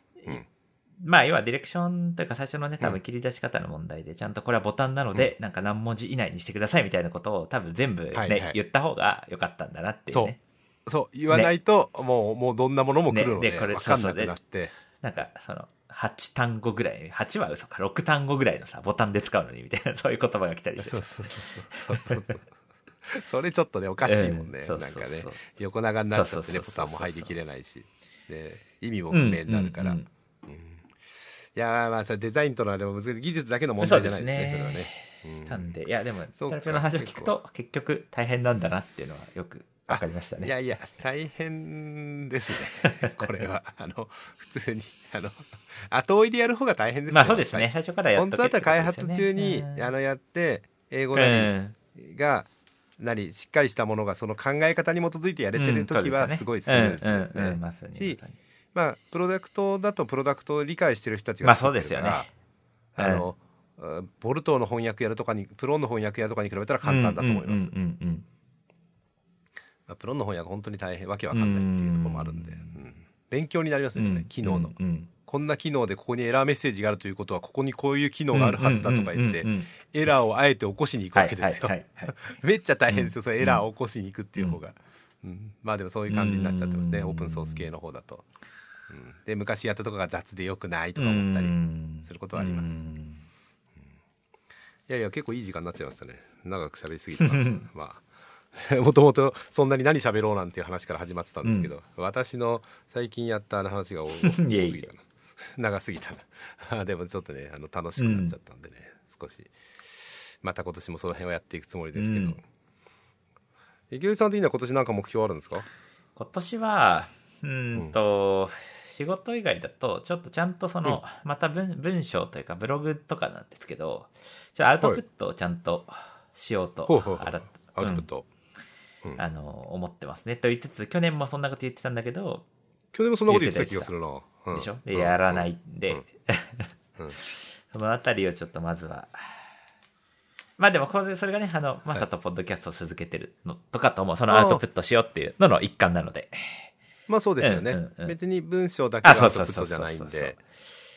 まあ要はディレクションというか最初のね多うん。分切り出し方の問題で、ちゃんとこれはボタンなので、なんか何文字以内にしてくださいみたいなことを多分全部ね、はいはい。言った方が良かったんだなっていうね。そう。言わないと、もうもうどんなものも来るので,、ね。でこれ分かんなくなって。なんかその、8単語ぐらい、8は嘘か、6単語ぐらいのさ、ボタンで使うのにみたいな、そういう言葉が来たりして。そうそうそうそうそうそう。それちょっとねおかしいもんね、うん。なんかねそう。そうそう横長になっちゃってねそうそうそうそうボタンも入りきれないし、ね、意味も不明になるから、うんうんいやーまあデザインとのはでも難しい。技術だけの問題じゃない。ですね。それはね。ね。うんで、いやでも、そうか。タラピオの話を聞くと、結局大変なんだなっていうのはよくわかりましたね。いやいや大変ですね。これは。あの普通にあの後追いでやる方が大変ですよ。まあそうですね、最初からやっ本当だったら開発中に、うん。あのやって英語うなんりが、何しっかりしたものがその考え方に基づいてやれてる時はすごいスムーズですね。しまあプロダクトだとプロダクトを理解してる人たちまあそうですよね。あの、ボルトの翻訳やるとかにプロの翻訳やるとかに比べたら簡単だと思います。プロの翻訳本当に大変わけわかんないっていうところもあるんで、うん勉強になりますうんね、機能の、うんうんこんな機能でここにエラーメッセージがあるということはここにこういう機能があるはずだとか言って、うんうんうんうん。エラーをあえて起こしに行くわけですよ。めっちゃ大変ですよ、それエラーを起こしに行くっていう方が、うんまあでもそういう感じになっちゃってますね、うんオープンソース系の方だと、うんで昔やったとこが雑でよくないとか思ったり、うん。することはあります。うん。いやいや結構いい時間になっちゃいましたね。長く喋りすぎた。な まあ もともとそんなに何喋ろうなんていう話から始まってたんですけど、私の最近やったあの話が多 多すぎたな。長すぎたな。でもちょっとねあの楽しくなっちゃったんでね、少し。また今年もその辺はやっていくつもりですけど、うん。池内さん的には今年なんか目標あるんですか？今年はうーんと、仕事以外だとちょっとちゃんとその、また文文章というかブログとかなんですけどちょっとアウトプットをちゃんとしようとほうほうほう。あらアウトプット、うん。あの思ってますね。と言いつつ去年もそんなこと言ってたんだけど去年もそんなこと言ってた気がするな、うん。でしょ？でうん。やらないんで、うん。うん。そのあたりをちょっとまずはまあでもこれそれがねあのマサとポッドキャストを続けてるのとかともそのアウトプットしようっていうのの一環なのでまあそうですよね、うんうんうん。別に文章だけあがアウトプットじゃないんで。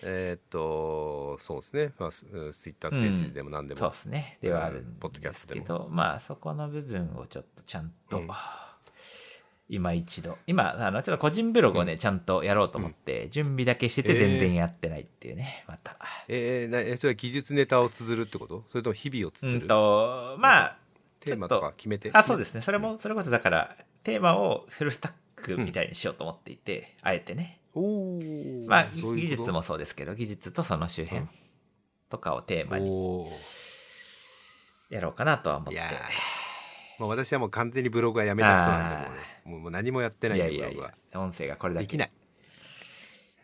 えーっとそうですね、まあ、ツイッタースペースでも何でも、そうですね。ではあるんポッドキャですストでも。けどまあそこの部分をちょっとちゃんと、うん。今一度。今あのちょっと個人ブログをね、ちゃんとやろうと思って、準備だけしてて全然やってないっていうね、また。えーなえそれは技術ネタを綴るってこと？それとも日々を綴る、うんとまあテーマとか決めて？あそうですね。それもそれこそだからテーマをフルスタックみたいにしようと思っていて、あえてね。まあ技術もそうですけど技術とその周辺とかをテーマにやろうかなとは思って。いやー。もう私はもう完全にブログはやめた人なんでもうね。もう何もやってないいんでブログやいやいやは。音声がこれだけできない。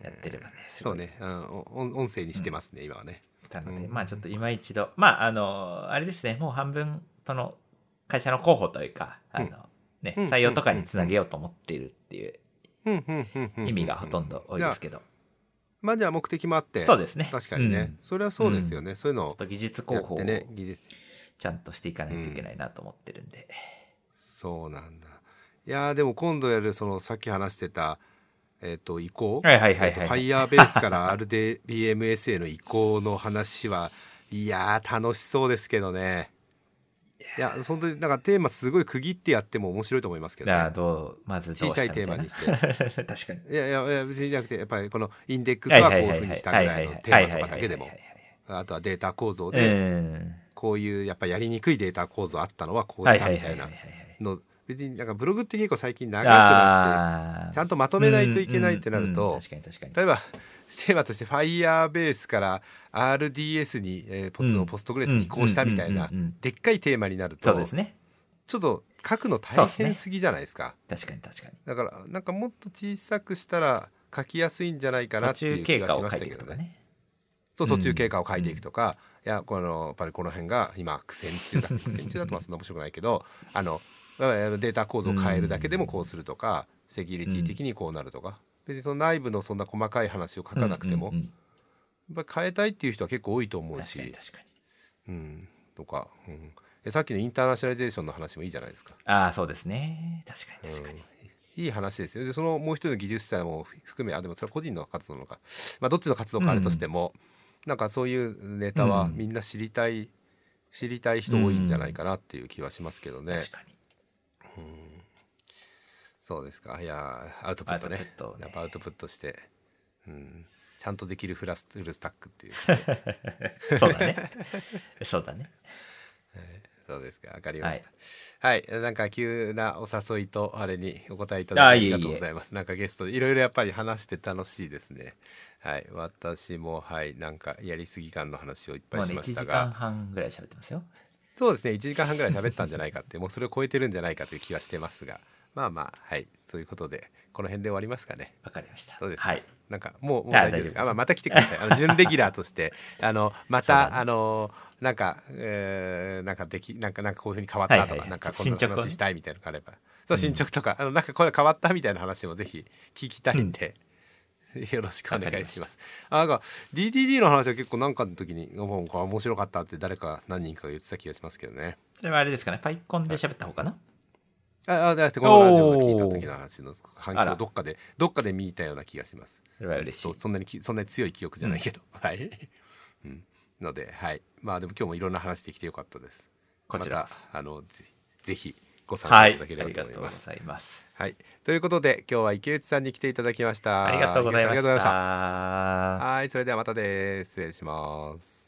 やってればねそうね、うん、音音声にしてますね、今はね。なので、うん。まあちょっと今一度。まああのあれですね。もう半分その会社の候補というかあの、ねうん採用とかにつなげようと思っているっていううんうんうんうん意味がほとんど多いですけど、まあじゃあ目的もあって。そうですね。確かにね、うん。それはそうですよね、そういうのをちょっと技術や広報をちゃんとしていかないといけないなと思ってるんで、そうなんだ。いやーでも今度やるそのさっき話してたえっ、と移行？はいはいはいはいえーと Firebase から RDBMS への移行の話はいやー楽しそうですけどねいや本当になんかテーマすごい区切ってやっても面白いと思いますけど、ね、どうまず小さいテーマにして。確かにいやいやいや別にじゃなくてやっぱりこのインデックスはこういうふうにしたぐらいの。テーマとかだけでも。あとはデータ構造うでん。こういうやっぱやりにくいデータ構造あったのはこうしたみたいなの。別になんかブログって結構最近長くなってちゃんとまとめないといけないってなるとうん。確かに確かに。例えばテーマとして Firebase から RDS に、えーポッうん。ポストグレスに移行したみたいなうんうんうんうん。でっかいテーマになるとそうですね。ちょっと書くの大変すぎじゃないですか。確かに確かに。だからなんかもっと小さくしたら書きやすいんじゃないかな途っていう気がしましたけどね。ね。そう途中経過を書いていくとか、いやこのやっぱりこの辺が今苦戦中だ苦戦中だとまあそんな面白くないけど あのデータ構造を変えるだけでもこうするとか、セキュリティ的にこうなるとか、別にその内部のそんな細かい話を書かなくても、うんうんうん。やっぱり変えたいっていう人は結構多いと思う確かにし、確かに。うん、とか、うん。えさっきのインターナショナリゼーションの話もいいじゃないですか。ああそうですね。確かに確かに、うんいい話ですよ。でそのもう一人の技術者も含めあでもそれは個人の活動なのか、まあ、どっちの活動かあれとしても、なんかそういうネタはうん。みんな知りたい、知りたい人多いんじゃないかなっていう気はしますけどね。確かにそうですか。いやアウトプットね。アウトプットをね。やっぱアウトプットして、うん、ちゃんとできるフラスフルスタックっていう。そうだね。そうだね。そうですか。わかりました。はい、なんか急なお誘いとあれにお答えいただきありがとうございます。なんかゲストでいろいろやっぱり話して楽しいですね。はい。私もはい。なんかやりすぎ感の話をいっぱもね1いうしました時間が、半ぐらい喋ってますよ。そうですね。1時間半ぐらい喋ったんじゃないかってもうそれを超えてるんじゃないかという気はしてますがまあまあはいそういうことでこの辺で終わりますかね。わかりました。どうですか、はい。なんかもうもうあ大丈夫です。かまあ、また来てください。あの準レギュラーとしてあのまた、あのなんか、えーなんかできなんかなんかこういうふうに変わったとか、はいはい。なんかこん話したいみたいなのがあれば。そう進捗とか、あのなんかこれ変わったみたいな話もぜひ聞きたいんで、よろしくお願いします。あなんか DDD の話は結構なんかの時にもう面白かったって誰か何人かが言ってた気がしますけどね。それはあれですかね。パイコンで喋った方かな？ああだってこのラジオで聞いた時の話の反響どっかでどっかで見たような気がします。それは嬉しいそんなにきそんなに強い記憶じゃないけど、はい、うん、のではい。まあでも今日もいろんな話できてよかったです。こちらまたあのぜぜひご参はい加いただければと思います、ざいますはい。ということで今日は池内さんに来ていただきました。ありがとうございまし池内さんありがとうございましたた。はいそれではまたです。失礼します